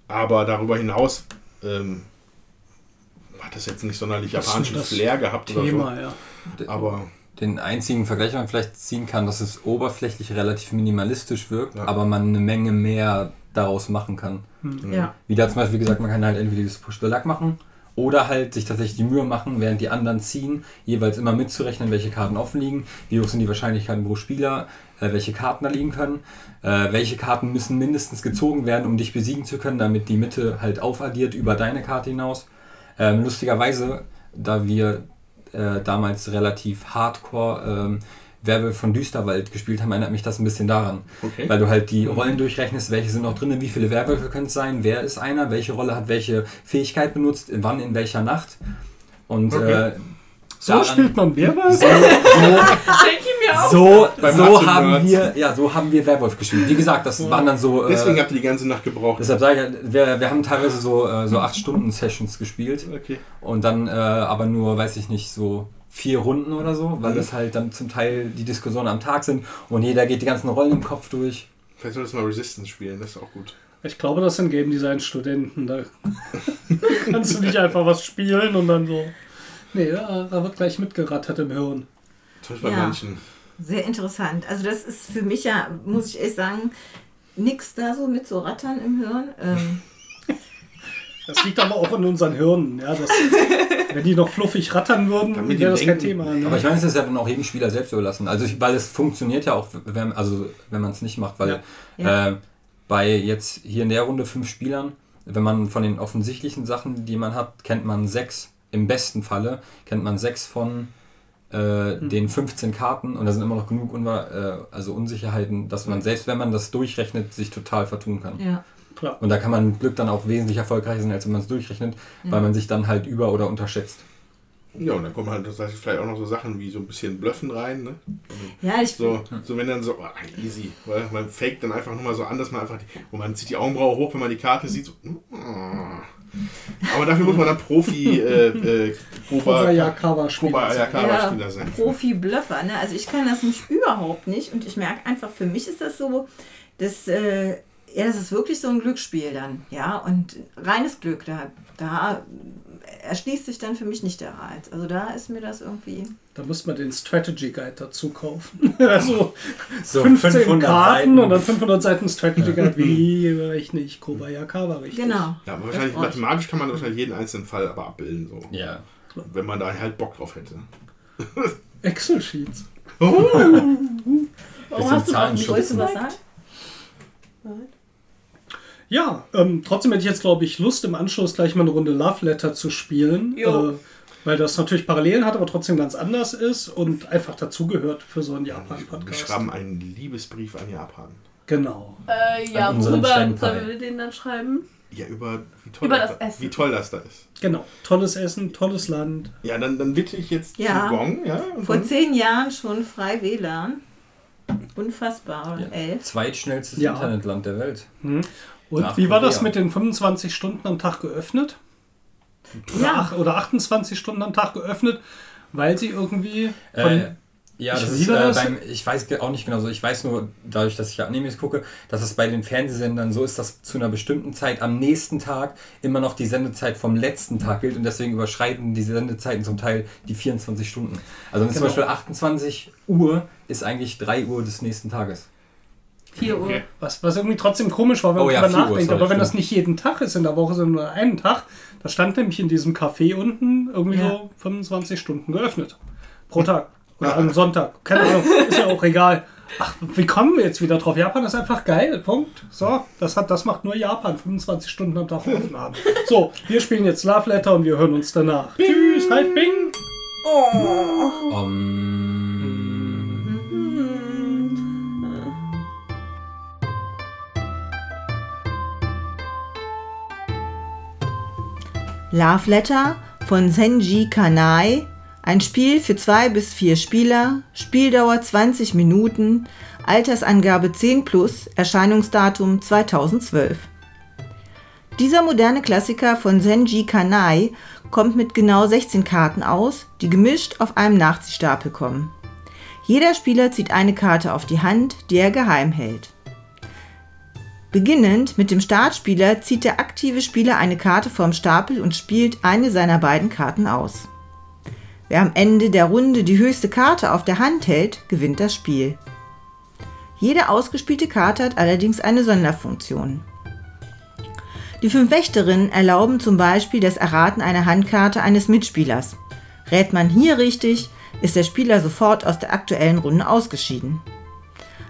aber darüber hinaus ähm, hat das jetzt nicht sonderlich japanischen Flair gehabt Thema, oder ja. so. Aber Den einzigen Vergleich, den man vielleicht ziehen kann, dass es oberflächlich relativ minimalistisch wirkt, Ja. aber man eine Menge mehr daraus machen kann. Ja. Wie da zum Beispiel, wie gesagt, man kann halt entweder dieses Push-the-Luck machen oder halt sich tatsächlich die Mühe machen, während die anderen ziehen, jeweils immer mitzurechnen, welche Karten offen liegen, wie hoch sind die Wahrscheinlichkeiten pro Spieler, äh, welche Karten da liegen können, äh, welche Karten müssen mindestens gezogen werden, um dich besiegen zu können, damit die Mitte halt aufaddiert über deine Karte hinaus. Ähm, lustigerweise, da wir äh, damals relativ hardcore ähm, Werwolf von Düsterwald gespielt haben, erinnert mich das ein bisschen daran. Okay. Weil du halt die Rollen durchrechnest, welche sind noch drin, wie viele Werwölfe können es sein, wer ist einer, welche Rolle hat welche Fähigkeit benutzt, wann in welcher Nacht. Und Okay. äh, So spielt man Werwolf? so, so, so, Mathe haben Nerds. wir, ja, so haben wir Werwolf gespielt. Wie gesagt, das waren dann so. Äh, Deswegen habt ihr die ganze Nacht gebraucht. deshalb sage ich, ja, wir, wir haben teilweise so, äh, so 8-Stunden-Sessions gespielt. Okay. Und dann äh, aber nur, weiß ich nicht, so vier Runden oder so, weil Mhm. das halt dann zum Teil die Diskussionen am Tag sind und jeder geht die ganzen Rollen im Kopf durch. Vielleicht solltest du mal Resistance spielen, das ist auch gut. Ich glaube, das sind Game Design Studenten. Da kannst du nicht einfach was spielen und dann so. Nee, da da wird gleich mitgerattert im Hirn. Zum Beispiel bei Ja. manchen. Sehr interessant. Also das ist für mich ja, muss ich echt sagen, nix da so mit so Rattern im Hirn. Ähm, Das liegt aber auch in unseren Hirnen. Ja, das, wenn die noch fluffig rattern würden, wäre das kein denken. Thema. Ne? Aber ich meine, es ist ja dann auch jedem Spieler selbst überlassen. Also, ich, weil es funktioniert ja auch, wenn, also, wenn man es nicht macht, weil Ja. Äh, bei jetzt hier in der Runde fünf Spielern, wenn man von den offensichtlichen Sachen, die man hat, kennt man sechs, im besten Falle, kennt man sechs von äh, den 15 Karten und da sind immer noch genug Unwa äh, also Unsicherheiten, dass man selbst wenn man das durchrechnet, sich total vertun kann. ja. Klar. Und da kann man mit Glück dann auch wesentlich erfolgreicher sein, als wenn man es durchrechnet, weil man sich dann halt über- oder unterschätzt. Ja, und dann kommen halt das heißt, vielleicht auch noch so Sachen wie so ein bisschen Bluffen rein, ne? ja, ich So, so wenn dann so, ah, easy, weil man fake dann einfach nur mal so an, dass man einfach, die, wo man zieht die Augenbraue hoch, wenn man die Karte sieht, so, ah. aber dafür muss man dann Profi, äh, äh, Kobayakawa-Spieler. Proba sein. Profi-Bluffer. Ne? Also ich kann das nicht überhaupt nicht und ich merke einfach, für mich ist das so, dass äh, Ja, das ist wirklich so ein Glücksspiel dann, ja, und reines Glück, da, da erschließt sich dann für mich nicht der Reiz. Also da ist mir das irgendwie. Da muss man den Strategy Guide dazu kaufen. also So 15 500 Karten Seiten. und dann 500 Seiten Strategy Guide. Wie rechne ich Kobayakawa richtig? Genau. Ja, aber wahrscheinlich mathematisch kann man wahrscheinlich jeden einzelnen Fall aber abbilden, so. Ja. Wenn man da halt Bock drauf hätte. Excel-Sheets. Warum Bisschen hast du nicht Wolltest du was gesagt? sagen? Ja, ähm, trotzdem hätte ich jetzt, glaube ich, Lust, im Anschluss gleich mal eine Runde Love Letter zu spielen. Äh, weil das natürlich Parallelen hat, aber trotzdem ganz anders ist und einfach dazugehört für so einen Wir Japan-Podcast. schreiben einen Liebesbrief an Japan. Genau. Äh, ja, An worüber sollen wir den dann schreiben? Ja, über wie toll, Über das, das Essen. wie toll das da ist. Genau. Tolles Essen, tolles Land. Ja, dann, dann bitte ich jetzt Ja. zu Gong, ja? Vor zehn Jahren schon frei WLAN. Unfassbar. ja. Elf. Zweitschnellstes Ja. Internetland der Welt. Und Nach wie war das mit den 25 Stunden am Tag geöffnet? Oder, Ja. ach, oder 28 Stunden am Tag geöffnet, weil sie irgendwie von, Äh, ja, Ich das ist äh, das. beim, ich weiß auch nicht genau so, ich weiß nur, dadurch, dass ich ja Animes gucke, dass es bei den Fernsehsendern so ist, dass zu einer bestimmten Zeit am nächsten Tag immer noch die Sendezeit vom letzten Tag gilt und deswegen überschreiten die Sendezeiten zum Teil die 24 Stunden. Also wenn Genau. zum Beispiel 28 Uhr ist eigentlich 3 Uhr des nächsten Tages. 4 Uhr. Okay. was, was irgendwie trotzdem komisch war, wenn Oh man ja, drüber 4 Uhr, nachdenkt. sorry, Aber wenn das nicht jeden Tag ist in der Woche, sondern nur einen Tag, da stand nämlich in diesem Café unten irgendwie Ja. so 25 Stunden geöffnet. Pro Tag. Oder am Sonntag. Keine Ahnung. Ist ja auch egal. Ach, wie kommen wir jetzt wieder drauf? Japan ist einfach geil. Punkt. So, das, hat, das macht nur Japan. 25 Stunden am Tag offen haben. So, wir spielen jetzt Love Letter und wir hören uns danach. Tschüss, halt Bing. Um, Love Letter von Senji Kanai. Ein Spiel für zwei bis vier Spieler. Spieldauer 20 Minuten. Altersangabe 10 plus. Erscheinungsdatum 2012. Dieser moderne Klassiker von Senji Kanai kommt mit genau 16 Karten aus, die gemischt auf einem Nachziehstapel kommen. Jeder Spieler zieht eine Karte auf die Hand, die er geheim hält. Beginnend mit dem Startspieler zieht der aktive Spieler eine Karte vom Stapel und spielt eine seiner beiden Karten aus. Wer am Ende der Runde die höchste Karte auf der Hand hält, gewinnt das Spiel. Jede ausgespielte Karte hat allerdings eine Sonderfunktion. Die fünf Wächterinnen erlauben zum Beispiel das Erraten einer Handkarte eines Mitspielers. Rät man hier richtig, ist der Spieler sofort aus der aktuellen Runde ausgeschieden.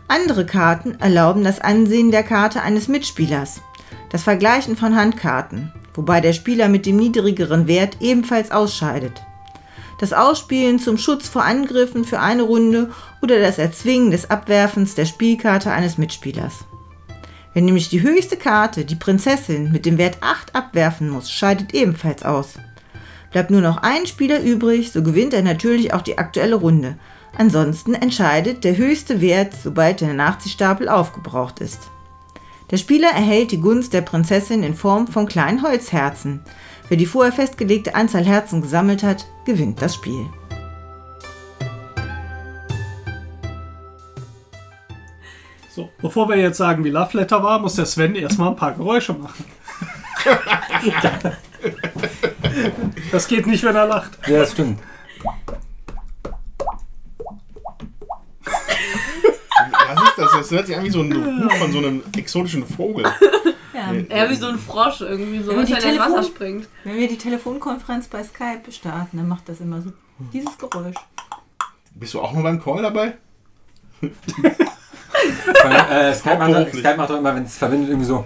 Andere Karten erlauben das Ansehen der Karte eines Mitspielers, das Vergleichen von Handkarten, wobei der Spieler mit dem niedrigeren Wert ebenfalls ausscheidet. Das Ausspielen zum Schutz vor Angriffen für eine Runde oder das Erzwingen des Abwerfens der Spielkarte eines Mitspielers. Wer nämlich die höchste Karte, die Prinzessin, mit dem Wert 8 abwerfen muss, scheidet ebenfalls aus. Bleibt nur noch ein Spieler übrig, so gewinnt er natürlich auch die aktuelle Runde. Ansonsten entscheidet der höchste Wert, sobald der Nachziehstapel aufgebraucht ist. Der Spieler erhält die Gunst der Prinzessin in Form von kleinen Holzherzen. Wer die vorher festgelegte Anzahl Herzen gesammelt hat, gewinnt das Spiel. So, bevor wir jetzt sagen, wie Love Letter war, muss der Sven erstmal ein paar Geräusche machen. das geht nicht, wenn er lacht. ja, das stimmt. Was ist das? Das hört sich an wie so ein Ruf von so einem exotischen Vogel. Ja. Ja, wie so ein Frosch irgendwie, so Wenn er in Telefon- Wasser springt. Wenn wir die Telefonkonferenz bei Skype starten, dann macht das immer so dieses Geräusch. Bist du auch noch beim Call dabei? Weil, äh, Skype, macht. Skype macht doch immer, wenn es verbindet, irgendwie so.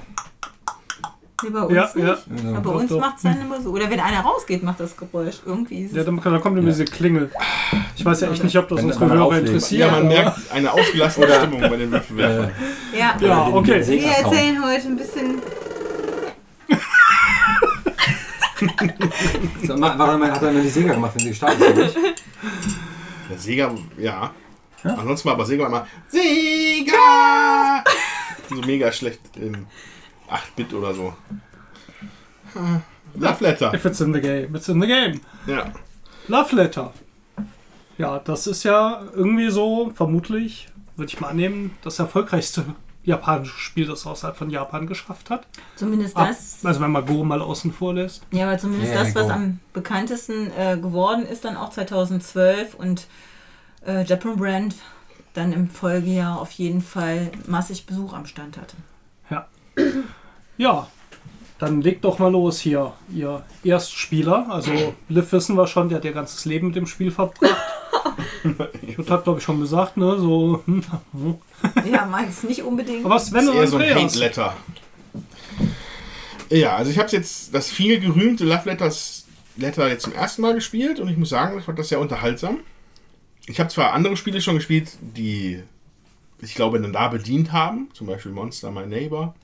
Nee, bei uns Ja, nicht. ja. Aber bei uns macht es dann immer so. Oder wenn einer rausgeht, macht das Geräusch. Irgendwie ist Ja, dann, da kommt immer diese Klingel. Ich weiß ja echt nicht, ob das Wenn unsere Hörer interessiert. Ja, man aber- merkt eine ausgelassene Stimmung bei den Würfelwerfern. Ja. Ja, okay. Wir erzählen heute ein bisschen. So, Warum hat er immer die Sieger gemacht, wenn sie gestartet sind? nicht? Der Sega, ja. Ansonsten war aber Sega immer Sega! so mega schlecht in 8-Bit oder so. Ah, Love Letter. If it's in the game, it's in the game. Ja. Love Letter. Ja, das ist ja irgendwie so, vermutlich, würde ich mal annehmen, das erfolgreichste japanische Spiel, das außerhalb von Japan geschafft hat. Zumindest Ab- das. Also wenn man Go mal außen vor lässt. Ja, aber zumindest Ja, das, was go. am bekanntesten äh, geworden ist, dann auch 2012 und äh, Japan Brand dann im Folgejahr auf jeden Fall massig Besuch am Stand hatte. Ja, dann legt doch mal los hier, ihr Erstspieler. Also Liv wissen wir schon, der hat ihr ganzes Leben mit dem Spiel verbracht. Ich hat glaube ich schon gesagt, ne? So. hm, hm. Ja, meins nicht unbedingt. Aber Sven ist und eher so ein Andreas. Hate-Letter. Ja, also ich habe jetzt das viel gerühmte Love Letters Letter jetzt zum ersten Mal gespielt und ich muss sagen, ich fand das sehr unterhaltsam. Ich habe zwar andere Spiele schon gespielt, die ich glaube dann da bedient haben, zum Beispiel Monster My Neighbor.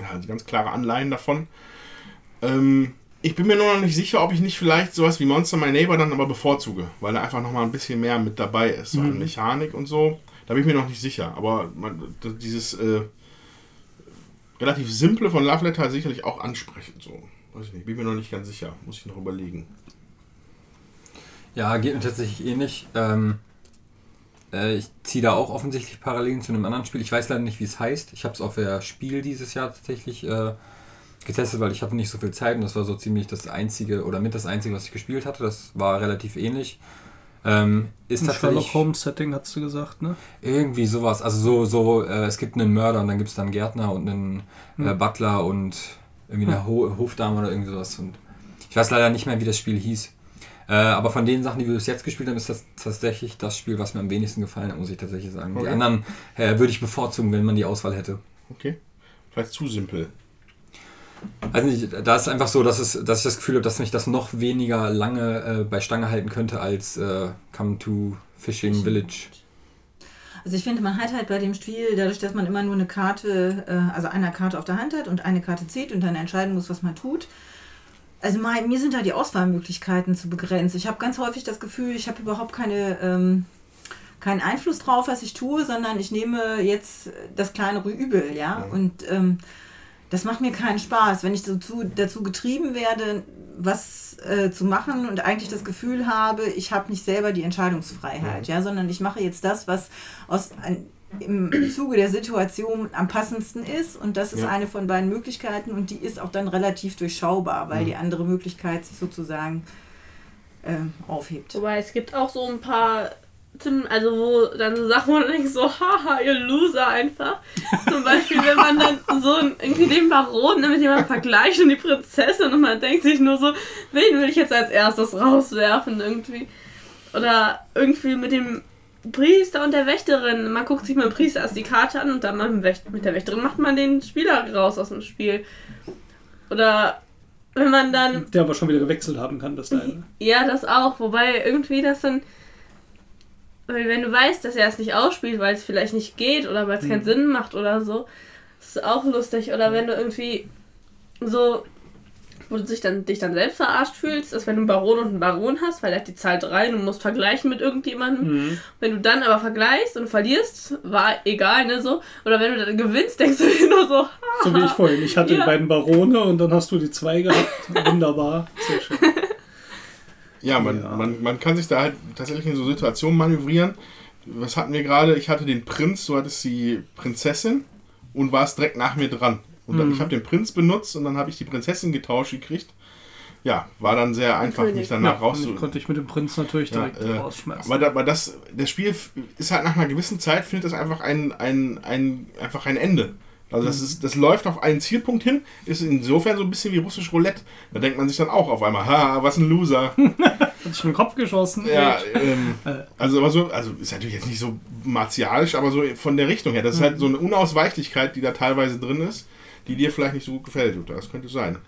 Ja, also ganz klare Anleihen davon. Ähm, ich bin mir nur noch nicht sicher, ob ich nicht vielleicht sowas wie Monster My Neighbor dann aber bevorzuge, weil da einfach noch mal ein bisschen mehr mit dabei ist, so an Mechanik und so. Da bin ich mir noch nicht sicher, aber man, dieses äh, relativ simple von Love Letter sicherlich auch ansprechend so. Weiß ich nicht, bin mir noch nicht ganz sicher, muss ich noch überlegen. Ja, geht mir tatsächlich ähnlich. Ähm, äh, ich ziehe da auch offensichtlich Parallelen zu einem anderen Spiel. Ich weiß leider nicht, wie es heißt. Ich habe es auf der Spiel dieses Jahr tatsächlich äh, getestet, weil ich hatte nicht so viel Zeit und das war so ziemlich das einzige oder mit das einzige, was ich gespielt hatte. Das war relativ ähnlich. Ähm, ist Ein tatsächlich Sherlock Holmes Setting, hast du gesagt, ne? irgendwie sowas. Also so, so äh, es gibt einen Mörder und dann gibt es dann einen Gärtner und einen äh, Butler und irgendwie eine Ho Hofdame oder irgendwie sowas. Und ich weiß leider nicht mehr, wie das Spiel hieß. Äh, aber von den Sachen, die wir bis jetzt gespielt haben, ist das tatsächlich das Spiel, was mir am wenigsten gefallen hat, muss ich tatsächlich sagen. Die Okay. anderen äh, würde ich bevorzugen, wenn man die Auswahl hätte. Okay. Vielleicht zu simpel. Also nicht, da ist einfach so, dass, es, dass ich das Gefühl habe, dass mich das noch weniger lange äh, bei Stange halten könnte als äh, Come to Fishing Village. Also ich finde, man hat halt bei dem Spiel, dadurch, dass man immer nur eine Karte, äh, also eine Karte auf der Hand hat und eine Karte zieht und dann entscheiden muss, was man tut. Also mein, mir sind da die Auswahlmöglichkeiten zu begrenzt. Ich habe ganz häufig das Gefühl, ich habe überhaupt keine, ähm, keinen Einfluss drauf, was ich tue, sondern ich nehme jetzt das kleinere Übel, ja. Und ähm, das macht mir keinen Spaß, wenn ich dazu, dazu getrieben werde, was äh, zu machen und eigentlich das Gefühl habe, ich habe nicht selber die Entscheidungsfreiheit, ja, sondern ich mache jetzt das, was aus ein, im Zuge der Situation am passendsten ist und das ist Ja. eine von beiden Möglichkeiten und die ist auch dann relativ durchschaubar, weil Mhm. die andere Möglichkeit sich sozusagen äh, aufhebt. Wobei es gibt auch so ein paar, also wo dann so Sachen, wo du denkst, so, haha, ihr Loser einfach. Zum Beispiel, wenn man dann so irgendwie den Baron mit jemandem vergleicht und die Prinzessin und man denkt sich nur so, wen will ich jetzt als erstes rauswerfen irgendwie. Oder irgendwie mit dem Priester und der Wächterin. Man guckt sich mit dem Priester erst die Karte an und dann mit, der Wächterin macht man den Spieler raus aus dem Spiel. Oder wenn man dann Der aber schon wieder gewechselt haben kann bis dahin. ja, das auch. Wobei irgendwie das dann. Weil wenn du weißt, dass er es nicht ausspielt, weil es vielleicht nicht geht oder weil es keinen Sinn macht oder so, ist auch lustig. Oder wenn du irgendwie so, wo du dich dann, dich dann selbst verarscht fühlst, ist, wenn du einen Baron und einen Baron hast, weil er hat die Zahl 3 und du musst vergleichen mit irgendjemandem. Wenn du dann aber vergleichst und verlierst, war egal, ne, so. Oder wenn du dann gewinnst, denkst du dir nur so, So wie ich vorhin. Ich hatte Ja. die beiden Barone und dann hast du die zwei gehabt. Wunderbar. Sehr schön. Ja, man, Ja. Man, man kann sich da halt tatsächlich in so Situationen manövrieren. Was hatten wir gerade? Ich hatte den Prinz, du hattest die Prinzessin und warst direkt nach mir dran. Und dann, ich habe den Prinz benutzt und dann habe ich die Prinzessin getauscht gekriegt. Ja, war dann sehr einfach, mich danach Ja, raus und konnte ich mit dem Prinz natürlich Ja, direkt äh, rausschmeißen. aber, da, aber das, das Spiel ist halt nach einer gewissen Zeit, findet das einfach ein, ein, ein, einfach ein Ende. Also das, ist, das läuft auf einen Zielpunkt hin, ist insofern so ein bisschen wie russisch Roulette. Da denkt man sich dann auch auf einmal, ha, was ein Loser. Hat sich in den Kopf geschossen. Ja, ähm, also aber so, also ist natürlich jetzt nicht so martialisch, aber so von der Richtung her. Das ist halt so eine Unausweichlichkeit, die da teilweise drin ist, die dir vielleicht nicht so gut gefällt, Jutta. Das könnte sein.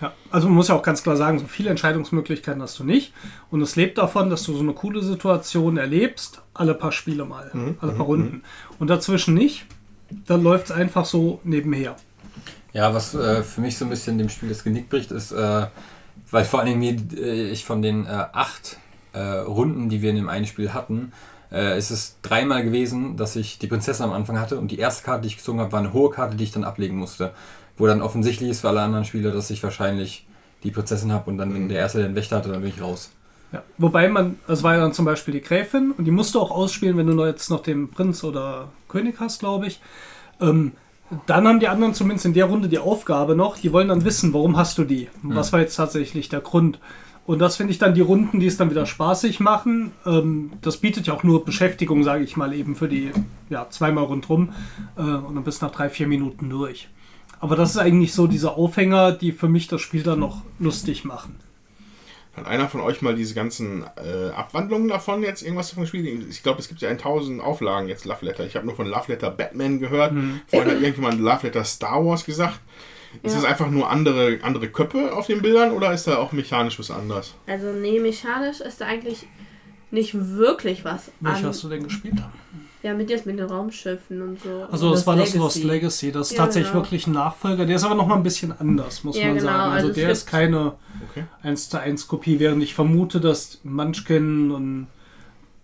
Ja, also man muss ja auch ganz klar sagen, so viele Entscheidungsmöglichkeiten hast du nicht. Und es lebt davon, dass du so eine coole Situation erlebst, alle paar Spiele mal, alle paar Runden. Und dazwischen nicht. Dann läuft es einfach so nebenher. Ja, was äh, für mich so ein bisschen dem Spiel das Genick bricht, ist, äh, weil vor allen Dingen mir, äh, ich von den äh, acht äh, Runden, die wir in dem einen Spiel hatten, äh, ist es dreimal gewesen, dass ich die Prinzessin am Anfang hatte und die erste Karte, die ich gezogen habe, war eine hohe Karte, die ich dann ablegen musste. Wo dann offensichtlich ist für alle anderen Spieler, dass ich wahrscheinlich die Prinzessin habe und dann, wenn der erste den Wächter hatte, dann bin ich raus. Ja. Wobei man, es war ja dann zum Beispiel die Gräfin und die musst du auch ausspielen, wenn du noch jetzt noch den Prinz oder König hast, glaube ich. Ähm, dann haben die anderen zumindest in der Runde die Aufgabe noch, die wollen dann wissen, warum hast du die? Was war jetzt tatsächlich der Grund? Und das finde ich dann die Runden, die es dann wieder spaßig machen. Ähm, das bietet ja auch nur Beschäftigung, sage ich mal, eben für die ja, zweimal rundrum äh, und dann bis nach drei, vier Minuten durch. Aber das ist eigentlich so diese Aufhänger, die für mich das Spiel dann noch lustig machen. Hat einer von euch mal diese ganzen äh, Abwandlungen davon jetzt irgendwas davon gespielt? Ich glaube, es gibt ja 1000 Auflagen jetzt Love Letter. Ich habe nur von Love Letter Batman gehört. Vorhin hat irgendjemand Love Letter Star Wars gesagt. Ist Ja. das einfach nur andere, andere Köpfe auf den Bildern oder ist da auch mechanisch was anderes? Also nee, mechanisch ist da eigentlich nicht wirklich was Welche an. hast du denn gespielt? Ja, mit jetzt mit den Raumschiffen und so. Also das Lost war das. Lost Legacy. Das ist Ja, tatsächlich genau. wirklich ein Nachfolger. Der ist aber noch mal ein bisschen anders, muss Ja, man genau. sagen. Also, Also es der ist keine Okay. 1 zu 1 Kopie, während ich vermute, dass Munchkin und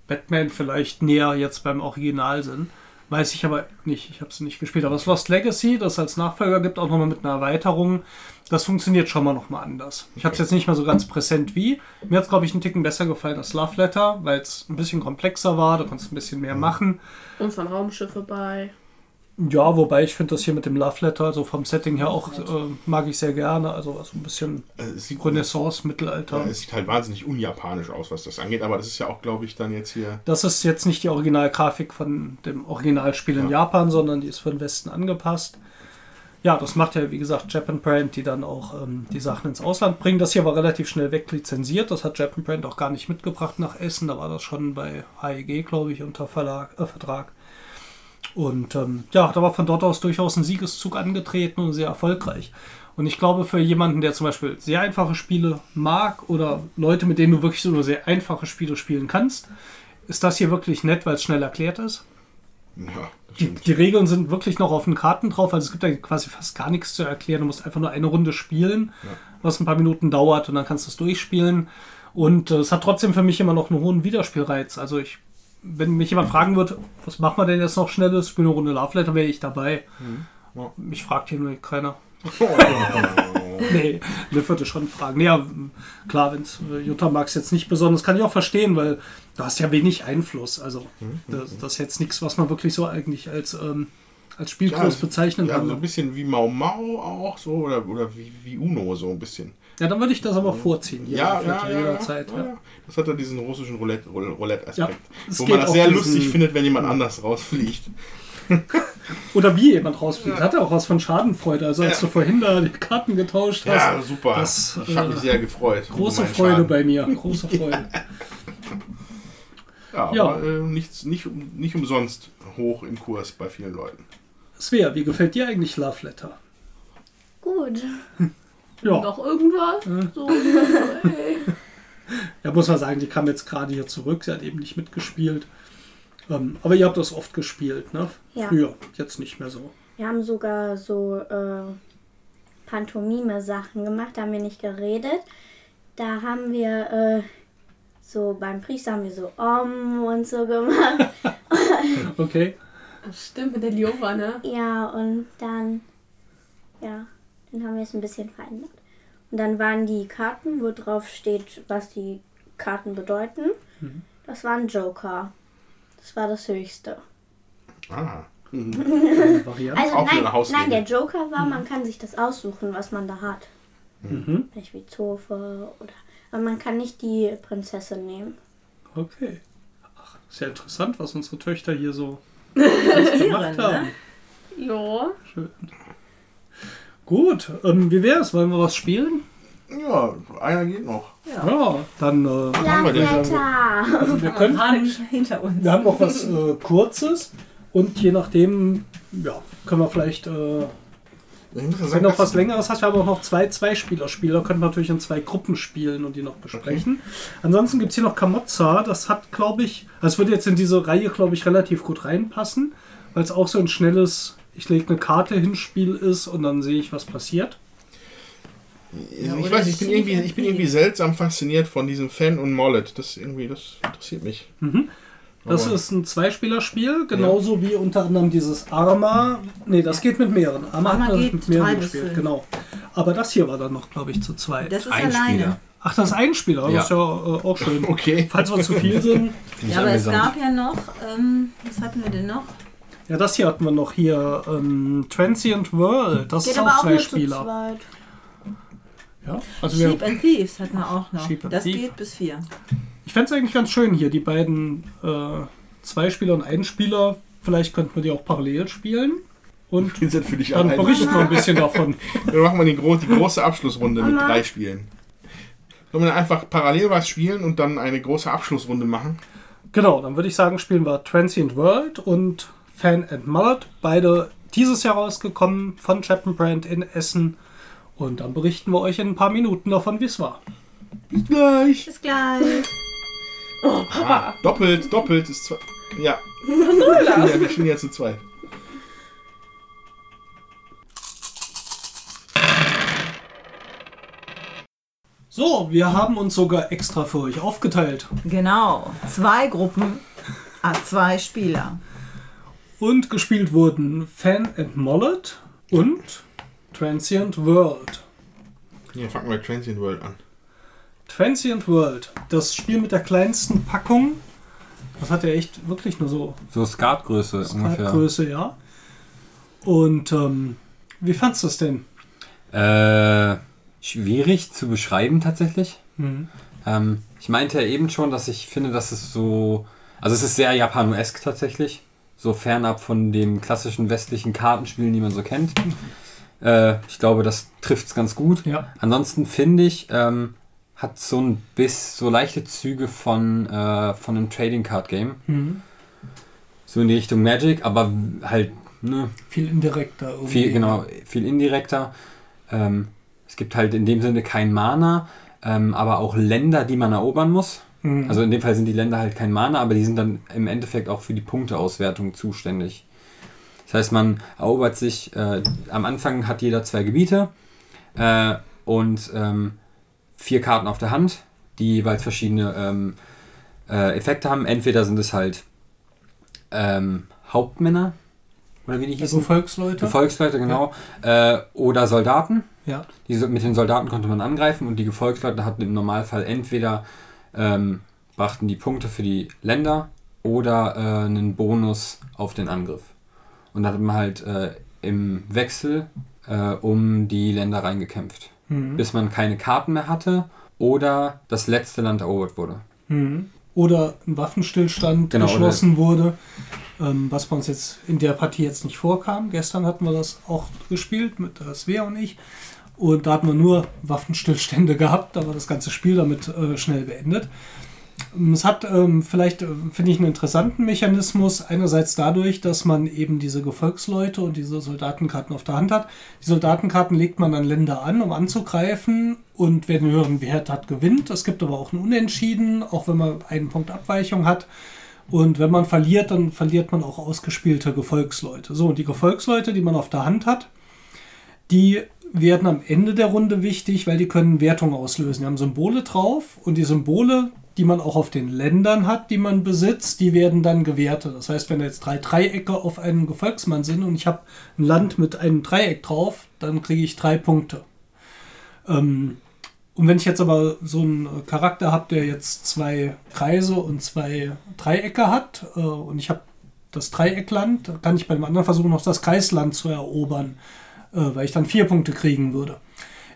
Batman vielleicht näher jetzt beim Original sind. Weiß ich aber nicht, ich habe es nicht gespielt. Aber das Lost Legacy, das es als Nachfolger gibt, auch nochmal mit einer Erweiterung, das funktioniert schon mal nochmal anders. Ich habe es jetzt nicht mehr so ganz präsent wie. Mir hat es, glaube ich, einen Ticken besser gefallen als Love Letter, weil es ein bisschen komplexer war, da konntest du ein bisschen mehr machen. Und von Raumschiffe bei. Ja, wobei ich finde das hier mit dem Love Letter, also vom Setting her auch, äh, mag ich sehr gerne. Also so ein bisschen Also es, sieht, Renaissance, ja, Mittelalter. es sieht halt wahnsinnig unjapanisch aus, was das angeht, aber das ist ja auch, glaube ich, dann jetzt hier. Das ist jetzt nicht die Originalgrafik von dem Originalspiel in Ja. Japan, sondern die ist für den Westen angepasst. Ja, das macht ja, wie gesagt, Japan Brand, die dann auch ähm, die Sachen ins Ausland bringen. Das hier war relativ schnell weglizenziert. Das hat Japan Brand auch gar nicht mitgebracht nach Essen. Da war das schon bei AEG, glaube ich, unter Verlag, äh, Vertrag. Und ähm, ja, da war von dort aus durchaus ein Siegeszug angetreten und sehr erfolgreich. Und ich glaube, für jemanden, der zum Beispiel sehr einfache Spiele mag oder Leute, mit denen du wirklich so nur sehr einfache Spiele spielen kannst, ist das hier wirklich nett, weil es schnell erklärt ist. Ja, Die, die Regeln sind wirklich noch auf den Karten drauf, also es gibt da quasi fast gar nichts zu erklären. Du musst einfach nur eine Runde spielen, was ein paar Minuten dauert und dann kannst du es durchspielen. Und äh, es hat trotzdem für mich immer noch einen hohen Wiederspielreiz. Also ich, wenn mich jemand fragen würde, was machen wir denn jetzt noch schnelles, spielen eine Runde Love Letter, wäre ich dabei. Ja. Mich fragt hier nur keiner. Nee, Liv würde schon fragen. Ja, klar, wenn Jutta mag es jetzt nicht besonders, kann ich auch verstehen, weil du hast ja wenig Einfluss. Also das, das ist jetzt nichts, was man wirklich so eigentlich als, ähm, als Spiel Ja, bezeichnen Ja, kann. so ein bisschen wie Mau Mau auch, so, oder, oder wie, wie Uno, so ein bisschen. Ja, dann würde ich das aber vorziehen. Ja, jeder- ja, ja, ja, jederzeit. ja, Ja. ja. Das hat ja diesen russischen Roulette- Roulette-Aspekt. Ja, es wo man das sehr lustig findet, wenn jemand anders rausfliegt. Oder wie jemand rausfliegt. Hat er auch was von Schadenfreude. Also als Ja. du vorhin da die Karten getauscht hast. Ja, super. das, ich habe äh, mich sehr gefreut. Große Freude Schaden. bei mir. Große Freude. Ja, Ja. aber äh, nichts, nicht, um- nicht umsonst hoch im Kurs bei vielen Leuten. Svea, wie gefällt dir eigentlich Love Letter? Gut. Ja. Noch irgendwas? So, ey. Ja, muss man sagen, die kam jetzt gerade hier zurück. Sie hat eben nicht mitgespielt. Ähm, aber ihr habt das oft gespielt, ne? Ja. Früher, jetzt nicht mehr so. Wir haben sogar so äh, Pantomime-Sachen gemacht, da haben wir nicht geredet. Da haben wir äh, so beim Priester haben wir so Om und so gemacht. Okay. Stimmt, mit der Liova, ne? ja, und dann, ja, dann haben wir es ein bisschen verändert. Und dann waren die Karten, wo drauf steht, was die Karten bedeuten. Das war ein Joker. Das war das höchste. Ah. Also Auch nein, nein, der Joker war, man kann sich das aussuchen, was man da hat. Mhm. Vielleicht wie Zofe oder. Aber man kann nicht die Prinzessin nehmen. Okay. Ach, ist ja interessant, was unsere Töchter hier so gemacht Irren, haben. ne? Ja. Schön. Gut, ähm, wie wäre es? Wollen wir was spielen? Ja, einer geht noch. Ja, dann. Äh, haben wir? Lametta! also wir, Gerade hinter uns. wir haben noch was äh, Kurzes und je nachdem, ja, können wir vielleicht. Äh, wenn noch was Längeres hast, wir haben auch noch zwei Zwei-Spieler-Spiele. Da können wir natürlich in zwei Gruppen spielen und die noch besprechen. Ansonsten gibt es hier noch Kamozza. Das hat, glaube ich, das würde jetzt in diese Reihe, glaube ich, relativ gut reinpassen, weil es auch so ein schnelles, ich lege eine Karte hin, Spiel ist und dann sehe ich, was passiert. Ja, ich weiß, ich bin, irgendwie, ich bin irgendwie seltsam fasziniert von diesem Fan und Mollet. Das irgendwie, das interessiert mich. Das Aber- ist ein Zweispielerspiel, genauso wie unter anderem dieses Arma. Nee, das geht mit mehreren. Arma, Arma hat man geht mit mehreren gespielt, fünf. genau. Aber das hier war dann noch, glaube ich, zu zweit. Das ist Ein alleine. Spieler. Ach, das ist ein Spieler, Ja. das ist ja äh, auch schön. Okay. Falls wir zu viel sind. Ja, aber es gab ja noch, ähm, was hatten wir denn noch? Ja, das hier hatten wir noch hier. Ähm, Transient World. Das Geht ist aber auch auch zwei nur zu Spieler. zweit. Ja, also wir, Sheep and Thieves hatten wir auch noch. Das Thief. geht bis vier. ich fände es eigentlich ganz schön hier, die beiden äh, zwei Spieler und einen Spieler. Vielleicht könnten wir die auch parallel spielen. Und dann berichten wir ein bisschen davon. Dann machen wir die, gro die große Abschlussrunde mit drei Spielen. Sollen wir einfach parallel was spielen und dann eine große Abschlussrunde machen? Genau, dann würde ich sagen, spielen wir Transient World und Fan and Mullet. Beide dieses Jahr rausgekommen von Chapman Brand in Essen. Und dann berichten wir euch in ein paar Minuten davon, wie es war. Bis gleich. Bis gleich. Oh, Papa. Doppelt, doppelt ist zwei. Ja. Was soll Ja, das? wir stehen jetzt zu zweit. So, wir haben uns sogar extra für euch aufgeteilt. Genau. Zwei Gruppen, ah, zwei Spieler. Und gespielt wurden Fan and Mullet und Transient World. Ja, fangen wir Transient World an. Transient World, das Spiel mit der kleinsten Packung. Das hat ja echt wirklich nur so So Skatgröße ungefähr. Größe, ja. Und ähm, wie fandst du es denn? Äh, schwierig zu beschreiben tatsächlich. Mhm. Ähm, ich meinte ja eben schon, dass ich finde, dass es so. Also es ist sehr japanoesk tatsächlich. So fernab von dem klassischen westlichen Kartenspielen, die man so kennt. Äh, ich glaube, das trifft es ganz gut. Ja. Ansonsten finde ich, ähm, hat so ein bis so leichte Züge von, äh, von einem Trading Card Game. Mhm. So in die Richtung Magic, aber halt, ne, Viel indirekter. Irgendwie. viel, genau, viel indirekter. Ähm, es gibt halt in dem Sinne kein Mana, ähm, aber auch Länder, die man erobern muss. Mhm. Also in dem Fall sind die Länder halt kein Mana, aber die sind dann im Endeffekt auch für die Punkteauswertung zuständig. Das heißt, man erobert sich, äh, am Anfang hat jeder zwei Gebiete äh, und ähm, vier Karten auf der Hand, die jeweils verschiedene ähm, äh, Effekte haben. Entweder sind es halt ähm, Hauptmänner, oder wie die also hießen? Volksleute. Gefolgsleute, genau. Äh, oder Soldaten. ja. Diese, mit den Soldaten konnte man angreifen und die Gefolgsleute hatten im Normalfall entweder ähm, brachten die Punkte für die Länder oder äh, einen Bonus auf den Angriff. Und da hat man halt äh, im Wechsel äh, um die Länder reingekämpft. Mhm. Bis man keine Karten mehr hatte oder das letzte Land erobert wurde. Mhm. Oder ein Waffenstillstand Genau, geschlossen wurde, ähm, was bei uns jetzt in der Partie jetzt nicht vorkam. Gestern hatten wir das auch gespielt mit äh, Svea und ich. Und da hatten wir nur Waffenstillstände gehabt, da war das ganze Spiel damit äh, schnell beendet. Ähm, Es hat ähm, vielleicht, äh, finde ich, einen interessanten Mechanismus. Einerseits dadurch, dass man eben diese Gefolgsleute und diese Soldatenkarten auf der Hand hat. Die Soldatenkarten legt man an Länder an, um anzugreifen. Und wer den höheren Wert hat, gewinnt. Es gibt aber auch ein Unentschieden, auch wenn man einen Punkt Abweichung hat. Und wenn man verliert, dann verliert man auch ausgespielte Gefolgsleute. So, und die Gefolgsleute, die man auf der Hand hat, die werden am Ende der Runde wichtig, weil die können Wertungen auslösen. Die haben Symbole drauf und die Symbole, die man auch auf den Ländern hat, die man besitzt, die werden dann gewertet. Das heißt, wenn jetzt drei Dreiecke auf einem Gefolgsmann sind und ich habe ein Land mit einem Dreieck drauf, dann kriege ich drei Punkte. Ähm, und wenn ich jetzt aber so einen Charakter habe, der jetzt zwei Kreise und zwei Dreiecke hat äh, und ich habe das Dreieckland, kann ich beim anderen versuchen, noch das Kreisland zu erobern, weil ich dann vier Punkte kriegen würde.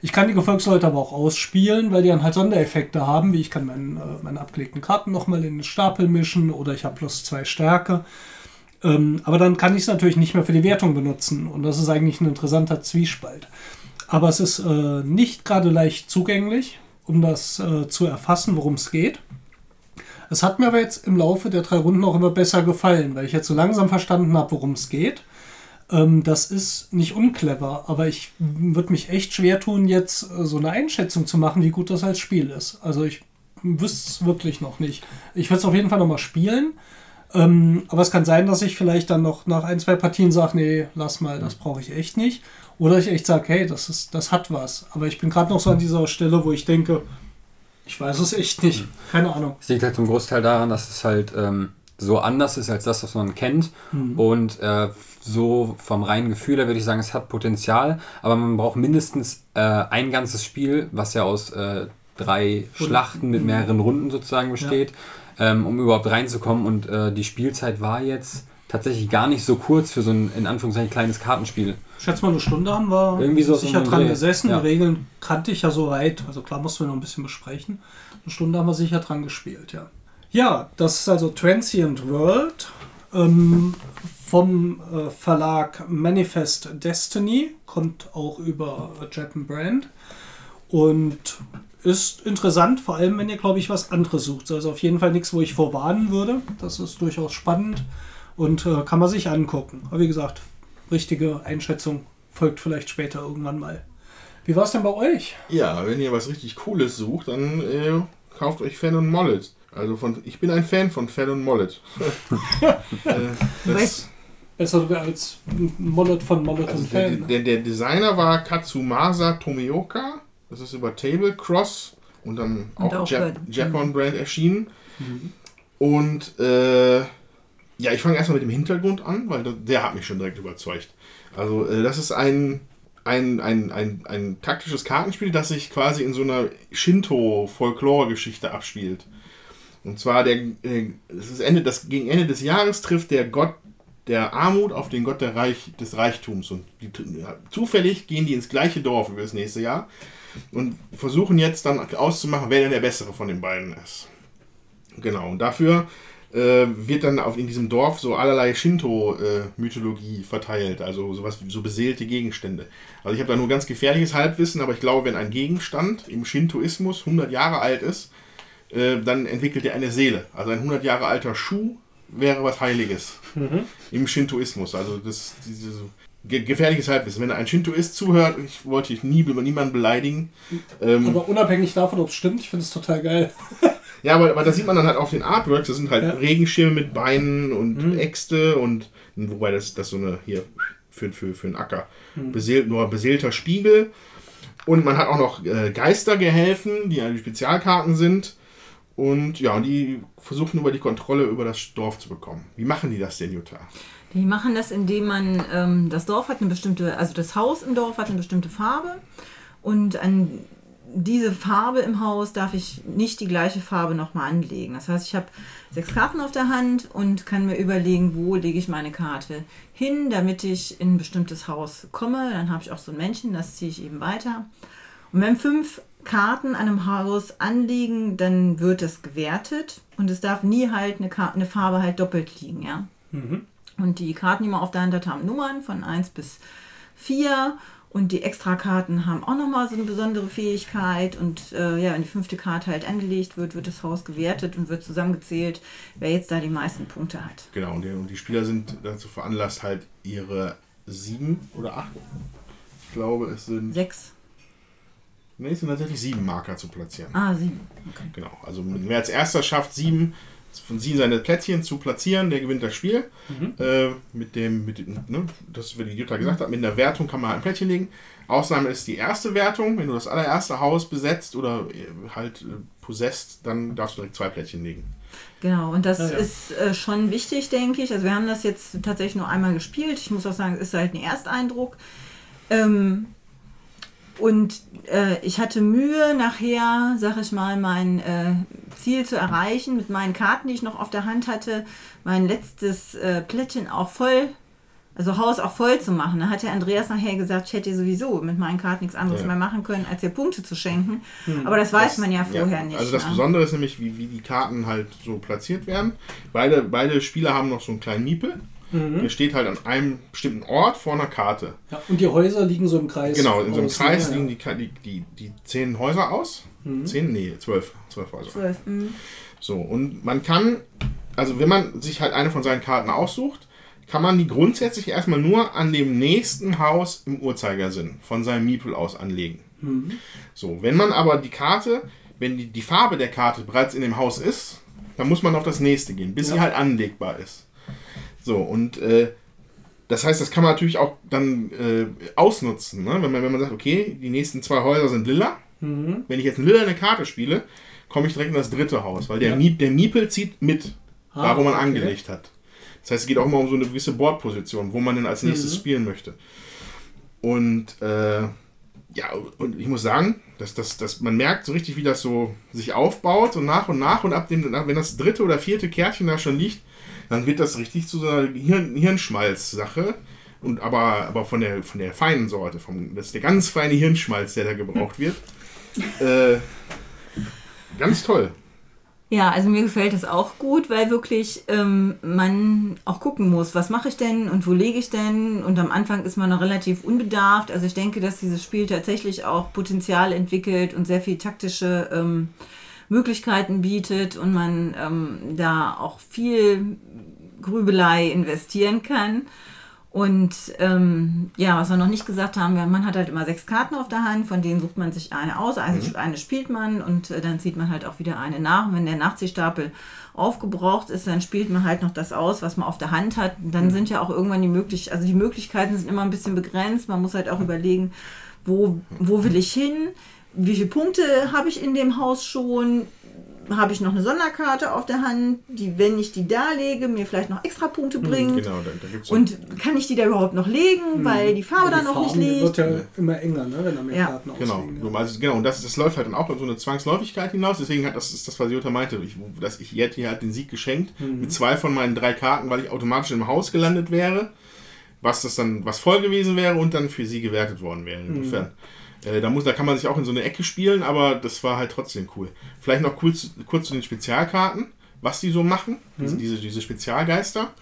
Ich kann die Gefolgsleute aber auch ausspielen, weil die dann halt Sondereffekte haben, wie ich kann meinen, äh, meine abgelegten Karten nochmal in den Stapel mischen oder ich habe plus zwei Stärke. Ähm, aber dann kann ich es natürlich nicht mehr für die Wertung benutzen und das ist eigentlich ein interessanter Zwiespalt. Aber es ist äh, nicht gerade leicht zugänglich, um das äh, zu erfassen, worum es geht. Es hat mir aber jetzt im Laufe der drei Runden auch immer besser gefallen, weil ich jetzt so langsam verstanden habe, worum es geht. Ähm, das ist nicht unclever, aber ich würde mich echt schwer tun, jetzt äh, so eine Einschätzung zu machen, wie gut das als Spiel ist. Also ich wüsste es wirklich noch nicht. Ich würde es auf jeden Fall noch mal spielen. Ähm, aber es kann sein, dass ich vielleicht dann noch nach ein, zwei Partien sage, nee, lass mal, das brauche ich echt nicht. Oder ich echt sage, hey, das, ist, das hat was. Aber ich bin gerade noch so an dieser Stelle, wo ich denke, ich weiß es echt nicht. Keine Ahnung. Es liegt halt zum Großteil daran, dass es halt ähm, so anders ist als das, was man kennt. Und äh, so vom reinen Gefühl her würde ich sagen, es hat Potenzial, aber man braucht mindestens äh, ein ganzes Spiel, was ja aus äh, drei Schlachten mit mehreren Runden sozusagen besteht, ähm, um überhaupt reinzukommen. Und äh, die Spielzeit war jetzt tatsächlich gar nicht so kurz für so ein in Anführungszeichen kleines Kartenspiel. Ich schätze mal, eine Stunde haben wir Irgendwie so sicher dran Dreh. gesessen. Ja. Die Regeln kannte ich ja so weit. Also klar mussten wir noch ein bisschen besprechen. Eine Stunde haben wir sicher dran gespielt, ja. Ja, das ist also Transient World ähm, vom äh, Verlag Manifest Destiny. Kommt auch über Japan Brand. Und ist interessant, vor allem wenn ihr, glaube ich, was anderes sucht. Also auf jeden Fall nichts, wo ich vorwarnen würde. Das ist durchaus spannend und äh, kann man sich angucken. Aber wie gesagt, richtige Einschätzung folgt vielleicht später irgendwann mal. Wie war es denn bei euch? Ja, wenn ihr was richtig Cooles sucht, dann äh, kauft euch Fan und Mollet. Also von, ich bin ein Fan von Fan und Mollet. äh, Besser sogar als Mollet von Mollet also und der, Fan. der, der Designer war Katsumasa Tomioka. Das ist über Table Cross und dann Und auch, auch Jap bei- Japan Brand erschienen. Und äh, ja, ich fange erstmal mit dem Hintergrund an, weil der, der hat mich schon direkt überzeugt. Also äh, das ist ein, ein, ein, ein, ein taktisches Kartenspiel, das sich quasi in so einer Shinto-Folklore-Geschichte abspielt. Und zwar der, äh, es ist Ende, das, gegen Ende des Jahres trifft der Gott der Armut auf den Gott der Reich, des Reichtums. Und die, zufällig gehen die ins gleiche Dorf über das nächste Jahr und versuchen jetzt dann auszumachen, wer denn der Bessere von den beiden ist. Genau, und dafür äh, wird dann auf, in diesem Dorf so allerlei Shinto-Mythologie verteilt, also sowas so beseelte Gegenstände. Also ich habe da nur ganz gefährliches Halbwissen, aber ich glaube, wenn ein Gegenstand im Shintoismus 100 Jahre alt ist, äh, dann entwickelt er eine Seele. Also ein 100 Jahre alter Schuh wäre was Heiliges im Shintoismus. Also das diese so ge gefährliches Halbwissen. Wenn ein Shintoist zuhört, ich wollte ich nie niemanden beleidigen. Ähm, Aber unabhängig davon, ob es stimmt, ich finde es total geil. ja, aber, aber da sieht man dann halt auf den Artworks, das sind halt Ja. Regenschirme mit Beinen und Mhm. Äxte und wobei das das so eine hier für, für, für einen Acker. Mhm. Beseelt, nur beseelter Spiegel. Und man hat auch noch äh, Geistergehelfen, die also Spezialkarten sind. Und ja, und die versuchen über die Kontrolle über das Dorf zu bekommen. Wie machen die das denn, Jutta? Die machen das, indem man, ähm, das Dorf hat eine bestimmte, also das Haus im Dorf hat eine bestimmte Farbe und an diese Farbe im Haus darf ich nicht die gleiche Farbe nochmal anlegen. Das heißt, ich habe sechs Karten auf der Hand und kann mir überlegen, wo lege ich meine Karte hin, damit ich in ein bestimmtes Haus komme. Dann habe ich auch so ein Männchen, das ziehe ich eben weiter. Und wenn fünf Karten an einem Haus anliegen, dann wird das gewertet und es darf nie halt eine, Ka eine Farbe halt doppelt liegen, ja. Und die Karten, die man auf der Hand hat, haben Nummern von 1 bis 4. Und die Extrakarten haben auch nochmal so eine besondere Fähigkeit. Und äh, ja, wenn die fünfte Karte halt angelegt wird, wird das Haus gewertet und wird zusammengezählt, wer jetzt da die meisten Punkte hat. Genau, und die, und die Spieler sind dazu veranlasst, halt ihre sieben oder acht, ich glaube, es sind, Sechs. Nee, es sind tatsächlich sieben Marker zu platzieren. Ah, sieben. Okay. Genau, also wer als erster schafft, sieben von sieben seine Plättchen zu platzieren, der gewinnt das Spiel. Äh, mit dem, mit dem ne, das wie die Jutta gesagt hat, mit einer Wertung kann man halt ein Plättchen legen. Ausnahme ist die erste Wertung. Wenn du das allererste Haus besetzt oder äh, halt äh, possesst, dann darfst du direkt zwei Plättchen legen. Genau, und das Ja, ja. ist äh, schon wichtig, denke ich. Also wir haben das jetzt tatsächlich nur einmal gespielt. Ich muss auch sagen, es ist halt ein Ersteindruck. Ähm, und äh, ich hatte Mühe, nachher, sag ich mal, mein äh, Ziel zu erreichen mit meinen Karten, die ich noch auf der Hand hatte, mein letztes äh, Plättchen auch voll, also Haus auch voll zu machen. Da hat der Andreas nachher gesagt, ich hätte sowieso mit meinen Karten nichts anderes Ja. mehr machen können, als ihr Punkte zu schenken. Aber das weiß man ja vorher nicht. Also das ne? Besondere ist nämlich, wie, wie die Karten halt so platziert werden. Beide, beide Spieler haben noch so einen kleinen Miepel. Der steht halt an einem bestimmten Ort vor einer Karte. Ja, und die Häuser liegen so im Kreis. Genau, in so einem Kreis ja, liegen ja. die, die, die, die zehn Häuser aus. Zehn? Nee, zwölf. Zwölf Häuser. Zwölf, mm. So, und man kann, also wenn man sich halt eine von seinen Karten aussucht, kann man die grundsätzlich erstmal nur an dem nächsten Haus im Uhrzeigersinn von seinem Miepel aus anlegen. So, wenn man aber die Karte, wenn die, die Farbe der Karte bereits in dem Haus ist, dann muss man auf das nächste gehen, bis sie Ja. halt anlegbar ist. So, und äh, das heißt, das kann man natürlich auch dann äh, ausnutzen, ne? wenn, man, wenn man sagt, okay, die nächsten zwei Häuser sind lila. Mhm. Wenn ich jetzt eine lila eine Karte spiele, komme ich direkt in das dritte Haus, weil der, Ja. Miep, der Miepel zieht mit, Ah, da wo man okay. angelegt hat. Das heißt, es geht auch immer um so eine gewisse Bordposition, wo man denn als nächstes Mhm. spielen möchte. Und äh, ja, und ich muss sagen, dass, dass, dass man merkt so richtig, wie das so sich aufbaut, so nach und nach. Und ab dem, wenn das dritte oder vierte Kärtchen da schon liegt, dann wird das richtig zu so einer Hirn Hirnschmalz-Sache. Und aber, aber von der von der feinen Sorte, vom, das ist der ganz feine Hirnschmalz, der da gebraucht wird. Äh, ganz toll. Ja, also mir gefällt es auch gut, weil wirklich ähm, man auch gucken muss, was mache ich denn und wo lege ich denn. Und am Anfang ist man noch relativ unbedarft. Also ich denke, dass dieses Spiel tatsächlich auch Potenzial entwickelt und sehr viel taktische ähm, Möglichkeiten bietet und man ähm, da auch viel Grübelei investieren kann. Und ähm, ja, was wir noch nicht gesagt haben, man hat halt immer sechs Karten auf der Hand, von denen sucht man sich eine aus, eine, mhm. eine spielt man und äh, dann zieht man halt auch wieder eine nach. Und wenn der Nachziehstapel aufgebraucht ist, dann spielt man halt noch das aus, was man auf der Hand hat. Und dann mhm. sind ja auch irgendwann die Möglichkeiten, also die Möglichkeiten sind immer ein bisschen begrenzt. Man muss halt auch überlegen, wo, wo will ich hin? Wie viele Punkte habe ich in dem Haus schon? habe ich noch eine Sonderkarte auf der Hand, die, wenn ich die da lege, mir vielleicht noch extra Punkte hm, bringt. Genau, da, da gibt's und kann ich die da überhaupt noch legen, mhm. weil die Farbe da noch Farben, nicht liegt. wird ja immer enger, ne, wenn da mehr ja. Karten genau. auslegen. Ja. Also, genau, und das, das läuft halt dann auch in so eine Zwangsläufigkeit hinaus. Deswegen hat das ist das, was Jutta meinte, ich, dass ich hier halt den Sieg geschenkt mhm. mit zwei von meinen drei Karten, weil ich automatisch im Haus gelandet wäre, was das dann was voll gewesen wäre und dann für sie gewertet worden wäre. Insofern. Mhm. Äh, da, muss, da kann man sich auch in so eine Ecke spielen, aber das war halt trotzdem cool. Vielleicht noch kurz, kurz zu den Spezialkarten, was die so machen, mhm. diese, diese Spezialgeister.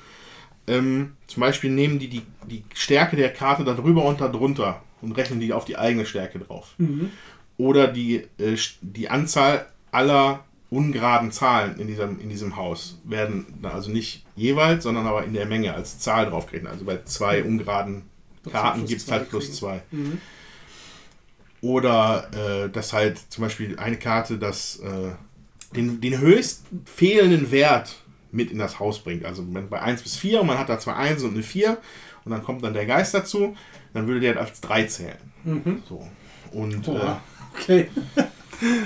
Ähm, zum Beispiel nehmen die, die die Stärke der Karte da drüber und da drunter und rechnen die auf die eigene Stärke drauf. Mhm. Oder die, äh, die Anzahl aller ungeraden Zahlen in diesem, in diesem Haus werden also nicht jeweils, sondern aber in der Menge als Zahl draufgerechnet. Also bei zwei mhm. ungeraden Karten gibt es halt plus zwei. Mhm. Oder äh, dass halt zum Beispiel eine Karte das, äh, den, den höchst fehlenden Wert mit in das Haus bringt. Also bei 1 bis 4 und man hat da zwei 1 und eine 4 und dann kommt dann der Geist dazu, dann würde der als 3 zählen. Mhm. So. Und oh, äh, okay.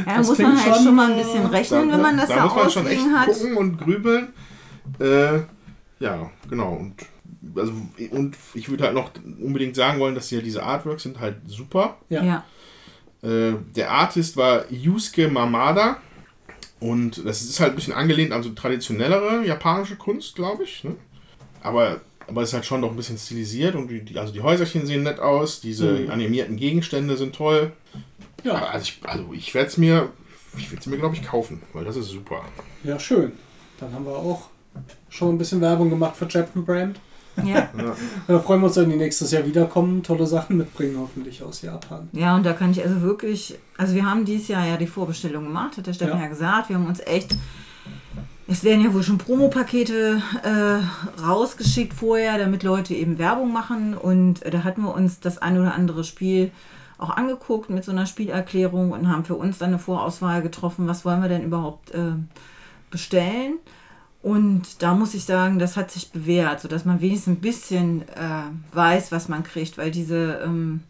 Ja, da muss man halt schon, schon, mal ein bisschen rechnen, da, wenn man das da, da muss man schon echt hat. gucken und grübeln. Äh, ja, genau. Und, also, und ich würde halt noch unbedingt sagen wollen, dass hier diese Artworks sind halt super. Ja. ja. Äh, der Artist war Yusuke Mamada. Und das ist halt ein bisschen angelehnt an so traditionellere japanische Kunst, glaube ich. Ne? Aber, aber es ist halt schon noch ein bisschen stilisiert und die, also die Häuserchen sehen nett aus, diese mhm. animierten Gegenstände sind toll. Ja. Also ich, also ich werde es mir, ich werde es mir, glaube ich, kaufen, weil das ist super. Ja, schön. Dann haben wir auch schon ein bisschen Werbung gemacht für Japan Brand. Ja. ja. Da freuen wir uns, wenn die nächstes Jahr wiederkommen, tolle Sachen mitbringen, hoffentlich aus Japan. Ja, und da kann ich also wirklich, also wir haben dieses Jahr ja die Vorbestellung gemacht, hat der Stefan ja, ja gesagt. Wir haben uns echt, es werden ja wohl schon Promopakete äh, rausgeschickt vorher, damit Leute eben Werbung machen. Und da hatten wir uns das ein oder andere Spiel auch angeguckt mit so einer Spielerklärung und haben für uns dann eine Vorauswahl getroffen, was wollen wir denn überhaupt äh, bestellen. Und da muss ich sagen, das hat sich bewährt, sodass man wenigstens ein bisschen äh, weiß, was man kriegt, weil diese ähm,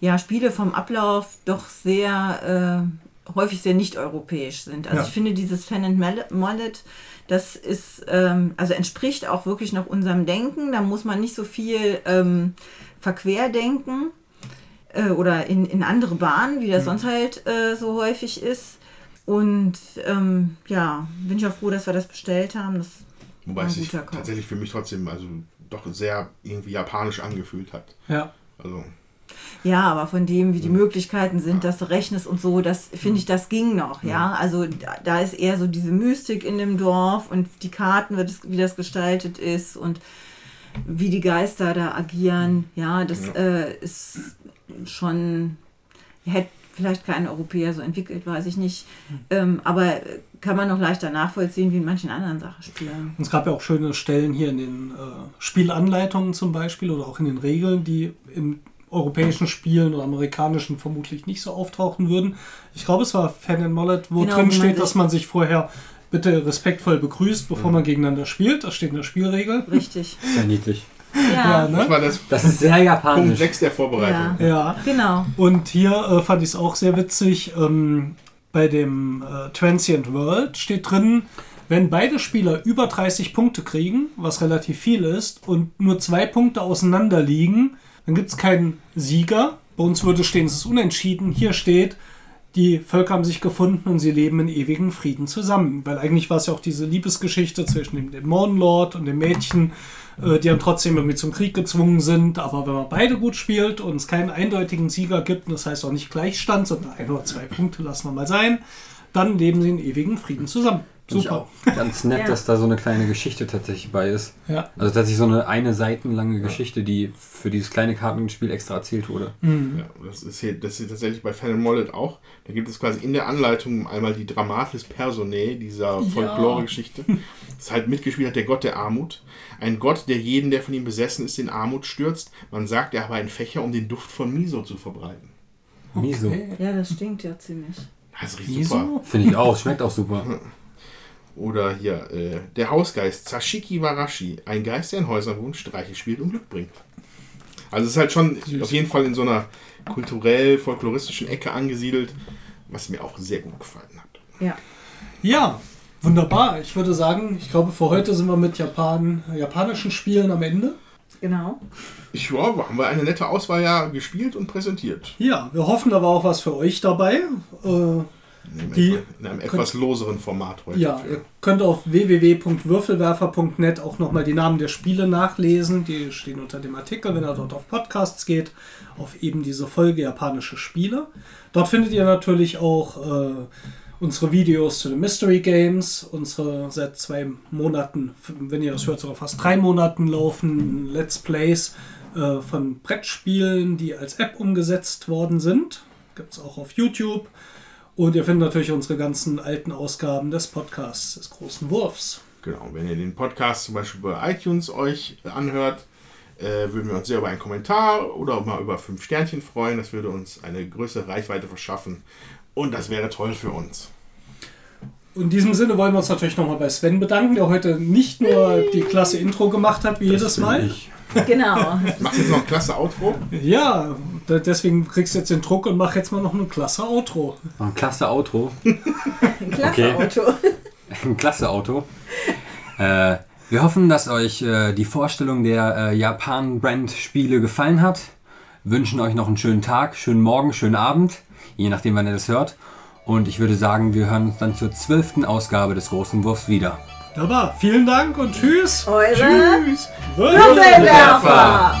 ja, Spiele vom Ablauf doch sehr äh, häufig sehr nicht europäisch sind. Also ja. ich finde dieses Fan and Mallet, das ist, ähm, also entspricht auch wirklich noch unserem Denken. Da muss man nicht so viel ähm, verquerdenken äh, oder in, in andere Bahnen, wie das mhm. sonst halt äh, so häufig ist. Und ähm, ja, bin ich auch froh, dass wir das bestellt haben. Das Wobei es sich tatsächlich für mich trotzdem also doch sehr irgendwie japanisch angefühlt hat. Ja. Also. Ja, aber von dem, wie die Möglichkeiten sind, dass du rechnest und so, das finde ich, das ging noch, ja. Also da, da, ist eher so diese Mystik in dem Dorf und die Karten, wie das, wie das gestaltet ist und wie die Geister da agieren, ja, das ja. Äh, ist schon, hätte vielleicht kein Europäer so entwickelt, weiß ich nicht. Ähm, aber kann man noch leichter nachvollziehen, wie in manchen anderen Sachspielen. Und es gab ja auch schöne Stellen hier in den äh, Spielanleitungen zum Beispiel oder auch in den Regeln, die in europäischen Spielen oder amerikanischen vermutlich nicht so auftauchen würden. Ich glaube, es war Fan and Mollet, wo genau, drin steht, dass man sich vorher bitte respektvoll begrüßt, bevor mhm. man gegeneinander spielt. Das steht in der Spielregel. Richtig. Sehr niedlich. Ja, ja ne? das, war das, das ist sehr japanisch. Punkt 6 der Vorbereitung. Ja, ja. genau. Und hier äh, fand ich es auch sehr witzig. Ähm, bei dem äh, Transient World steht drin, wenn beide Spieler über 30 Punkte kriegen, was relativ viel ist, und nur zwei Punkte auseinander liegen, dann gibt es keinen Sieger. Bei uns würde stehen, es ist unentschieden. Hier steht, die Völker haben sich gefunden und sie leben in ewigem Frieden zusammen. Weil eigentlich war es ja auch diese Liebesgeschichte zwischen dem Dämonenlord und dem Mädchen, äh, die dann trotzdem irgendwie zum Krieg gezwungen sind. Aber wenn man beide gut spielt und es keinen eindeutigen Sieger gibt, und das heißt auch nicht Gleichstand, sondern ein oder zwei Punkte lassen wir mal sein, dann leben sie in ewigem Frieden zusammen. Super. ganz nett, Ja. dass da so eine kleine Geschichte tatsächlich bei ist. Ja. Also tatsächlich so eine eine seitenlange Geschichte, die für dieses kleine Kartenspiel extra erzählt wurde. Mhm. Ja, das ist hier, das ist tatsächlich bei Fan Mollet auch. Da gibt es quasi in der Anleitung einmal die Dramatis Personae dieser Folklore-Geschichte. Das ist halt mitgespielt hat der Gott der Armut. Ein Gott, der jeden, der von ihm besessen ist, in Armut stürzt. Man sagt, er habe einen Fächer, um den Duft von Miso zu verbreiten. Miso. Ja, das stinkt ja ziemlich. Das riecht Wieso? super. Finde ich auch, schmeckt auch super. Oder hier, äh, der Hausgeist Sashiki Warashi. Ein Geist, der in Häusern wohnt, Streiche spielt und Glück bringt. Also es ist halt schon Süß. auf jeden Fall in so einer kulturell-folkloristischen Ecke angesiedelt, was mir auch sehr gut gefallen hat. Ja. Ja, wunderbar. Ich würde sagen, ich glaube, für heute sind wir mit Japan, japanischen Spielen am Ende. Genau. Ich ja, haben wir eine nette Auswahl ja gespielt und präsentiert. Ja, wir hoffen, da war auch was für euch dabei. Äh, Die- in einem etwas loseren Format heute. ja, ihr könnt auf www.würfelwerfer.net auch nochmal die Namen der Spiele nachlesen. Die stehen unter dem Artikel, wenn ihr dort auf Podcasts geht, auf eben diese Folge japanische Spiele. Dort findet ihr natürlich auch äh, unsere Videos zu den Mystery Games, unsere seit zwei Monaten, wenn ihr das hört, sogar fast drei Monaten laufen Let's Plays äh, von Brettspielen, die als App umgesetzt worden sind. Gibt es auch auf YouTube. Und ihr findet natürlich unsere ganzen alten Ausgaben des Podcasts des großen Wurfs. Genau, wenn ihr den Podcast zum Beispiel bei iTunes euch anhört, äh, würden wir uns sehr über einen Kommentar oder auch mal über fünf Sternchen freuen. Das würde uns eine größere Reichweite verschaffen. Und das wäre toll für uns. In diesem Sinne wollen wir uns natürlich nochmal bei Sven bedanken, der heute nicht nur die klasse Intro gemacht hat, wie jedes bin Mal. Ich. Genau. Machst du jetzt noch ein klasse Outro? Ja, deswegen kriegst du jetzt den Druck und mach jetzt mal noch ein klasse Outro. Ein klasse Outro. Ein klasse Okay. Auto. Ein klasse Auto. Äh, wir hoffen, dass euch äh, die Vorstellung der äh, Japan-Brand-Spiele gefallen hat. Wünschen euch noch einen schönen Tag, schönen Morgen, schönen Abend, je nachdem, wann ihr das hört. Und ich würde sagen, wir hören uns dann zur zwölften Ausgabe des Großen Wurfs wieder. Wunderbar, vielen Dank und tschüss. Eure Tschüss. Würfelwerfer!